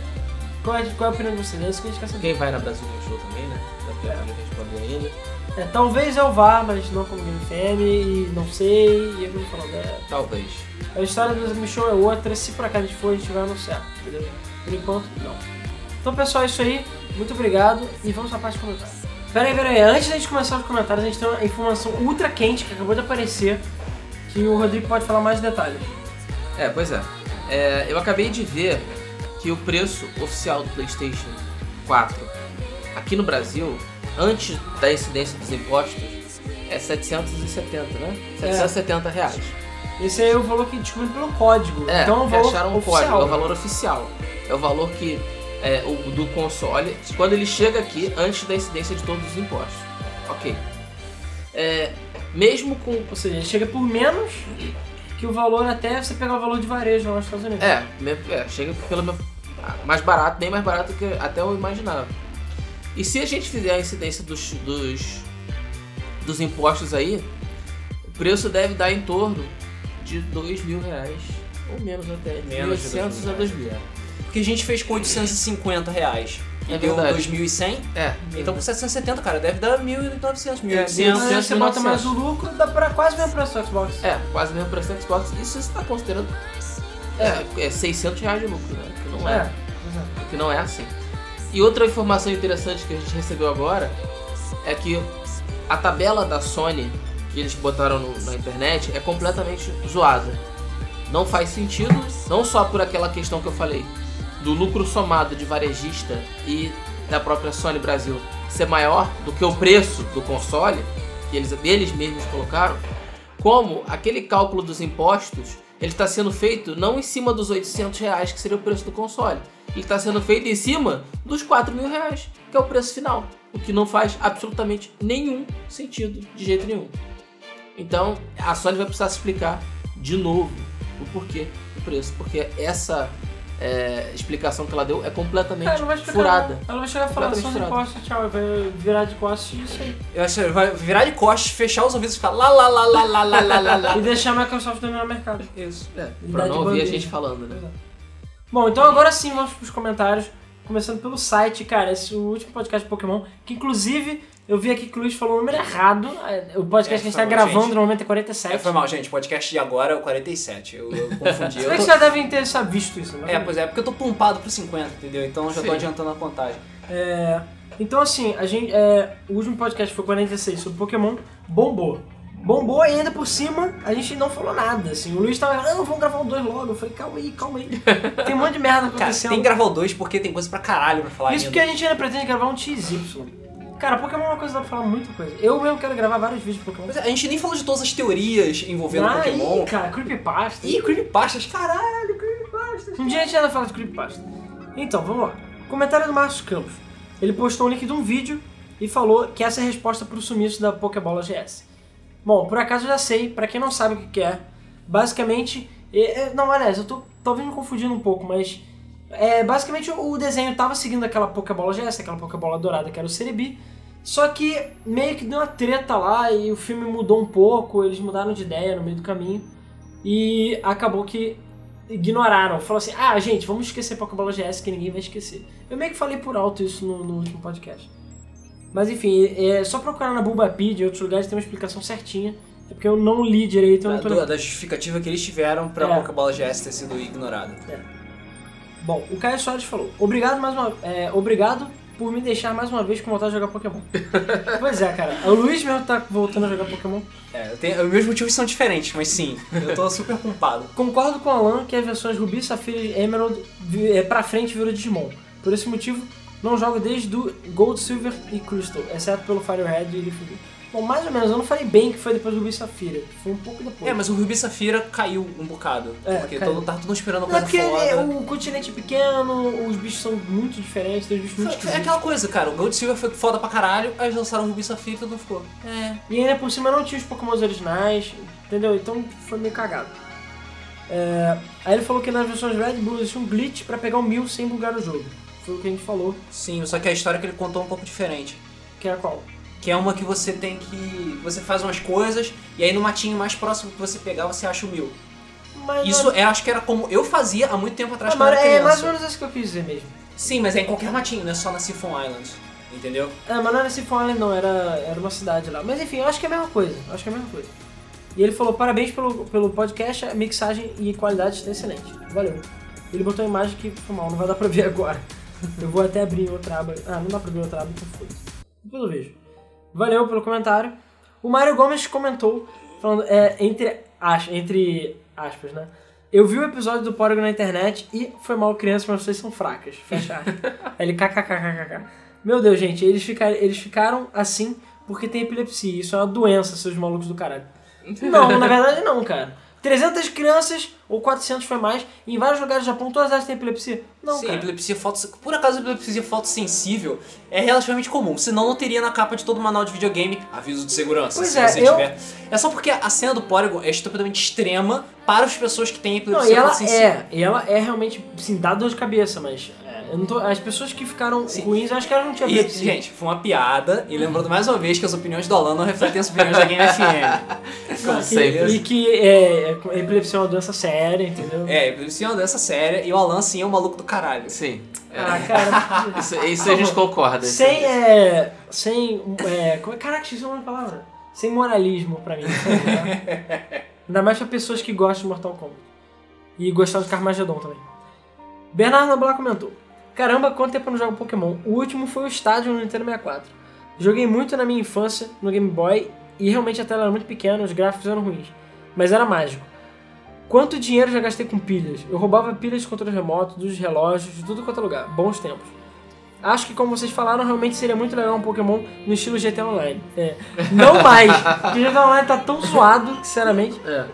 Speaker 3: Qual é, qual é a opinião de vocês? É isso que a gente quer saber.
Speaker 2: Quem vai na Brasil Game Show também, né? Dá tempo de responder ainda.
Speaker 3: É, talvez eu vá, mas não como Game FM, e não sei, e eu vou falando. É,
Speaker 2: Talvez.
Speaker 3: A história do Game Show é outra, se por acaso a gente for, a gente vai anunciar, entendeu? Por enquanto, não. Então, pessoal, é isso aí. Muito obrigado e vamos pra parte de comentários. Pera aí, pera aí. Antes da gente começar os comentários, a gente tem uma informação ultra quente que acabou de aparecer, que o Rodrigo pode falar mais detalhes.
Speaker 2: É, pois é. É, Eu acabei de ver que o preço oficial do PlayStation 4 aqui no Brasil, antes da incidência dos impostos, é 770, né? 770 reais.
Speaker 3: Esse aí é o valor que descobriu pelo código.
Speaker 2: É,
Speaker 3: então é o valor
Speaker 2: acharam um
Speaker 3: oficial.
Speaker 2: código, é o valor oficial. É o valor que é, o do console, quando ele chega aqui, antes da incidência de todos os impostos. Ok. É, mesmo com.
Speaker 3: Ou seja, ele chega por menos que o valor até você pegar o valor de varejo lá nos Estados Unidos.
Speaker 2: É, é, chega pelo meu, mais barato, bem mais barato que até eu imaginava. E se a gente fizer a incidência dos, dos, dos impostos aí, o preço deve dar em torno de 2 mil reais. Ou menos até.
Speaker 1: Menos de
Speaker 2: 1.800 a 2 mil.
Speaker 1: Porque a gente fez com 850 reais. E
Speaker 2: É
Speaker 1: deu
Speaker 2: verdade.
Speaker 1: 2.100.
Speaker 2: É.
Speaker 1: Então com 770, cara, deve dar 1.900, 1.800.
Speaker 2: É,
Speaker 3: você
Speaker 2: 1.900.
Speaker 3: bota mais o lucro, dá pra quase mesmo preço do Xbox.
Speaker 2: É, quase mesmo preço do Xbox. Isso você está considerando. É, é 600 reais de lucro, né? Que não é. que não é assim. E outra informação interessante que a gente recebeu agora é que a tabela da Sony que eles botaram no- na internet é completamente zoada. Não faz sentido, não só por aquela questão que eu falei do lucro somado de varejista e da própria Sony Brasil ser maior do que o preço do console que eles deles mesmos colocaram, como aquele cálculo dos impostos ele está sendo feito não em cima dos 800 reais que seria o preço do console, ele está sendo feito em cima dos 4 mil reais que é o preço final, o que não faz absolutamente nenhum sentido de jeito nenhum. Então a Sony vai precisar se explicar de novo o porquê do preço, porque essa é, explicação que ela deu é completamente
Speaker 3: vai explicar,
Speaker 2: furada.
Speaker 3: não. Ela vai chegar falando só
Speaker 2: Completamente
Speaker 3: de impostos, tchau, vai virar de costas e isso aí.
Speaker 1: Eu acho que vai virar de costas, fechar os ouvidos e ficar lá, lá, lá, lá, lá, lá, lá, lá, lá.
Speaker 3: E deixar a Microsoft dominar o mercado.
Speaker 1: Isso.
Speaker 2: É, pra não ouvir a gente falando, né?
Speaker 3: Bom, então agora sim vamos pros comentários. Começando pelo site, cara, esse é o último podcast de Pokémon, que inclusive eu vi aqui que o Luiz falou o número errado. É, O podcast
Speaker 1: É,
Speaker 3: que a gente tá
Speaker 1: mal,
Speaker 3: gravando
Speaker 1: gente.
Speaker 3: no momento é 47.
Speaker 1: É, foi mal, gente. Podcast de agora é o 47. Eu, eu confundi. Eu
Speaker 3: bem que
Speaker 1: tô-
Speaker 3: já devem ter já visto isso, né?
Speaker 1: É, pois é, porque eu tô pumpado pro 50, entendeu? Então eu já tô
Speaker 2: Sim.
Speaker 1: adiantando a contagem.
Speaker 3: É, então assim, a gente, é, o último podcast foi 46 sobre Pokémon, bombou. Bombou e ainda por cima a gente não falou nada, assim. O Luiz tava, não, vamos gravar o 2 logo. Eu falei, calma aí, calma aí. Tem um monte de merda
Speaker 1: Cara,
Speaker 3: acontecendo.
Speaker 1: tem que gravar o 2 porque tem coisa pra caralho pra falar
Speaker 3: Isso
Speaker 1: ainda.
Speaker 3: porque a gente ainda pretende gravar um XY. Cara, Pokémon é uma coisa que dá pra falar muita coisa. Eu mesmo quero gravar vários vídeos de Pokémon.
Speaker 1: Pois é, a gente nem falou de todas as teorias envolvendo
Speaker 3: Ah,
Speaker 1: Pokémon.
Speaker 3: ih, cara, creepypasta.
Speaker 1: Ih, creepypastas, caralho, creepypastas.
Speaker 3: Um dia a gente ainda fala de creepypasta. Então, vamos lá. Comentário do Marcos Campos. Ele postou um link de um vídeo e falou que essa é a resposta pro sumiço da Pokébola GS. Bom, por acaso eu já sei, pra quem não sabe o que que é, basicamente... é- é- não, aliás, eu tô talvez me confundindo um pouco, mas... É, basicamente o desenho tava seguindo aquela Pokébola GS, aquela Pokébola dourada que era o Cerebi, só que meio que deu uma treta lá e o filme mudou um pouco, eles mudaram de ideia no meio do caminho e acabou que ignoraram. Falou assim: ah, gente, vamos esquecer Pokébola GS que ninguém vai esquecer. Eu meio que falei por alto isso no, no último podcast. Mas enfim, é só procurar na Bulbapedia e outros lugares tem uma explicação certinha. É porque eu não li direito, eu
Speaker 1: Da,
Speaker 3: não tô
Speaker 1: da justificativa que eles tiveram pra
Speaker 3: É.
Speaker 1: Pokébola GS ter sido ignorada.
Speaker 3: Bom, o Caio Soares falou: Obrigado mais uma é, Obrigado por me deixar mais uma vez com vontade de jogar Pokémon. pois é, cara. O Luiz mesmo tá voltando a jogar Pokémon.
Speaker 1: É, eu tenho, os meus motivos são diferentes, mas sim, eu tô super pumpado.
Speaker 3: Concordo com o Alan que as versões Ruby, Safira e Emerald é, pra frente virou Digimon. Por esse motivo, não jogo desde do Gold, Silver e Crystal, exceto pelo Fire Red e Leaf Green. Bom, mais ou menos, eu não falei bem que foi depois do Ruby e Safira. Foi um pouco depois.
Speaker 1: É, mas o Ruby Safira caiu um bocado.
Speaker 3: É,
Speaker 1: porque
Speaker 3: caiu.
Speaker 1: todo, tava todo mundo esperando
Speaker 3: Não é
Speaker 1: coisa
Speaker 3: porque
Speaker 1: foda.
Speaker 3: ele- o continente é pequeno, os bichos são muito diferentes, tem os bichos muito
Speaker 1: Foi- foi
Speaker 3: esquisitos.
Speaker 1: aquela coisa, cara, o Gold Silver foi foda pra caralho, aí eles lançaram o Ruby Safira e todo mundo ficou. É.
Speaker 3: E ainda por cima não tinha os Pokémons originais, entendeu? Então foi meio cagado. É, Aí ele falou que nas versões Red Blue existe um glitch pra pegar o Mil sem bugar o jogo. Foi o que a gente falou,
Speaker 1: Sim, só que a história que ele contou é um pouco diferente.
Speaker 3: que é qual?
Speaker 1: Que é uma que você tem que. Você faz umas coisas e aí no matinho mais próximo que você pegar, você acha o mil.
Speaker 3: Mas
Speaker 1: Isso é, acho que era como eu fazia há muito tempo atrás
Speaker 3: Ah,
Speaker 1: quando
Speaker 3: mas
Speaker 1: era
Speaker 3: é mais ou menos isso que eu quis dizer mesmo.
Speaker 1: Sim, mas é em qualquer matinho, não é só na Siphon Island. Entendeu?
Speaker 3: É, mas não era Siphon Island não, era, era uma cidade lá. Mas enfim, eu acho que é a mesma coisa. eu Acho que é a mesma coisa. E ele falou, parabéns pelo, pelo podcast, a mixagem e qualidade está excelente. Valeu. Ele botou a imagem que foi mal, não vai dar pra ver agora. Eu vou até abrir outra aba. Ah, não dá pra ver outra aba, então foda-se. Depois eu vejo. Valeu pelo comentário. O Mário Gomes comentou, falando, é, entre, as, entre aspas, né? Eu vi o episódio do Porygon na internet e foi mal criança, mas vocês são fracas. Fecha aspas. Aí ele kkkkkk. Meu Deus, gente, eles ficaram, eles ficaram assim porque tem epilepsia. Isso é uma doença, seus malucos do caralho. Não, na verdade não, cara. 300 crianças, ou 400 foi mais, em vários lugares do Japão todas elas têm epilepsia. Não,
Speaker 1: Sim,
Speaker 3: cara.
Speaker 1: epilepsia foto... Por acaso, a epilepsia fotossensível é relativamente comum. Senão, não teria na capa de todo manual de videogame aviso de segurança.
Speaker 3: Pois
Speaker 1: se
Speaker 3: é,
Speaker 1: você
Speaker 3: eu-
Speaker 1: tiver. É só porque a cena do Porygon é estupidamente extrema para as pessoas que têm
Speaker 3: Não,
Speaker 1: epilepsia
Speaker 3: e ela
Speaker 1: fotossensível.
Speaker 3: é, e ela é realmente, assim, dá dor de cabeça, mas não tô- as pessoas que ficaram ruins, eu acho que elas não tinham
Speaker 1: E,
Speaker 3: epilepsia.
Speaker 1: gente, foi uma piada. E lembrando mais uma vez que as opiniões do Alan não refletem as opiniões da Game FM.
Speaker 2: Como
Speaker 3: E-
Speaker 2: sempre.
Speaker 3: E que é, é, epilepsia é uma doença séria, entendeu?
Speaker 1: É, epilepsia é uma doença séria e o Alan, sim, é um maluco do caralho.
Speaker 2: Sim. É.
Speaker 3: Ah, cara.
Speaker 2: Isso, isso a gente concorda. isso-
Speaker 3: sem, é, sem, é, como é, caraca, esqueci o nome da palavra. Sem moralismo pra mim. tá? Ainda mais pra pessoas que gostam de Mortal Kombat. E gostam de Carmageddon também. Bernardo Noblar comentou. Caramba, quanto tempo eu não jogo Pokémon? O último foi o estádio no Nintendo 64. Joguei muito na minha infância, no Game Boy, e realmente a tela era muito pequena, os gráficos eram ruins. Mas era mágico. Quanto dinheiro já gastei com pilhas? Eu roubava pilhas de controle remoto, dos relógios, de tudo quanto é lugar. Bons tempos. Acho que, como vocês falaram, realmente seria muito legal um Pokémon no estilo GTA Online. É. Não mais, porque o GTA Online tá tão zoado, sinceramente.
Speaker 2: É.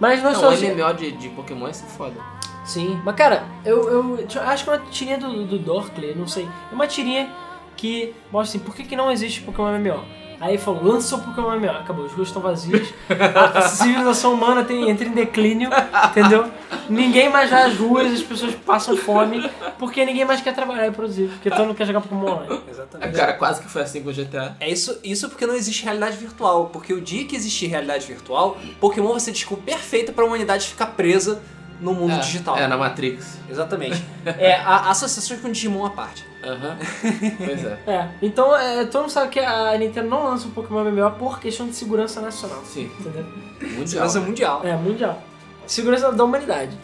Speaker 3: Mas
Speaker 2: Não, o
Speaker 3: nostalgia...
Speaker 2: MMO de, de Pokémon é foda.
Speaker 3: Sim, mas cara, eu, eu acho que é uma tirinha do, do Dorkley, não sei. É uma tirinha que mostra assim, por que, que não existe Pokémon MMO? Aí falou, lança o Pokémon MMO. Acabou, as ruas estão vazias, a civilização humana tem, entra em declínio, entendeu? Ninguém mais vai às ruas, as pessoas passam fome, porque ninguém mais quer trabalhar e produzir, porque todo mundo quer jogar Pokémon online.
Speaker 2: É,
Speaker 1: Exatamente.
Speaker 2: cara, quase que foi assim com o GTA.
Speaker 1: É isso, isso porque não existe realidade virtual. Porque o dia que existir realidade virtual, Pokémon vai ser a desculpa perfeita pra humanidade ficar presa no mundo
Speaker 2: é,
Speaker 1: digital.
Speaker 2: É, na Matrix.
Speaker 1: Exatamente. é, a, associações com Digimon à parte.
Speaker 2: Aham. pois é.
Speaker 3: É, então é, todo mundo sabe que a Nintendo não lança o Pokémon MMO por questão de segurança nacional,
Speaker 2: Sim.
Speaker 3: entendeu?
Speaker 2: Mundial.
Speaker 1: Segurança mundial.
Speaker 3: É, mundial. Segurança da humanidade.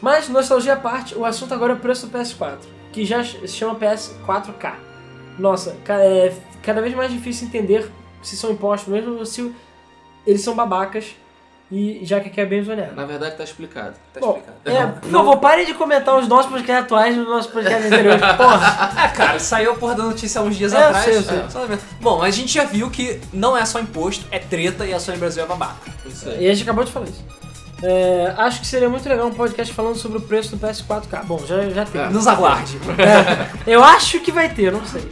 Speaker 3: Mas, nostalgia à parte, o assunto agora é o preço do PS4, que já se chama PS4K. Nossa, é cada vez mais difícil entender se são impostos mesmo ou se eles são babacas e já que aqui é bem zoneado.
Speaker 2: Na verdade tá explicado.
Speaker 1: Tá
Speaker 3: Bom,
Speaker 1: explicado.
Speaker 3: é, por favor, parem de comentar os nossos podcasts atuais nos nossos podcasts anteriores. Porra!
Speaker 1: Ah, cara, saiu a porra da notícia há uns dias
Speaker 3: É,
Speaker 1: atrás.
Speaker 3: sei, eu sei.
Speaker 1: É. Bom, a gente já viu que não é só imposto, é treta e a Sony Brasil é babaca.
Speaker 2: Isso aí.
Speaker 3: E a gente acabou de falar isso. É, acho que seria muito legal um podcast falando sobre o preço do PS4K. Bom, já, já tem.
Speaker 2: É.
Speaker 1: Nos aguarde.
Speaker 3: É, eu acho que vai ter, não sei.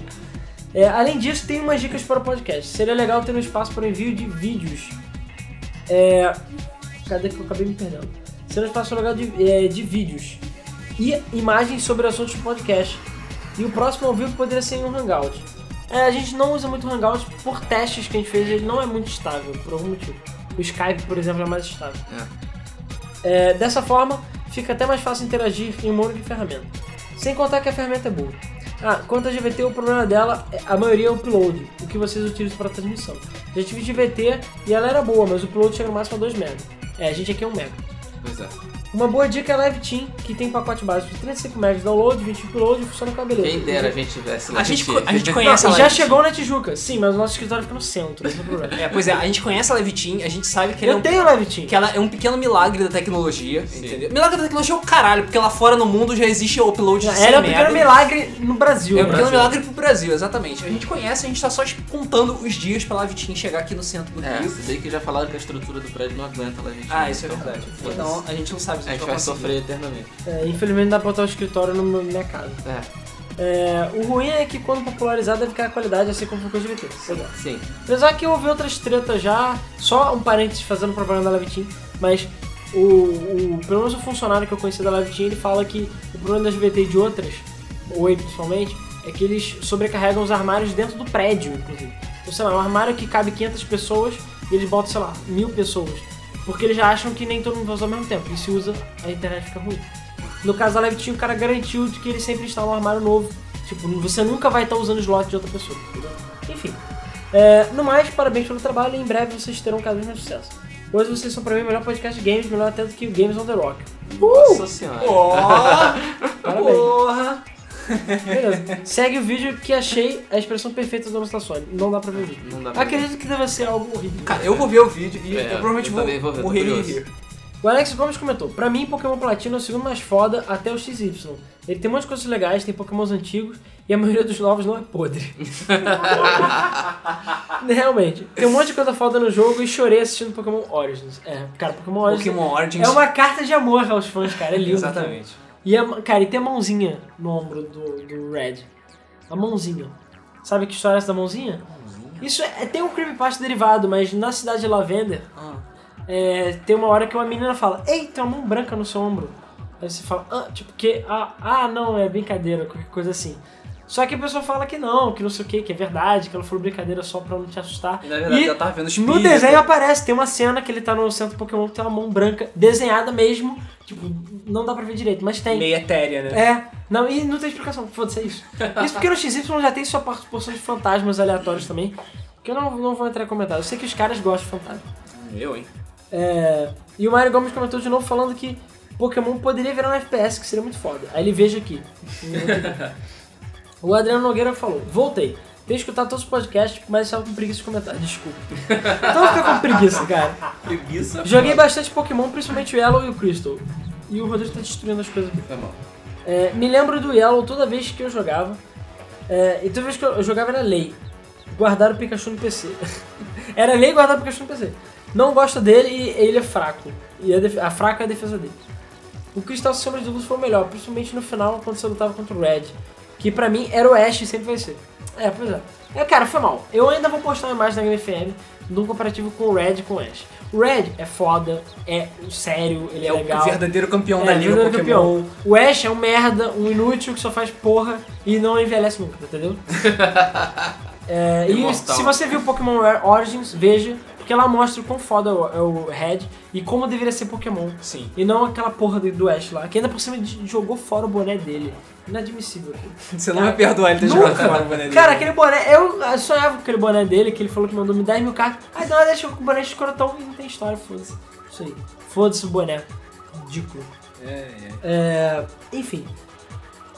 Speaker 3: É, além disso, tem umas dicas para o podcast. Seria legal ter um espaço para o envio de vídeos. É, cadê que eu acabei me perdendo? Seria um espaço legal de, é, de vídeos e imagens sobre assuntos do podcast. E o próximo ao vivo poderia ser em um Hangout. É, a gente não usa muito Hangout por testes que a gente fez, ele não é muito estável, por algum motivo. O Skype, por exemplo, é mais estável. É, dessa forma, fica até mais fácil interagir em um monte de ferramenta. Sem contar que a ferramenta é boa. Ah, quanto a GVT, o problema dela, é- a maioria é o upload, o que vocês utilizam para transmissão. Já tive GVT e ela era boa, mas o upload chega no máximo a 2 MB. É, a gente aqui é 1 MB.
Speaker 2: Pois é.
Speaker 3: Uma boa dica é a Live Team, que tem pacote básico de 35 MB de download, 20 upload e funciona com a beleza.
Speaker 2: Quem dera a gente tivesse lá.
Speaker 1: A gente, a gente
Speaker 3: Não,
Speaker 1: conhece
Speaker 3: e
Speaker 1: a
Speaker 3: já
Speaker 1: Live
Speaker 3: chegou na Tijuca, sim, mas o nosso escritório fica no centro, esse é o problema.
Speaker 1: É, pois é, a gente conhece a Live Team, a gente sabe que, ele é
Speaker 3: Eu
Speaker 1: um,
Speaker 3: tenho Live Team.
Speaker 1: que ela é um pequeno milagre da tecnologia,
Speaker 2: Sim.
Speaker 1: entendeu? Milagre da tecnologia é o caralho, porque lá fora no mundo já existe o upload de 100
Speaker 3: Ela é um pequeno milagre no Brasil.
Speaker 1: É um pequeno
Speaker 2: Brasil.
Speaker 1: milagre pro Brasil, exatamente. A gente conhece, a gente tá só contando os dias pra Live Team chegar aqui no centro do
Speaker 2: É,
Speaker 1: Rio.
Speaker 2: bem que já falaram que a estrutura do prédio não aguenta lá, gente.
Speaker 1: Ah, isso é
Speaker 2: Então,
Speaker 1: verdade.
Speaker 2: foda-se.
Speaker 1: Então a gente não sabe se
Speaker 2: A gente vai
Speaker 1: conseguir.
Speaker 2: sofrer eternamente.
Speaker 3: É, infelizmente não dá pra botar o escritório na minha casa.
Speaker 2: É,
Speaker 3: É, o ruim é que quando popularizar deve ficar a qualidade assim como ficou o GVT. Legal.
Speaker 2: sim.
Speaker 3: Apesar que eu ouvi outras tretas já, só um parênteses fazendo propaganda da Live Team, mas o, o, pelo menos o funcionário que eu conheci da Live Team, ele fala que o problema da GVT e de outras, o Oi principalmente, é que eles sobrecarregam os armários dentro do prédio, inclusive. Então, sei lá, um armário que cabe 500 pessoas e eles botam, sei lá, mil pessoas. Porque eles já acham que nem todo mundo vai usar ao mesmo tempo. E se usa, a internet fica ruim. No caso da Live Team, o cara garantiu de que ele sempre instala um armário novo. Tipo, você nunca vai estar usando slot de outra pessoa. entendeu? Enfim. É, no mais, parabéns pelo trabalho e em breve vocês terão cada vez mais sucesso. Hoje vocês são pra mim o melhor podcast de games, melhor até do que o Games on the Rock.
Speaker 2: Nossa senhora.
Speaker 1: Ó,
Speaker 3: Parabéns.
Speaker 1: porra!
Speaker 3: Beleza. Segue o vídeo que achei a expressão perfeita do Sony. Não dá pra ver o vídeo.
Speaker 2: Não dá pra
Speaker 3: Acredito que deve ser algo horrível.
Speaker 1: Cara, eu vou ver o vídeo e
Speaker 2: É,
Speaker 1: eu provavelmente
Speaker 2: eu
Speaker 1: vou
Speaker 2: também vou ver,
Speaker 1: morrer
Speaker 2: curioso.
Speaker 1: rir.
Speaker 3: O Alex Gomes comentou: Pra mim, Pokémon Platino é o segundo mais foda até o XY. Ele tem muitas coisas legais, tem Pokémons antigos e a maioria dos novos não é podre. Realmente. Tem um monte de coisa foda no jogo e chorei assistindo Pokémon Origins. É, cara, Pokémon Origins
Speaker 1: Pokémon Origins.
Speaker 3: é uma carta de amor aos fãs, cara. É lindo.
Speaker 1: Exatamente.
Speaker 3: E, a, cara, e tem a mãozinha no ombro do, do Red. A mãozinha. Sabe que história é essa da mãozinha? Isso é, tem um creepypasta derivado, mas na cidade de Lavender,
Speaker 1: Ah.
Speaker 3: é, tem uma hora que uma menina fala, ei, tem uma mão branca no seu ombro. Aí você fala, ah, tipo, que, ah, ah, não, é brincadeira, qualquer coisa assim. Só que a pessoa fala que não, que não sei o que, que é verdade, que ela falou brincadeira só pra não te assustar.
Speaker 1: E na verdade
Speaker 3: E
Speaker 1: ela tava vendo espírito.
Speaker 3: no desenho aparece, tem uma cena que ele tá no centro Pokémon que tem uma mão branca, desenhada mesmo, tipo, não dá pra ver direito, mas tem.
Speaker 1: Meio etérea, né?
Speaker 3: É, não, e não tem explicação, foda-se, é isso. Isso porque no XY já tem sua porção de fantasmas aleatórios também, que eu não, não vou entrar em comentário. Eu sei que os caras gostam de fantasma.
Speaker 1: Eu, hein?
Speaker 3: É, e o Mário Gomes comentou de novo falando que Pokémon poderia virar um FPS, que seria muito foda. Aí ele veja aqui. o Adriano Nogueira falou, voltei. Tenho escutado todos os podcasts, mas estava com preguiça de comentar. Desculpa. Então fica com preguiça, cara.
Speaker 2: Preguiça.
Speaker 3: Joguei bastante Pokémon, principalmente o Yellow e o Crystal. E o Rodrigo tá destruindo as coisas aqui.
Speaker 2: Foi mal.
Speaker 3: É, me lembro do Yellow toda vez que eu jogava. É, e toda vez que eu, eu jogava era lei. Guardar o Pikachu no PC. era lei guardar o Pikachu no PC. Não gosto dele e ele é fraco. E a, def- a fraca é a defesa dele. O Cristal Sombra de Luz foi o melhor, principalmente no final quando você lutava contra o Red. Que pra mim era o Ash e sempre vai ser. É, pois é. É, cara, foi mal. Eu ainda vou postar uma imagem na Game FM de um comparativo com o Red e com o Ash. O Red é foda, é sério, ele é,
Speaker 1: É o
Speaker 3: legal.
Speaker 1: verdadeiro campeão
Speaker 3: É,
Speaker 1: da liga
Speaker 3: verdadeiro
Speaker 1: Pokémon.
Speaker 3: campeão. O Ash é um merda, um inútil que só faz porra e não envelhece nunca, entendeu? É, e se você viu Pokémon Origins, veja, porque ela mostra o quão foda é o- é o Red e como deveria ser Pokémon.
Speaker 1: Sim.
Speaker 3: E não aquela porra do, Ash lá, que ainda por cima jogou fora o boné dele. Inadmissível aquilo.
Speaker 1: Você não vai perdoar ele ter jogado fora o boné dele.
Speaker 3: Cara, aquele boné, eu sonhava com aquele boné dele, que ele falou que mandou me 10 mil cartas. Aí ele chegou com o boné de escrotão e não tem história, foda-se. Isso aí. Foda-se o boné. Ridículo.
Speaker 1: É, é.
Speaker 3: É, enfim.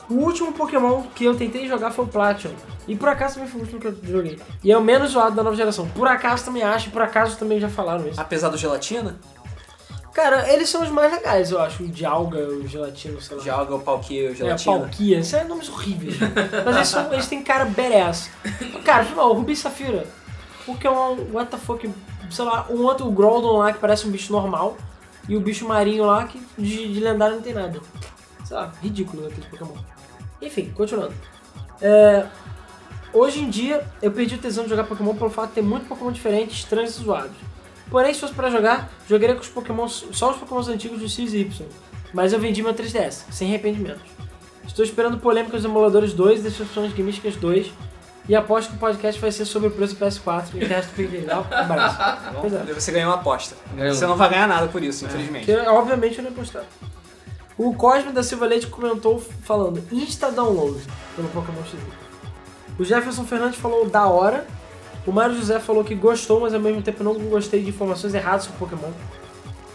Speaker 3: O último Pokémon que eu tentei jogar foi o Platinum. E por acaso também foi o último que eu joguei. E é o menos zoado da nova geração. Por acaso também acho, e por acaso também já falaram isso.
Speaker 1: Apesar do gelatina,
Speaker 3: Cara, eles são os mais legais, eu acho. O Dialga, o Gelatino, sei lá.
Speaker 1: joga o Palkia, o
Speaker 3: É,
Speaker 1: gelatina.
Speaker 3: Palkia, isso é nomes horríveis. Mas eles, são, eles têm cara badass. Cara, mal, o Rubi Safira. Pokémon, what the fuck, sei lá, um outro, o Groudon lá que parece um bicho normal. E o bicho marinho lá que de, de lendário não tem nada. Sei lá, ridículo aquele Pokémon. Enfim, continuando. É, hoje em dia, eu perdi o tesão de jogar Pokémon pelo fato de ter muito Pokémon diferentes, estranhos e zoados. Porém, se fosse pra jogar, jogaria com os Pokémon, só os Pokémon antigos do X e Y. Mas eu vendi meu 3DS, sem arrependimentos. Estou esperando polêmicas dos emuladores 2 e decepções gamísticas 2. E aposto que o podcast vai ser sobre o preço do PS4 e o resto do PG. Abraço. Pois é.
Speaker 1: Você ganhou uma aposta.
Speaker 2: Ganhou.
Speaker 1: Você não vai ganhar nada por isso, infelizmente.
Speaker 3: Que, obviamente eu não ia postar. O Cosme da Silva Leite comentou falando Insta Download pelo Pokémon X. O Jefferson Fernandes falou da hora. O Mário José falou que gostou, mas ao mesmo tempo não gostei de informações erradas sobre Pokémon.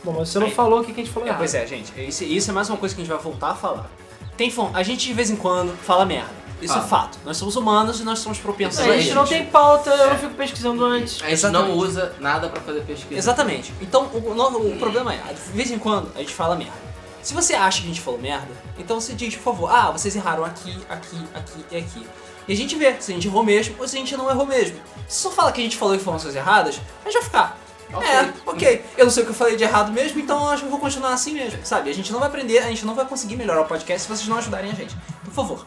Speaker 3: Bom, mas você não
Speaker 1: Aí.
Speaker 3: falou o que a gente falou
Speaker 1: É,
Speaker 3: errado.
Speaker 1: pois é, gente. Isso, isso é mais uma coisa que a gente vai voltar a falar. Tem a gente de vez em quando fala merda. Isso
Speaker 2: Fala.
Speaker 1: é fato. Nós somos humanos e nós somos propensos
Speaker 3: A
Speaker 1: a
Speaker 3: gente
Speaker 1: isso.
Speaker 3: não tem pauta, eu não fico pesquisando antes.
Speaker 2: A gente
Speaker 1: Exatamente.
Speaker 2: não usa nada pra fazer pesquisa.
Speaker 1: Exatamente. Então, o, no- o problema é, de vez em quando a gente fala merda. Se você acha que a gente falou merda, então você diz, por favor, ah, vocês erraram aqui, aqui, aqui e aqui. E a gente vê se a gente errou mesmo ou se a gente não errou mesmo. Se só fala que a gente falou informações erradas, a gente vai ficar.
Speaker 2: Ok.
Speaker 1: É, ok. Eu não sei o que eu falei de errado mesmo, então eu acho que eu vou continuar assim mesmo, sabe? A gente não vai aprender, a gente não vai conseguir melhorar o podcast se vocês não ajudarem a gente. Por favor,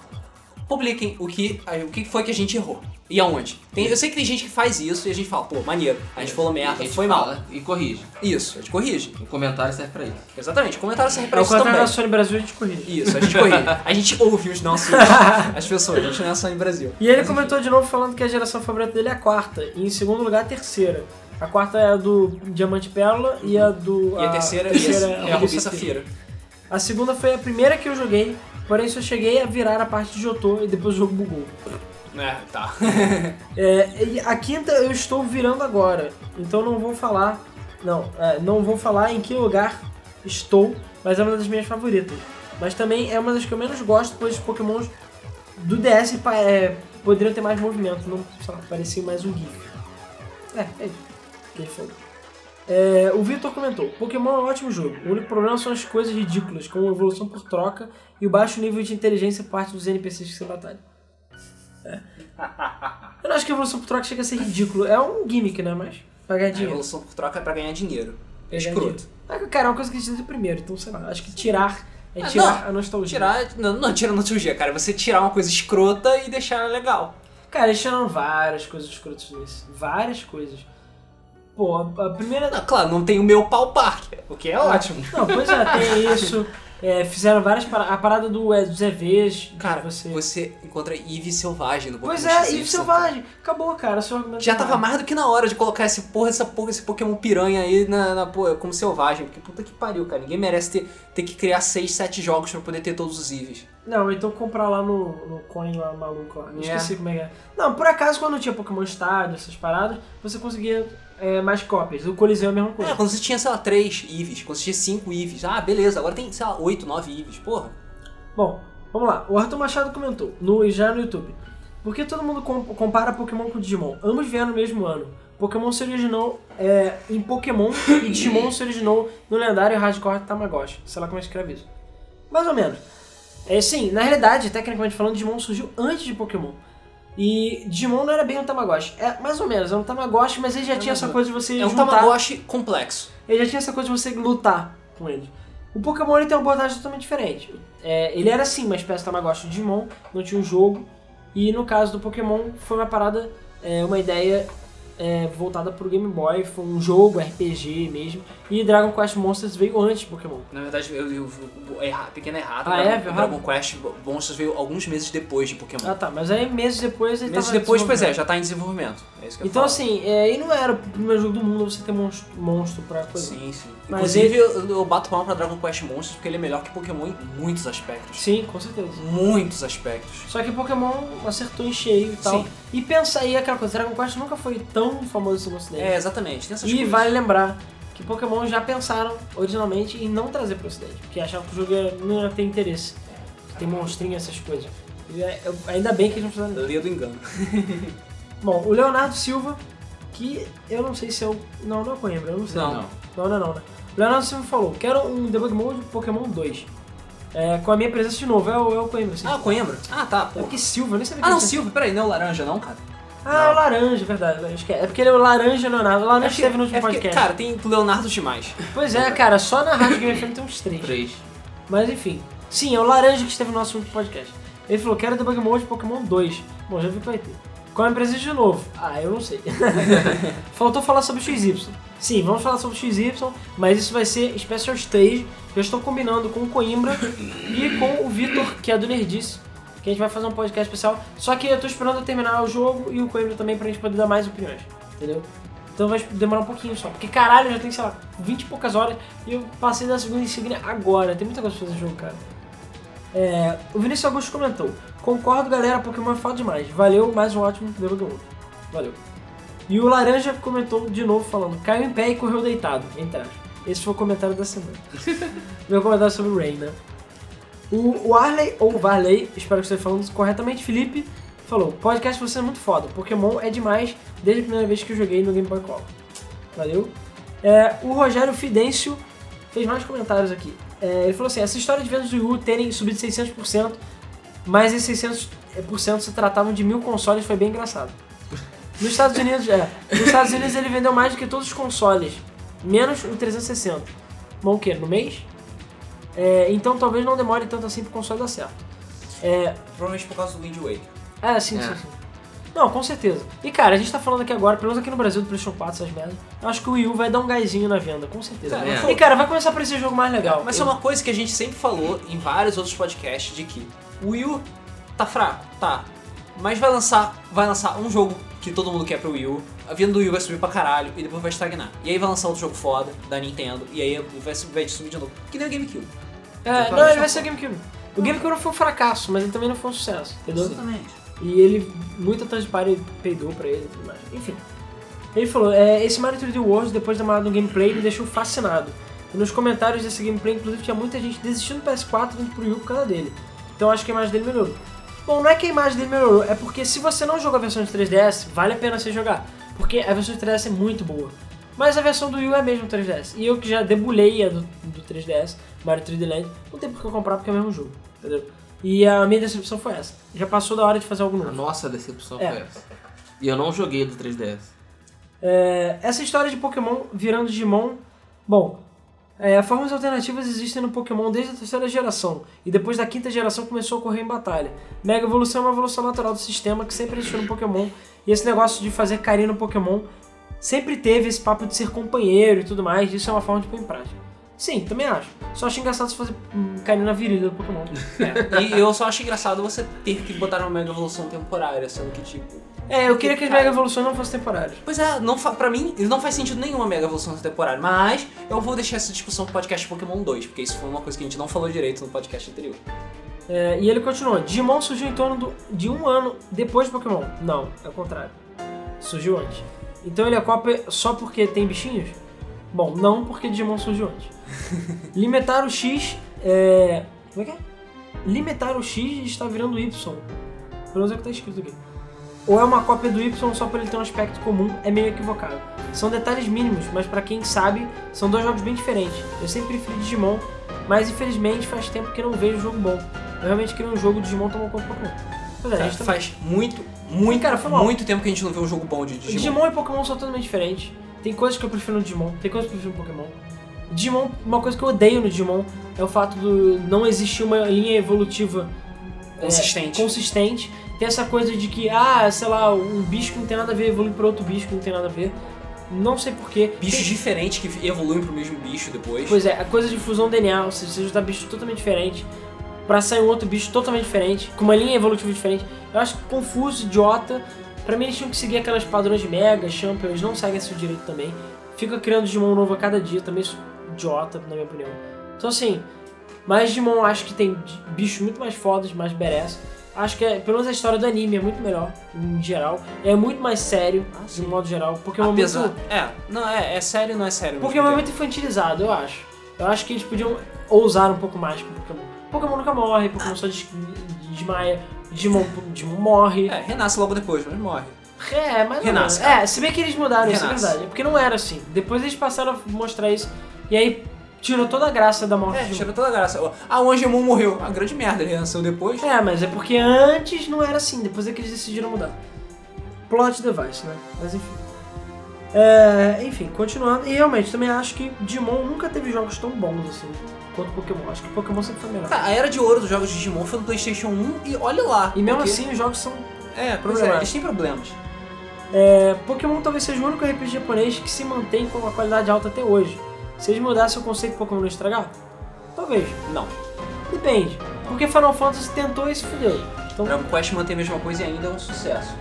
Speaker 1: publiquem o que, o que foi que a gente errou. E aonde. Tem- eu sei que tem gente que faz isso e a gente fala, pô, maneiro, a gente falou merda,
Speaker 2: a gente
Speaker 1: foi mal.
Speaker 2: E corrige.
Speaker 1: Isso, a gente corrige.
Speaker 2: O comentário serve pra isso.
Speaker 1: Exatamente, comentário serve pra
Speaker 3: Pra
Speaker 1: isso também.
Speaker 3: na Sony Brasil a gente corrige.
Speaker 1: Isso, a gente corrige. A gente ouve os nossos, as pessoas, a gente não é só em Brasil.
Speaker 3: E ele
Speaker 1: Mas, enfim.
Speaker 3: comentou de novo falando que a geração favorita dele é a quarta. E em segundo lugar a terceira. A quarta é a do Diamante Pérola e a do.
Speaker 1: E a terceira, é a Rubi Safira.
Speaker 3: A segunda foi a primeira que eu joguei, porém só cheguei a virar a parte de Jotô e depois o jogo bugou.
Speaker 1: É, tá.
Speaker 3: É, a quinta eu estou virando agora, então não vou falar. Não, é, não vou falar em que lugar estou, mas é uma das minhas favoritas. Mas também é uma das que eu menos gosto, pois os pokémons do DS é, poderiam ter mais movimento, não sei lá, parecia mais um GIF. É, é isso que ele falou. É, o Vitor comentou: Pokémon é um ótimo jogo. O único problema são as coisas ridículas, como evolução por troca e o baixo nível de inteligência por parte dos NPCs que você batalha. É. Eu não acho que a evolução por troca chega a ser ridículo. É um gimmick, né? Mas pra ganhar
Speaker 1: A
Speaker 3: dinheiro.
Speaker 1: evolução por troca é pra ganhar dinheiro. É escroto.
Speaker 3: dinheiro. Ah, Cara, é uma coisa que a gente primeiro, então sei lá. Acho que tirar é
Speaker 1: Ah,
Speaker 3: tirar
Speaker 1: não.
Speaker 3: a nostalgia.
Speaker 1: Tirar. Não, não tira nostalgia, cara. É Você tirar uma coisa escrota e deixar ela legal.
Speaker 3: Cara, eles tiraram várias coisas escrotas nesse. Várias coisas. Pô, a, primeira.
Speaker 1: Não, claro, não tem o meu pau park, o que é ótimo.
Speaker 3: Não, pois é, tem isso. É, fizeram várias paradas. A parada do, é, dos EVs. de
Speaker 1: Cara,
Speaker 3: você.
Speaker 1: você, encontra Eve selvagem no Pokémon
Speaker 3: Pois é,
Speaker 1: XY.
Speaker 3: e Selvagem. Acabou, cara. Seu argumento
Speaker 1: Já tava mais do que na hora de colocar esse porra, essa porra, esse Pokémon piranha aí na, na porra, como selvagem. Porque puta que pariu, cara. Ninguém merece ter, ter que criar 6, 7 jogos pra poder ter todos os Eevees.
Speaker 3: Não, então comprar lá no, no coin lá maluco lá.
Speaker 1: É.
Speaker 3: Esqueci como é que é. Não, por acaso quando tinha Pokémon Stadium, essas paradas, você conseguia é, mais cópias. O Coliseu é a mesma coisa.
Speaker 1: É, quando você tinha, sei lá, 3 Eevees, quando você tinha 5 Eevees. Ah, beleza, agora tem, sei lá, 8, 9 Eevees. Porra.
Speaker 3: Bom, vamos lá. O Arthur Machado comentou, no, já no YouTube. Por que todo mundo com- compara Pokémon com Digimon? Ambos vieram no mesmo ano. Pokémon se originou é, em Pokémon e Digimon se originou no lendário Hardcore Tamagotchi. Sei lá como é que escreve isso. Mais ou menos. É, sim, na realidade, tecnicamente falando, Digimon surgiu antes de Pokémon. E Digimon não era bem um Tamagotchi. É mais ou menos, é um Tamagotchi, mas ele já tinha essa coisa de você
Speaker 1: É um
Speaker 3: juntar...
Speaker 1: Tamagotchi complexo.
Speaker 3: Ele já tinha essa coisa de você lutar com ele. O Pokémon ele tem uma abordagem totalmente diferente. É, ele era sim uma espécie de Tamagotchi Digimon, não tinha um jogo. E no caso do Pokémon foi uma parada, é, uma ideia é, voltada pro Game Boy, foi um jogo RPG mesmo. E Dragon Quest Monsters veio antes de Pokémon.
Speaker 1: Na verdade, eu, eu, eu erra, pequeno errado.
Speaker 3: Ah,
Speaker 1: Dragon,
Speaker 3: é?
Speaker 1: Dragon Quest Monsters veio alguns meses depois de Pokémon.
Speaker 3: Ah tá, mas aí meses depois ele
Speaker 1: meses depois, pois é, já tá em desenvolvimento. É isso que eu
Speaker 3: Então
Speaker 1: falo.
Speaker 3: assim, é, e não era o primeiro jogo do mundo você ter monstro, monstro pra coisa.
Speaker 1: Sim, sim.
Speaker 3: Mas
Speaker 1: Inclusive, eu, eu bato palma pra Dragon Quest Monsters porque ele é melhor que Pokémon em muitos aspectos.
Speaker 3: Sim, com certeza.
Speaker 1: Muitos aspectos.
Speaker 3: Só que Pokémon acertou em cheio e tal.
Speaker 1: Sim.
Speaker 3: E pensa aí aquela coisa, Dragon Quest nunca foi tão famoso assim no ocidente.
Speaker 1: É, exatamente. Tem essas
Speaker 3: E
Speaker 1: coisas.
Speaker 3: vale lembrar que Pokémon já pensaram originalmente em não trazer pro ocidente, porque achavam que o jogo não ia ter interesse. Tem monstrinho, essas coisas. E é- eu- ainda bem que eles não fizeram
Speaker 1: Leia do engano.
Speaker 3: Bom, o Leonardo Silva, que eu não sei se é o. Não, não é o Coimbra, eu não sei.
Speaker 1: Não.
Speaker 2: Não.
Speaker 3: Não, não, não, né? O Leonardo Silva falou: quero um debug mode Pokémon 2. É, com a minha presença de novo, é o, é o Coimbra, sim.
Speaker 1: Ah, Coimbra? Ah, tá.
Speaker 3: é
Speaker 1: Pô.
Speaker 3: porque Silva, eu nem sabia
Speaker 1: Ah,
Speaker 3: que
Speaker 1: não, Silva. Peraí, não é o laranja não, cara?
Speaker 3: Ah, é o laranja, verdade. Acho que é. É porque ele é o laranja Leonardo. O laranja
Speaker 1: porque-
Speaker 3: esteve no último
Speaker 1: é porque,
Speaker 3: podcast.
Speaker 1: Cara, tem Leonardo demais.
Speaker 3: Pois é, cara, só na Rádio Game FM tem uns três.
Speaker 2: Três.
Speaker 3: Mas enfim. Sim, é o laranja que esteve no nosso último podcast. Ele falou, quero debug mode Pokémon 2. Bom, já vi que vai ter. Qual é a presença de novo? Ah, eu não sei. Faltou falar sobre o XY. Sim, vamos falar sobre o XY, mas isso vai ser Special Stage. Eu estou combinando com o Coimbra e com o Vitor, que é do Nerdice, que a gente vai fazer um podcast especial. Só que eu tô esperando terminar o jogo e o Coimbra também pra gente poder dar mais opiniões, entendeu? Então vai demorar um pouquinho só. Porque caralho, já tem, sei lá, 20 e poucas horas e eu passei da segunda insígnia agora. Tem muita coisa pra fazer no jogo, cara. É, o Vinícius Augusto comentou: Concordo, galera, Pokémon é foda demais. Valeu, mais um ótimo debug mode. Valeu. E o Laranja comentou de novo falando: caiu em pé e correu deitado. Entre aspas. Esse foi o comentário da semana. Meu comentário sobre o Rain, né? O, o Arley, ou Varley, espero que você esteja falando corretamente, Felipe, falou: podcast você é muito foda. Pokémon é demais desde a primeira vez que eu joguei no Game Boy Color. Valeu. É, o Rogério Fidêncio fez mais comentários aqui. É, ele falou assim: essa história de vendas do Wii U terem subido 600%, mas esses 600% se tratavam de mil consoles, foi bem engraçado. Nos Estados Unidos, é. Nos Estados Unidos ele vendeu mais do que todos os consoles, menos o 360. Bom, o quê? No mês? É, então talvez não demore tanto assim pro console dar certo. É,
Speaker 1: Provavelmente por causa do Wind Waker.
Speaker 3: é, sim,
Speaker 2: É.
Speaker 3: sim, sim. Não, com certeza. E cara, a gente tá falando aqui agora, pelo menos aqui no Brasil do PlayStation 4, essas merdas. Eu acho que o Wii U vai dar um gásinho na venda, com certeza.
Speaker 1: Cara,
Speaker 2: É.
Speaker 3: E cara, vai começar a parecer jogo mais legal.
Speaker 1: mas é uma coisa que a gente sempre falou em vários outros podcasts de que o Wii U tá fraco, tá. Mas vai lançar, vai lançar um jogo que todo mundo quer pro Wii U. A venda do Wii vai subir pra caralho e depois vai estagnar. E aí vai lançar outro jogo foda da Nintendo e aí vai, subir- vai subir de novo. Que nem o GameCube.
Speaker 3: É, não, ele vai ser o GameCube. O GameCube não foi um fracasso, mas ele também não foi um sucesso, entendeu?
Speaker 1: Exatamente.
Speaker 3: E ele, muita trans de party peidou pra ele e tudo mais. Enfim. Ele falou, é, esse Mario 3D World, depois da do gameplay, me deixou fascinado. E nos comentários desse gameplay, inclusive, tinha muita gente desistindo do PS4 indo pro Wii por causa dele. Então acho que a imagem dele melhorou. Bom, não é que a imagem dele melhorou, é porque se você não jogou a versão de 3DS, vale a pena você jogar. Porque a versão de 3DS é muito boa. Mas a versão do Wii é mesmo 3DS. E eu que já debulhei a do, do 3DS, Mario 3D Land, não tem por que comprar porque é o mesmo jogo, entendeu? E a minha decepção foi essa. Já passou da hora de fazer algo
Speaker 2: A
Speaker 3: novo.
Speaker 2: nossa decepção
Speaker 3: É.
Speaker 2: foi essa. E eu não joguei do 3DS.
Speaker 3: É, essa história de Pokémon virando Digimon. Bom, é, formas alternativas existem no Pokémon desde a terceira geração. E depois da quinta geração começou a ocorrer em batalha. Mega evolução é uma evolução natural do sistema que sempre existiu no Pokémon. E esse negócio de fazer carinho no Pokémon sempre teve esse papo de ser companheiro e tudo mais. Isso é uma forma de pôr em prática. Sim, também acho. Só acho engraçado você fazer hum, carinho na virilha do Pokémon.
Speaker 1: É, e eu só acho engraçado você ter que botar uma mega evolução temporária, sendo que, tipo.
Speaker 3: É, eu queria que as. Mega Evoluções não fossem temporárias.
Speaker 1: Pois é, não fa pra mim não faz sentido nenhuma mega evolução temporária, mas eu vou deixar essa discussão pro podcast Pokémon 2, porque isso foi uma coisa que a gente não falou direito no podcast anterior.
Speaker 3: É, e ele continuou: Digimon surgiu em torno do- de um ano depois de Pokémon. Não, é o contrário. Surgiu antes. Então ele é cópia só porque tem bichinhos? Bom, não porque Digimon surgiu antes. Limitar o X é. Como é que é? Limitar o X está virando Y. Pelo menos é o que tá escrito aqui. Ou é uma cópia do Y só por ele ter um aspecto comum, é meio equivocado. São detalhes mínimos, mas pra quem sabe, são dois jogos bem diferentes. Eu sempre preferi Digimon, mas infelizmente faz tempo que eu não vejo jogo bom. Eu realmente queria um jogo de Digimon tomar conta do Pokémon. Pois é, a
Speaker 1: Cara,
Speaker 3: gente tá...
Speaker 1: faz muito, muito,
Speaker 3: Cara, foi mal.
Speaker 1: muito tempo que a gente não vê um jogo bom de Digimon.
Speaker 3: Digimon e Pokémon são totalmente diferentes. Tem coisas que eu prefiro no Digimon, tem coisas que eu prefiro no Pokémon. Digimon, uma coisa que eu odeio no Digimon é o fato do não existir uma linha evolutiva é,
Speaker 1: Consistente.
Speaker 3: consistente. Tem essa coisa de que, ah, sei lá, um bicho que não tem nada a ver evolui para outro bicho que não tem nada a ver. Não sei porquê.
Speaker 1: Bichos
Speaker 3: Tem-
Speaker 1: diferentes que evoluem pro mesmo bicho depois.
Speaker 3: Pois é, a coisa de fusão DNA, ou seja, você juntar bichos totalmente diferentes pra sair um outro bicho totalmente diferente, com uma linha evolutiva diferente. Eu acho confuso, idiota. Pra mim eles tinham que seguir aquelas padrões de Mega, Champion, eles não seguem esse direito também. Fica criando Digimon novo a cada dia, também isso é idiota, na minha opinião. Então assim, mas Digimon acho que tem bichos muito mais fodas, mais badass. Acho que é, pelo menos a história do anime é muito melhor, em geral. É muito mais sério,
Speaker 1: Ah,
Speaker 3: de um modo geral. Pokémon é
Speaker 1: Apesar.
Speaker 3: muito...
Speaker 1: É, não, é, é sério não é sério.
Speaker 3: Pokémon é muito infantilizado, eu acho. Eu acho que eles podiam ousar um pouco mais com Pokémon. Pokémon nunca morre, Pokémon só des- desmaia, Digimon, Digimon morre.
Speaker 1: É, renasce logo depois, mas morre.
Speaker 3: É, mas não.
Speaker 1: Renasce,
Speaker 3: É, se bem que eles mudaram, isso é
Speaker 1: Renasce.
Speaker 3: verdade. Porque não era assim. Depois eles passaram a mostrar isso. E aí tirou toda a graça da morte
Speaker 1: É, tirou toda a graça. Ah, o Angemon morreu. A grande merda, ele renasceu depois.
Speaker 3: É, mas é porque antes não era assim, depois é que eles decidiram mudar. Plot device, né? Mas enfim. É, enfim, continuando. E realmente, também acho que Digimon nunca teve jogos tão bons assim quanto Pokémon. Acho que Pokémon sempre foi melhor.
Speaker 1: Cara, a era de ouro dos jogos de Digimon foi no PlayStation 1 e olha lá.
Speaker 3: E mesmo
Speaker 1: porque-
Speaker 3: assim, os jogos são.
Speaker 1: É, pois é, eles têm problemas.
Speaker 3: É, Pokémon talvez seja o único RPG japonês que se mantém com uma qualidade alta até hoje. Se eles mudassem o conceito de Pokémon não estragar? Talvez.
Speaker 1: Não.
Speaker 3: Depende. Porque Final Fantasy tentou e se fudeu. Então,
Speaker 1: Dragon Quest mantém a mesma coisa e ainda é um sucesso.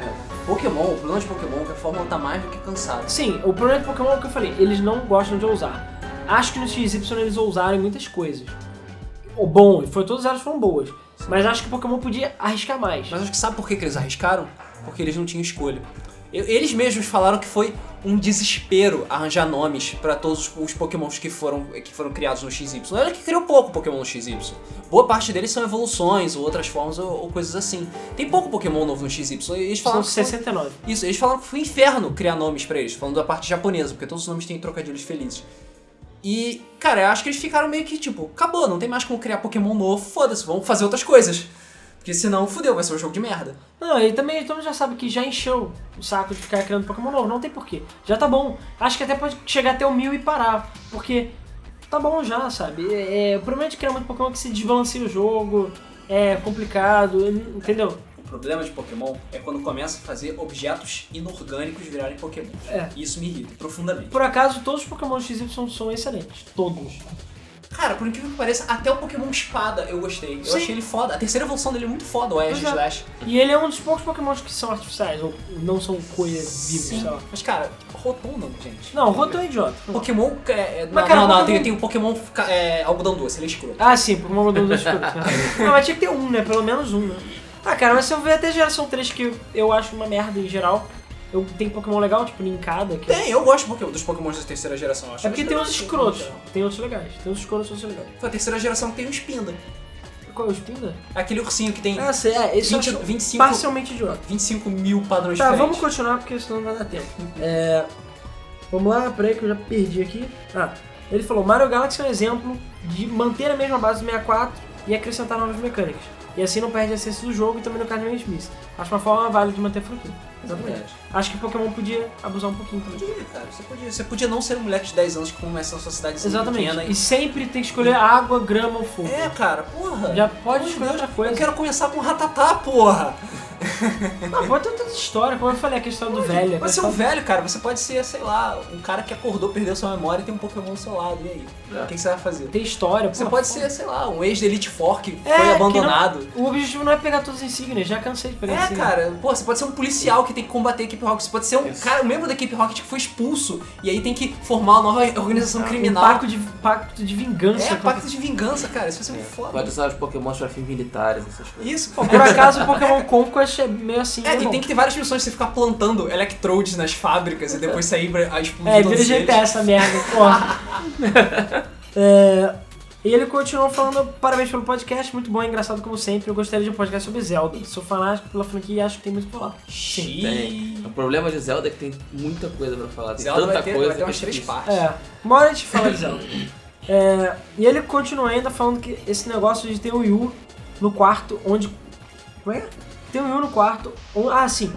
Speaker 1: Pokémon, o problema de Pokémon é que a fórmula tá mais do que cansada.
Speaker 3: sim, o problema de Pokémon é o que eu falei. Eles não gostam de ousar. Acho que no XY eles ousaram em muitas coisas. O bom, foi todas elas foram boas. Mas acho que Pokémon podia arriscar mais.
Speaker 1: Mas acho que sabe por que, que eles arriscaram? Porque eles não tinham escolha. Eles mesmos falaram que foi um desespero arranjar nomes pra todos os, pokémons que foram, que foram criados no XY. Ela que criou pouco Pokémon no XY. Boa parte deles são evoluções ou outras formas ou, ou coisas assim. Tem pouco Pokémon novo no XY. Eles
Speaker 3: São
Speaker 1: falaram foi-
Speaker 3: 69.
Speaker 1: Isso, eles falaram que foi um inferno criar nomes pra eles, falando da parte japonesa, porque todos os nomes têm trocadilhos felizes. E, cara, eu acho que eles ficaram meio que tipo, acabou, não tem mais como criar Pokémon novo, foda-se, vamos fazer outras coisas. Porque senão, fudeu, vai ser um jogo de merda.
Speaker 3: Não, e também todo mundo já sabe que já encheu o saco de ficar criando Pokémon novo. Não tem porquê. Já tá bom. Acho que até pode chegar até o mil e parar. Porque tá bom já, sabe? É, o problema de criar muito Pokémon é que se desbalanceia o jogo. É complicado, entendeu?
Speaker 1: O problema de Pokémon é quando começa a fazer objetos inorgânicos virarem Pokémon.
Speaker 3: É.
Speaker 1: Isso me irrita profundamente.
Speaker 3: Por acaso, todos os Pokémon XY são excelentes. Todos.
Speaker 1: Cara, por incrível que pareça, até o Pokémon Espada eu gostei. Eu
Speaker 3: Sim.
Speaker 1: achei ele foda. A terceira evolução dele é muito foda, o Ash
Speaker 3: é.
Speaker 1: Slash.
Speaker 3: E ele é um dos poucos Pokémons que são artificiais, ou não são coisas vivas, sei lá.
Speaker 1: Mas, cara, Rotom não, gente.
Speaker 3: Não, o Rotom é idiota.
Speaker 1: Pokémon. É, é,
Speaker 3: Mas,
Speaker 1: não,
Speaker 3: cara,
Speaker 1: não, não,
Speaker 3: Pokémon-
Speaker 1: tem, tem o Pokémon é, algodão doce, ele é escroto.
Speaker 3: Ah, sim, Pokémon mudou das escuras. Não, mas tinha que ter um, né? Pelo menos um, né? Ah, cara, mas se eu ver até geração 3, que eu acho uma merda em geral, eu tenho Pokémon legal, tipo Ninkada, que
Speaker 1: Tem, eu gosto do Pokémon- dos Pokémons da terceira geração, eu acho.
Speaker 3: É porque tem uns
Speaker 1: Mas,
Speaker 3: escrotos, tem outros legais. Tem uns escrotos que são legais.
Speaker 1: Foi a terceira geração que tem o Spinda.
Speaker 3: Qual é o Spinda?
Speaker 1: Aquele ursinho que tem
Speaker 3: Ah, sei, é, esse
Speaker 1: 20,
Speaker 3: eu acho
Speaker 1: 25,
Speaker 3: parcialmente idiota.
Speaker 1: 25 mil padrões
Speaker 3: Tá,
Speaker 1: diferentes.
Speaker 3: vamos continuar porque senão não vai dar tempo. É... Vamos lá, peraí que eu já perdi aqui. Ah, ele falou: Mario Galaxy é um exemplo de manter a mesma base do 64 e acrescentar novas mecânicas. E assim não perde a essência do jogo e também não cai no mesmice. Acho uma forma válida de manter a franquia. Exatamente. Acho que Pokémon podia abusar um pouquinho também.
Speaker 1: Podia, cara. Você podia, você podia não ser um moleque de 10 anos que começa na sua cidade
Speaker 3: Exatamente.
Speaker 1: pequena.
Speaker 3: E sempre tem que escolher água, grama ou fogo.
Speaker 1: É, cara, porra.
Speaker 3: Já pode
Speaker 1: Meu
Speaker 3: escolher
Speaker 1: Deus,
Speaker 3: outra coisa.
Speaker 1: Eu quero começar com Ratatá, porra.
Speaker 3: Não, pode ter tanta história, como eu falei, a questão do velho.
Speaker 1: ser
Speaker 3: questão-
Speaker 1: um velho, cara. Você pode ser, sei lá, um cara que acordou, perdeu sua memória e tem um Pokémon do seu lado. E aí? O que, que você vai fazer?
Speaker 3: Tem história.
Speaker 1: Você
Speaker 3: pô,
Speaker 1: pode
Speaker 3: pô.
Speaker 1: ser, sei lá, um ex da Elite Four que
Speaker 3: É,
Speaker 1: foi
Speaker 3: que
Speaker 1: abandonado.
Speaker 3: não- o objetivo não é pegar todas as insígnias, já cansei de pegar
Speaker 1: É,
Speaker 3: insígnias.
Speaker 1: cara, pô, você pode ser um policial que tem que combater a equipe Rocket. Você pode ser um
Speaker 2: Isso.
Speaker 1: cara, um membro da equipe Rocket que foi expulso e aí tem que formar uma nova organização
Speaker 3: Um
Speaker 1: criminal.
Speaker 3: pacto de, pacto de vingança.
Speaker 1: É, pacto de vingança, cara. Isso vai ser muito foda.
Speaker 2: Pode usar os Pokémon pra fins militares, essas coisas.
Speaker 1: Isso, pô.
Speaker 3: Por acaso o Pokémon Conquest é meio assim.
Speaker 1: É,
Speaker 3: né,
Speaker 1: e
Speaker 3: bom?
Speaker 1: tem que ter várias missões de você ficar plantando Electrodes nas fábricas e depois sair pra- explodir
Speaker 3: É,
Speaker 1: todos
Speaker 3: vira. GTA essa merda, porra. é, e ele continuou falando, parabéns pelo podcast, muito bom e engraçado como sempre. Eu gostaria de um podcast sobre Zelda. Sou fanático pela franquia e acho que tem muito pra falar.
Speaker 1: Xiii.
Speaker 2: Tem. O problema de Zelda é que tem muita coisa pra falar. Tem
Speaker 1: Zelda
Speaker 2: tanta
Speaker 1: vai ter,
Speaker 2: coisa
Speaker 1: vai ter
Speaker 2: é
Speaker 1: umas três partes.
Speaker 3: É, uma hora a gente fala de Zelda. É, e ele continua ainda falando que esse negócio de ter o Wii U no quarto onde. Como é? É? Tem o Wii U no quarto. on- ah, sim.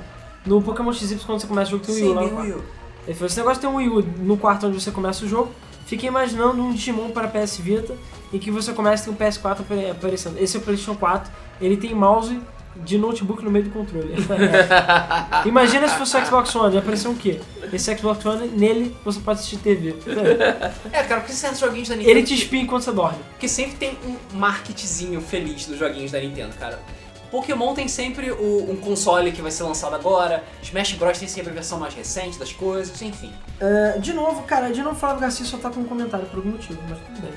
Speaker 3: No Pokémon XY, quando você começa o jogo, tem o Wii U
Speaker 1: Sim,
Speaker 3: lá no
Speaker 1: tem o
Speaker 3: quarto.
Speaker 1: Wii U.
Speaker 3: Ele falou, esse negócio de ter um Wii U no quarto onde você começa o jogo, fiquei imaginando um Digimon para PS Vita em que você começa e tem um PS4 apare- aparecendo. Esse é o PlayStation 4, ele tem mouse de notebook no meio do controle. Imagina se fosse o Xbox One, ia aparecer um quê? Esse Xbox One, nele você pode assistir TV.
Speaker 1: É, cara, porque certos joguinhos da Nintendo.
Speaker 3: Ele te espia enquanto você dorme.
Speaker 1: Porque sempre tem um marketzinho feliz dos joguinhos da Nintendo, cara. Pokémon tem sempre o- um console que vai ser lançado agora, Smash Bros tem sempre a versão mais recente das coisas, enfim.
Speaker 3: É, de novo, cara, de novo Flávio Garcia só tá com um comentário por algum motivo, mas tudo bem.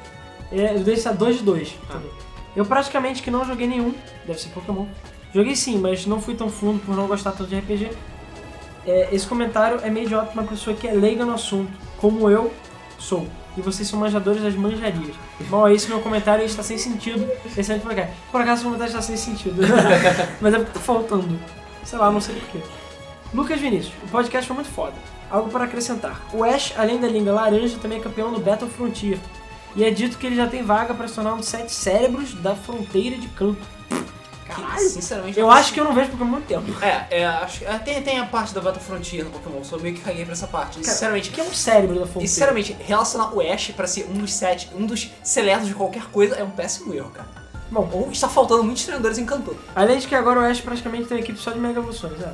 Speaker 3: É, eu dei esse a 2 de 2 também. Eu praticamente que não joguei nenhum, deve ser Pokémon. Joguei sim, mas não fui tão fundo por não gostar tanto de RPG. É, esse comentário é meio idiota pra uma pessoa que é leiga no assunto, como eu sou. E vocês são manjadores das manjarias. Bom, esse meu comentário está sem sentido. Excelente por cá. Por acaso o comentário está sem sentido. mas é porque tá faltando. Sei lá, não sei porquê. Lucas Vinícius, o podcast foi muito foda. Algo para acrescentar. O Ash, além da língua laranja, também é campeão do Battle Frontier. E é dito que ele já tem vaga para se tornar um dos sete cérebros da fronteira de canto.
Speaker 1: Que,
Speaker 3: Caralho.
Speaker 1: sinceramente.
Speaker 3: Eu acho que eu não vejo Pokémon há muito tempo.
Speaker 1: É, é acho, é, tem, tem a parte da Battle Frontier no Pokémon, só meio que caguei pra essa parte.
Speaker 3: Cara,
Speaker 1: sinceramente,
Speaker 3: que é um cérebro da fronteira?
Speaker 1: e, sinceramente, relacionar o Ash pra ser um dos sete, um dos seletos de qualquer coisa é um péssimo erro, cara.
Speaker 3: Bom,
Speaker 1: Ou está faltando muitos treinadores em Kanto.
Speaker 3: além de que agora o Ash praticamente tem uma equipe só de Mega Evoluções, é.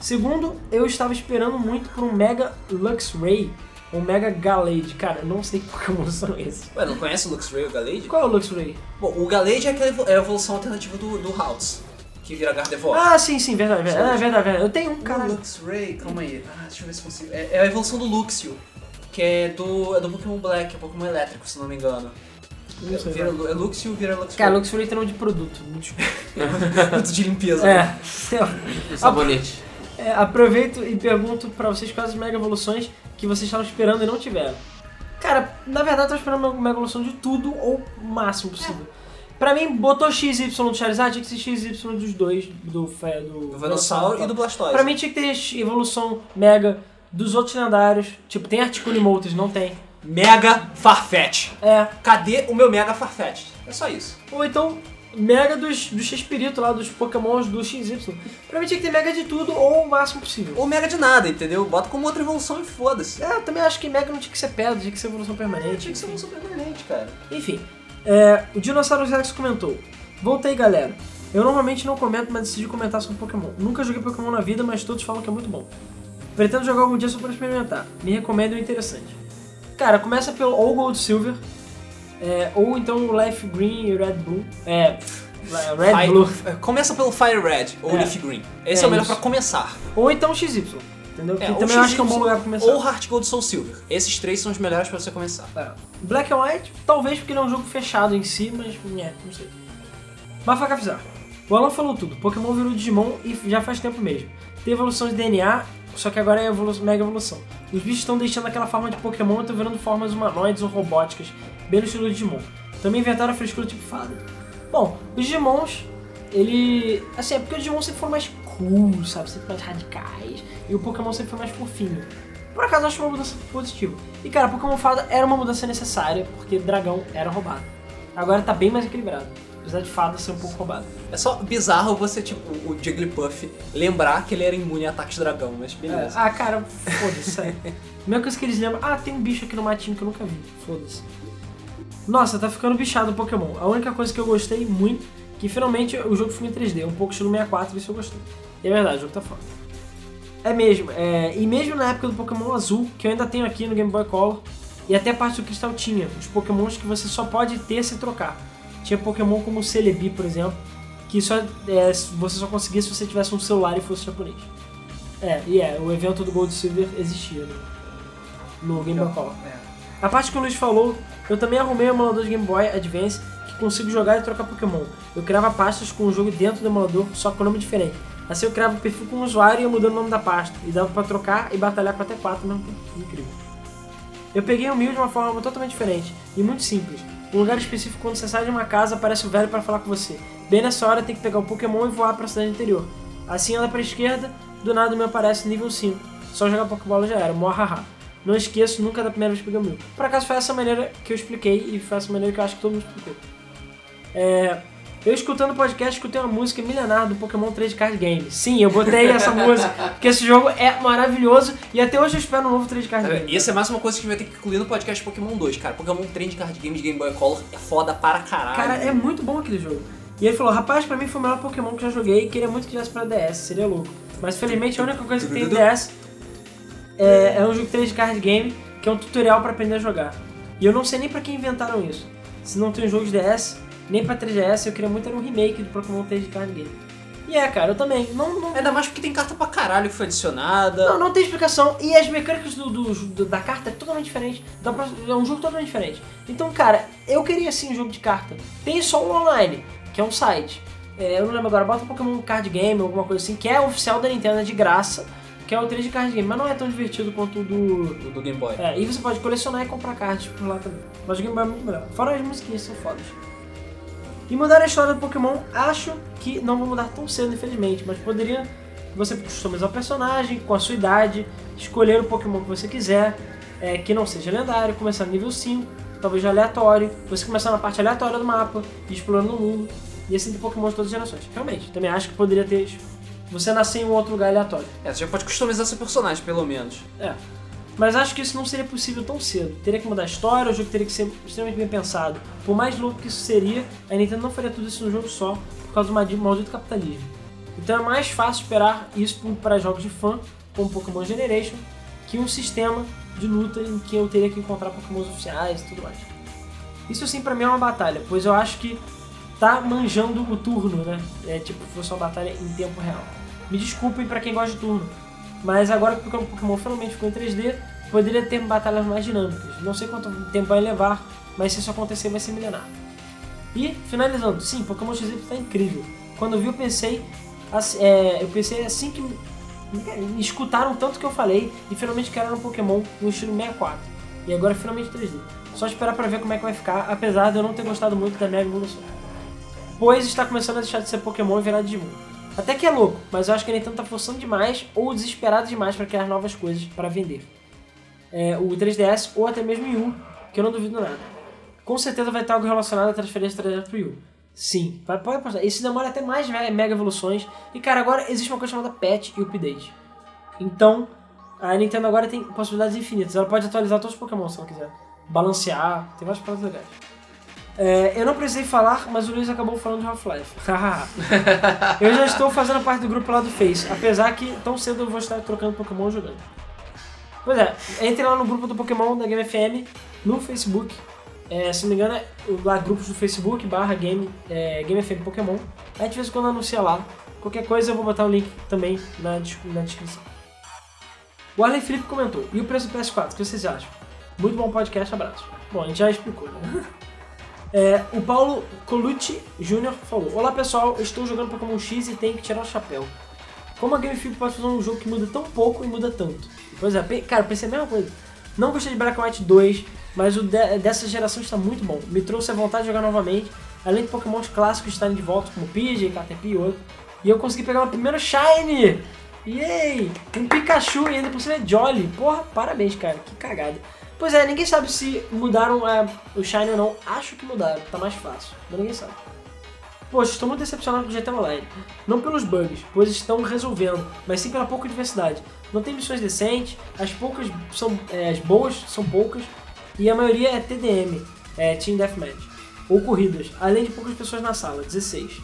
Speaker 3: Segundo, eu estava esperando muito por um Mega Luxray, ou Mega Galade. Cara, eu não sei que Pokémon são esses.
Speaker 1: Ué, não conhece o Luxray ou o Galade?
Speaker 3: Qual é o Luxray?
Speaker 1: Bom, o Galade é, aquela é a evolução alternativa do, do House, que vira Gardevoir.
Speaker 3: Ah, sim, sim, verdade, verdade. É verdade, verdade. Eu tenho um,
Speaker 1: O
Speaker 3: caralho.
Speaker 1: Luxray, calma aí. Ah, deixa eu ver se consigo. É, é a evolução do Luxio, que é do, é do Pokémon Black, é Pokémon elétrico, se não me engano.
Speaker 3: Não sei,
Speaker 1: vira, é Luxio, vira Luxray.
Speaker 3: Cara, Luxray tem nome de produto. muito-
Speaker 1: de limpeza.
Speaker 3: É.
Speaker 2: Um sabonete.
Speaker 3: É, aproveito e pergunto pra vocês quais as mega evoluções que vocês estavam esperando e não tiveram. Cara, na verdade eu tava esperando uma mega evolução de tudo ou o máximo possível. Pra mim, botou XY do Charizard, tinha que ser XY dos dois, do, do,
Speaker 1: Do Venossauro e do Blastoise.
Speaker 3: Pra mim tinha que ter evolução mega dos outros lendários. Tipo, tem Articuno e Moltres, não tem.
Speaker 1: Mega Farfetch.
Speaker 3: É.
Speaker 1: Cadê o meu Mega Farfetch? É só isso.
Speaker 3: Ou então, mega dos, do X-Espírito lá, dos Pokémons do XY. Pra mim tinha que ter mega de tudo ou o máximo possível.
Speaker 1: Ou Mega de nada, entendeu? Bota como outra evolução e foda-se.
Speaker 3: É, eu também acho que Mega não tinha que ser pedra, tinha que ser evolução permanente.
Speaker 1: Tinha que ser super permanente, cara.
Speaker 3: Enfim, é, o Dinossauro Rex comentou: Voltei, galera. Eu normalmente não comento, mas decidi comentar sobre Pokémon. Nunca joguei Pokémon na vida, mas todos falam que é muito bom. Pretendo jogar algum dia só para experimentar. Me recomendo, é interessante. Cara, começa pelo ou Gold Silver, é, ou então o Life Green e Red Blue. É, Red
Speaker 1: Fire-
Speaker 3: Blue.
Speaker 1: Começa pelo Fire Red ou
Speaker 3: É.
Speaker 1: Leaf Green. Esse
Speaker 3: É
Speaker 1: é, o melhor pra começar.
Speaker 3: Ou então XY. Entendeu? Que
Speaker 1: É, ou
Speaker 3: também eu acho que é um
Speaker 1: XY,
Speaker 3: bom lugar pra começar.
Speaker 1: Ou Heart Gold Soul Silver. Esses três são os melhores pra você começar.
Speaker 3: É. Black and White, talvez porque ele é um jogo fechado em si, mas é, não sei. Bafaca Fizar. O Alan falou tudo. Pokémon virou Digimon e já faz tempo mesmo. Tem evolução de DNA, só que agora é evolu mega evolução. Os bichos estão deixando aquela forma de Pokémon e estão virando formas humanoides ou robóticas, bem no estilo Digimon. Também inventaram a frescura tipo fada. Bom, os Digimons, ele. Assim, é porque os Digimon sempre foram mais cool, sabe? Sempre mais radicais. E o Pokémon sempre foi mais fofinho. Por acaso eu acho uma mudança positiva. E cara, Pokémon Fada era uma mudança necessária, porque dragão era roubado. Agora tá bem mais equilibrado. Apesar de Fada ser um pouco roubado.
Speaker 1: É só bizarro você, tipo, o Jigglypuff lembrar que ele era imune a ataques dragão, mas
Speaker 3: É,
Speaker 1: beleza.
Speaker 3: ah, cara, foda-se. Mesma coisa que eles lembram, ah, tem um bicho aqui no matinho que eu nunca vi. Foda-se. Nossa, tá ficando bichado o Pokémon. A única coisa que eu gostei muito, que finalmente o jogo foi em 3D, um pouco estilo 64, isso eu gostei. E é verdade, o jogo tá foda. É mesmo, é, e mesmo na época do Pokémon Azul, que eu ainda tenho aqui no Game Boy Color, e até a parte do Cristal tinha, os Pokémons que você só pode ter se trocar. Tinha Pokémon como o Celebi, por exemplo, que só, é, você só conseguia se você tivesse um celular e fosse japonês. É, e é, o evento do Gold Silver existia no, no Game Boy Color. A parte que o Luiz falou, eu também arrumei um emulador de Game Boy Advance que consigo jogar e trocar Pokémon. Eu criava pastas com o jogo dentro do emulador, só com nome diferente. Assim eu criava o perfil com o usuário e ia mudando o nome da pasta. E dava pra trocar e batalhar com até 4 ao mesmo. Incrível. Eu peguei o Mew de uma forma totalmente diferente e muito simples. Um lugar específico quando você sai de uma casa aparece o velho para falar com você. Bem nessa hora tem que pegar o Pokémon e voar para a cidade interior. Assim anda pra esquerda, do nada me aparece nível 5. Só jogar Pokébola já era, morra Não esqueço nunca da primeira vez que peguei o Mew. Por acaso foi essa maneira que eu expliquei e foi essa maneira que eu acho que todo mundo explicou. É, eu escutando o podcast, escutei uma música milenar do Pokémon 3 Card Game. Sim, eu botei essa música, porque esse jogo é maravilhoso e até hoje eu espero um novo 3 Card Game.
Speaker 1: Essa é mais uma coisa que a gente vai ter que incluir no podcast Pokémon 2, cara. Pokémon Trend Card Game de Game Boy Color é foda para caralho.
Speaker 3: Cara, é muito bom aquele jogo. E ele falou, rapaz, pra mim foi o melhor Pokémon que eu já joguei e queria muito que tivesse pra DS, seria louco. Mas felizmente a única coisa que tem em DS é, é um jogo 3 card game, que é um tutorial pra aprender a jogar. E eu não sei nem pra que inventaram isso. Se não tem um jogo de DS, nem pra 3DS, eu queria muito era um remake do Pokémon 3 card game. E é, cara, eu também. Não, não,
Speaker 1: Ainda mais porque tem carta pra caralho que foi adicionada.
Speaker 3: não, não tem explicação. E as mecânicas do, do- do- da carta é totalmente diferente. Pra- é um jogo totalmente diferente. Então, cara, eu queria sim um jogo de carta. Tem só um online, que é um site. É, eu não lembro agora, bota Pokémon Card Game alguma coisa assim, que é oficial da Nintendo, é de graça. Que é o 3 de card game, mas não é tão divertido quanto o do.
Speaker 1: Do, do Game Boy.
Speaker 3: É, e você pode colecionar e comprar cards por lá também. Mas o Game Boy é muito melhor. Fora as musiquinhas, são fodas. E mudar a história do Pokémon, acho que não vou mudar tão cedo, infelizmente, mas poderia você customizar o personagem com a sua idade, escolher o Pokémon que você quiser, é, que não seja lendário, começar no nível 5, talvez aleatório, você começar na parte aleatória do mapa, explorando o mundo, e assim ter Pokémon de todas as gerações. Realmente, também acho que poderia ter. Você nascer em um outro lugar aleatório.
Speaker 1: É, você já pode customizar seu personagem, pelo menos.
Speaker 3: É. Mas acho que isso não seria possível tão cedo. Teria que mudar a história, o jogo teria que ser extremamente bem pensado. Por mais louco que isso seria, a Nintendo não faria tudo isso num jogo só, por causa do maldito capitalismo. Então é mais fácil esperar isso para jogos de fã, como Pokémon Generation, que um sistema de luta em que eu teria que encontrar Pokémons oficiais e tudo mais. Isso sim pra mim é uma batalha, pois eu acho que tá manjando o turno, né? É tipo, fosse uma batalha em tempo real. Me desculpem pra quem gosta de turno, mas agora que o Pokémon finalmente ficou em 3D, poderia ter batalhas mais dinâmicas. Não sei quanto tempo vai levar, mas se isso acontecer vai ser milenar. E, finalizando, sim, Pokémon XY tá incrível. Quando eu vi eu pensei, assim, é, eu pensei assim que me, escutaram tanto que eu falei e finalmente criaram um Pokémon no estilo 64. E agora finalmente 3D. Só esperar pra ver como é que vai ficar, apesar de eu não ter gostado muito da minha evolução. Pois está começando a deixar de ser Pokémon e virar Digimon. Até que é louco, mas eu acho que a Nintendo tá forçando demais ou desesperado demais para criar novas coisas para vender. É, o 3DS ou até mesmo o Wii que eu não duvido nada. Com certeza vai ter algo relacionado à transferência 3DS pro Wii. Sim, pode apostar. Isso demora até mais me- mega evoluções. E cara, agora existe uma coisa chamada patch e update. Então, a Nintendo agora tem possibilidades infinitas. Ela pode atualizar todos os Pokémon se ela quiser. Balancear, tem várias paradas legais. É, eu não precisei falar, mas o Luiz acabou falando de Half-Life. Eu já estou fazendo parte do grupo lá do Face, apesar que tão cedo eu vou estar trocando Pokémon jogando. Pois é, entre lá no grupo do Pokémon da Game FM, no Facebook. É, se não me engano, é lá grupos do Facebook, barra Game, é, Game FM Pokémon. Aí de vez em quando anuncia lá. Qualquer coisa eu vou botar o link também na, na descrição. O Arley Felipe comentou, e o preço do PS4, o que vocês acham? Muito bom podcast, abraço. Bom, a gente já explicou, né? É, o Paulo Colucci Jr. falou: Olá pessoal, estou jogando Pokémon X e tenho que tirar o chapéu. Como a Game Freak pode fazer um jogo que muda tão pouco e muda tanto? Pois é, cara, pensei a mesma coisa. Não gostei de Black White 2, mas o de- dessa geração está muito bom. Me trouxe a vontade de jogar novamente, além de Pokémons clássicos estarem de volta, como Pidgey, Caterpie e outro. E eu consegui pegar meu primeiro Shine! Yay! Um Pikachu e ainda por cima é Jolly. Porra, parabéns, cara. Que cagada. Pois é, ninguém sabe se mudaram é, o Shine ou não. Acho que mudaram, tá mais fácil. Mas ninguém sabe. Poxa, estou muito decepcionado com o GTA Online. Não pelos bugs, pois estão resolvendo, mas sim pela pouca diversidade. Não tem missões decentes, as poucas são. é, as boas são poucas, e a maioria é TDM, é Team Deathmatch. Ou corridas, além de poucas pessoas na sala, 16.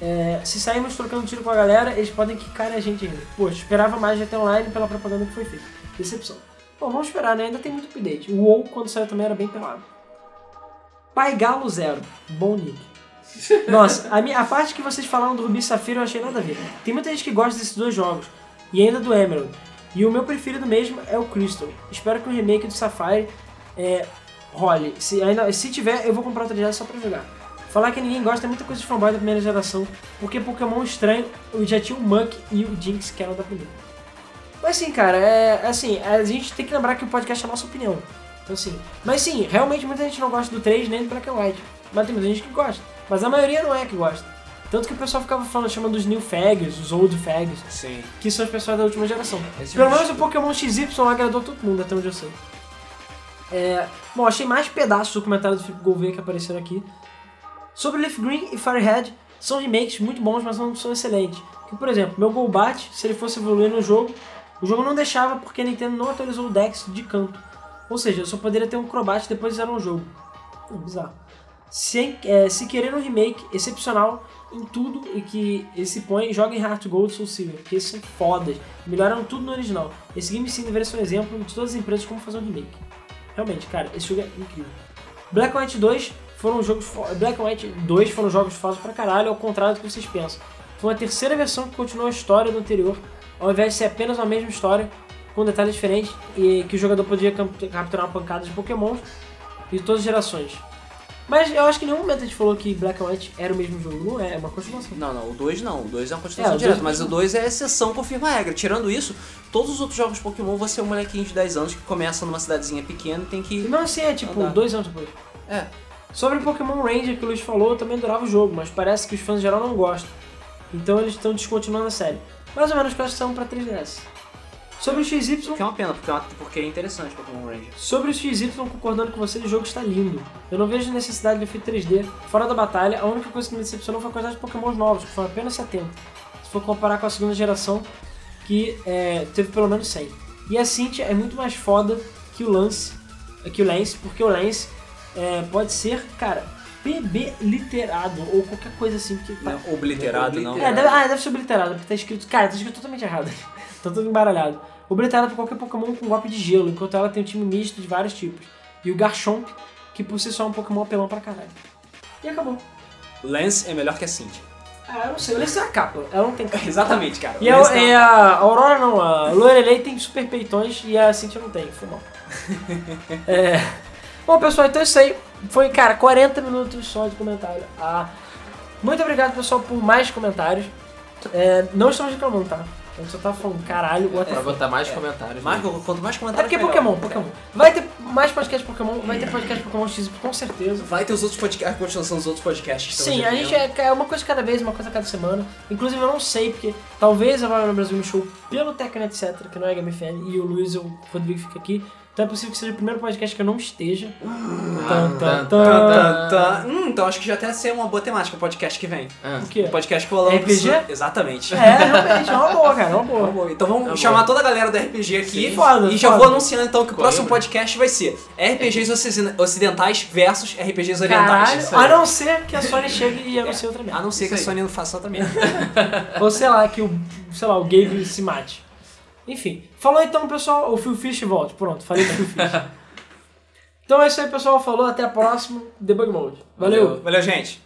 Speaker 3: É, se sairmos trocando tiro com a galera, eles podem quicar a gente ainda. Poxa, esperava mais GTA Online pela propaganda que foi feita. Decepção. Bom, vamos esperar, né? Ainda tem muito update. O WoW, quando saiu também, era bem pelado. Pai Galo Zero. Bom nick. Nossa, a, minha, a parte que vocês falaram do Rubi Safira eu achei nada a ver. Tem muita gente que gosta desses dois jogos. E ainda do Emerald. E o meu preferido mesmo é o Crystal. Espero que o remake do Sapphire é, role. Se, ainda, se tiver, eu vou comprar o 3DS só pra jogar. Falar que ninguém gosta é muita coisa de fanboy da primeira geração. Porque Pokémon estranho já tinha o Muck e o Jinx que eram da primeira. Mas sim, cara, é assim, a gente tem que lembrar que o podcast é a nossa opinião. Então assim. Mas sim, realmente muita gente não gosta do 3 nem do Black and White. Mas tem muita gente que gosta. Mas a maioria não é que gosta. Tanto que o pessoal ficava falando, chamando os new fags, os old fags,
Speaker 1: Sim.
Speaker 3: que são as pessoas da última geração.
Speaker 1: Esse
Speaker 3: Pelo menos o Pokémon XY agradou todo mundo, até onde eu sei. É, bom, achei mais pedaços do comentário do Felipe Gouveia que apareceram aqui. Sobre Leaf Green e Firehead, são remakes muito bons, mas não são excelentes. Por exemplo, meu Golbat, se ele fosse evoluir no jogo, o jogo não deixava porque a Nintendo não atualizou o Dex de canto. Ou seja, eu só poderia ter um Crobat depois de zerar um jogo. É bizarro. Se, é, se querer um remake excepcional em tudo e que ele se põe, joga em Heart Gold Soul Silver, porque eles são fodas. Melhoraram tudo no original. Esse Game Sim deveria ser um exemplo de todas as empresas como fazer um remake. Realmente, cara, esse jogo é incrível. Black White 2 foram jogos Black White 2 foram jogos fodas pra caralho, ao contrário do que vocês pensam. Foi uma terceira versão que continuou a história do anterior, ao invés de ser apenas a mesma história, com detalhes diferentes, e que o jogador podia capturar pancadas de Pokémon de todas as gerações. Mas eu acho que em nenhum momento a gente falou que Black and White era o mesmo jogo, não é, é uma continuação.
Speaker 1: Não, não, o 2 não. O 2 é uma
Speaker 3: É,
Speaker 1: continuação
Speaker 3: o
Speaker 1: direta, mas o 2 é exceção, confirma a regra. Tirando isso, todos os outros jogos Pokémon você é um molequinho de 10 anos que começa numa cidadezinha pequena e tem
Speaker 3: E
Speaker 1: que.
Speaker 3: não assim, é tipo,
Speaker 1: Andar.
Speaker 3: dois anos depois.
Speaker 1: É.
Speaker 3: Sobre Pokémon Ranger que o Luiz falou, eu também adorava o jogo, mas parece que os fãs em geral não gostam. Então eles estão descontinuando a série. Mais ou menos que elas são pra 3DS. Sobre o XY,
Speaker 1: Que é uma pena, porque é, uma- porque é interessante Pokémon Ranger.
Speaker 3: sobre o XY, concordando com você, o jogo está lindo. Eu não vejo necessidade de efeito 3D. Fora da batalha, a única coisa que me decepcionou foi a quantidade de Pokémon novos, que foram apenas 70. Se for comparar com a segunda geração, que é, teve pelo menos 100. E a Cynthia é muito mais foda que o Lance, que o Lance, porque o Lance é, pode ser, cara, PB literado ou qualquer coisa assim. Que tá-
Speaker 1: Não, obliterado, não.
Speaker 3: é, deve, ah, deve ser obliterado, porque tá escrito. Cara, tá escrito totalmente errado. tá tudo embaralhado. Obliterado por qualquer Pokémon com golpe de gelo, enquanto ela tem um time misto de vários tipos. E o Garchomp, que por si só é um Pokémon apelão pra caralho. E acabou.
Speaker 1: Lance é melhor que a Cintia.
Speaker 3: Ah, eu não sei, lembro se é a capa. Ela não tem capa.
Speaker 1: Exatamente, cara.
Speaker 3: E a,
Speaker 1: Lance
Speaker 3: e a Aurora não, a Lorelei tem super peitões e a Cintia não tem, foi mal. é. Bom, pessoal, então é isso aí. Foi, cara, 40 minutos só de comentário. Ah, muito obrigado, pessoal, por mais comentários. É, não estamos reclamando, tá? A gente só tá falando, caralho, what
Speaker 2: Pra botar mais comentários.
Speaker 1: Mais,
Speaker 2: né?
Speaker 1: quanto mais
Speaker 3: É
Speaker 1: comentários,
Speaker 3: porque é
Speaker 1: melhor.
Speaker 3: Pokémon, Pokémon. Vai ter mais podcast Pokémon, vai ter podcast Pokémon X, com certeza.
Speaker 1: Vai ter os outros podcasts, a continuação dos outros podcasts.
Speaker 3: Sim, a gente é, é uma coisa cada vez, uma coisa cada semana. Inclusive eu não sei, porque talvez a Vai no Brasil me show pelo Tecno etc, que não é FM, e o Luiz e o Rodrigo fica aqui. Então é possível que seja o primeiro podcast que eu não esteja.
Speaker 1: Tá, tá. Hum, então acho que já até ser uma boa temática o podcast que vem.
Speaker 2: Ah.
Speaker 3: O quê?
Speaker 1: O podcast que o Alan
Speaker 3: RPG?
Speaker 1: Exatamente.
Speaker 3: É, realmente, é uma boa, cara, é uma boa.
Speaker 1: bom, Então vamos
Speaker 2: Tá
Speaker 1: chamar
Speaker 2: bom.
Speaker 1: toda a galera do RPG aqui
Speaker 3: Sim. Foda,
Speaker 1: e já
Speaker 3: foda.
Speaker 1: vou anunciando então que o próximo podcast vai ser RPGs oci- ocidentais versus RPGs orientais.
Speaker 3: Caralho, a não ser que a Sony chegue e anuncie outra
Speaker 1: A
Speaker 3: merda.
Speaker 1: não ser que a. Sony não faça também.
Speaker 3: Ou sei lá, que o, sei lá, o Gabe se mate. Enfim, falou então, pessoal, o Phil Fish volte. Pronto, falei do Phil Fish. Então é isso aí, pessoal. Falou, até a próxima. Debug Mode. Valeu.
Speaker 2: Valeu.
Speaker 1: Valeu, gente.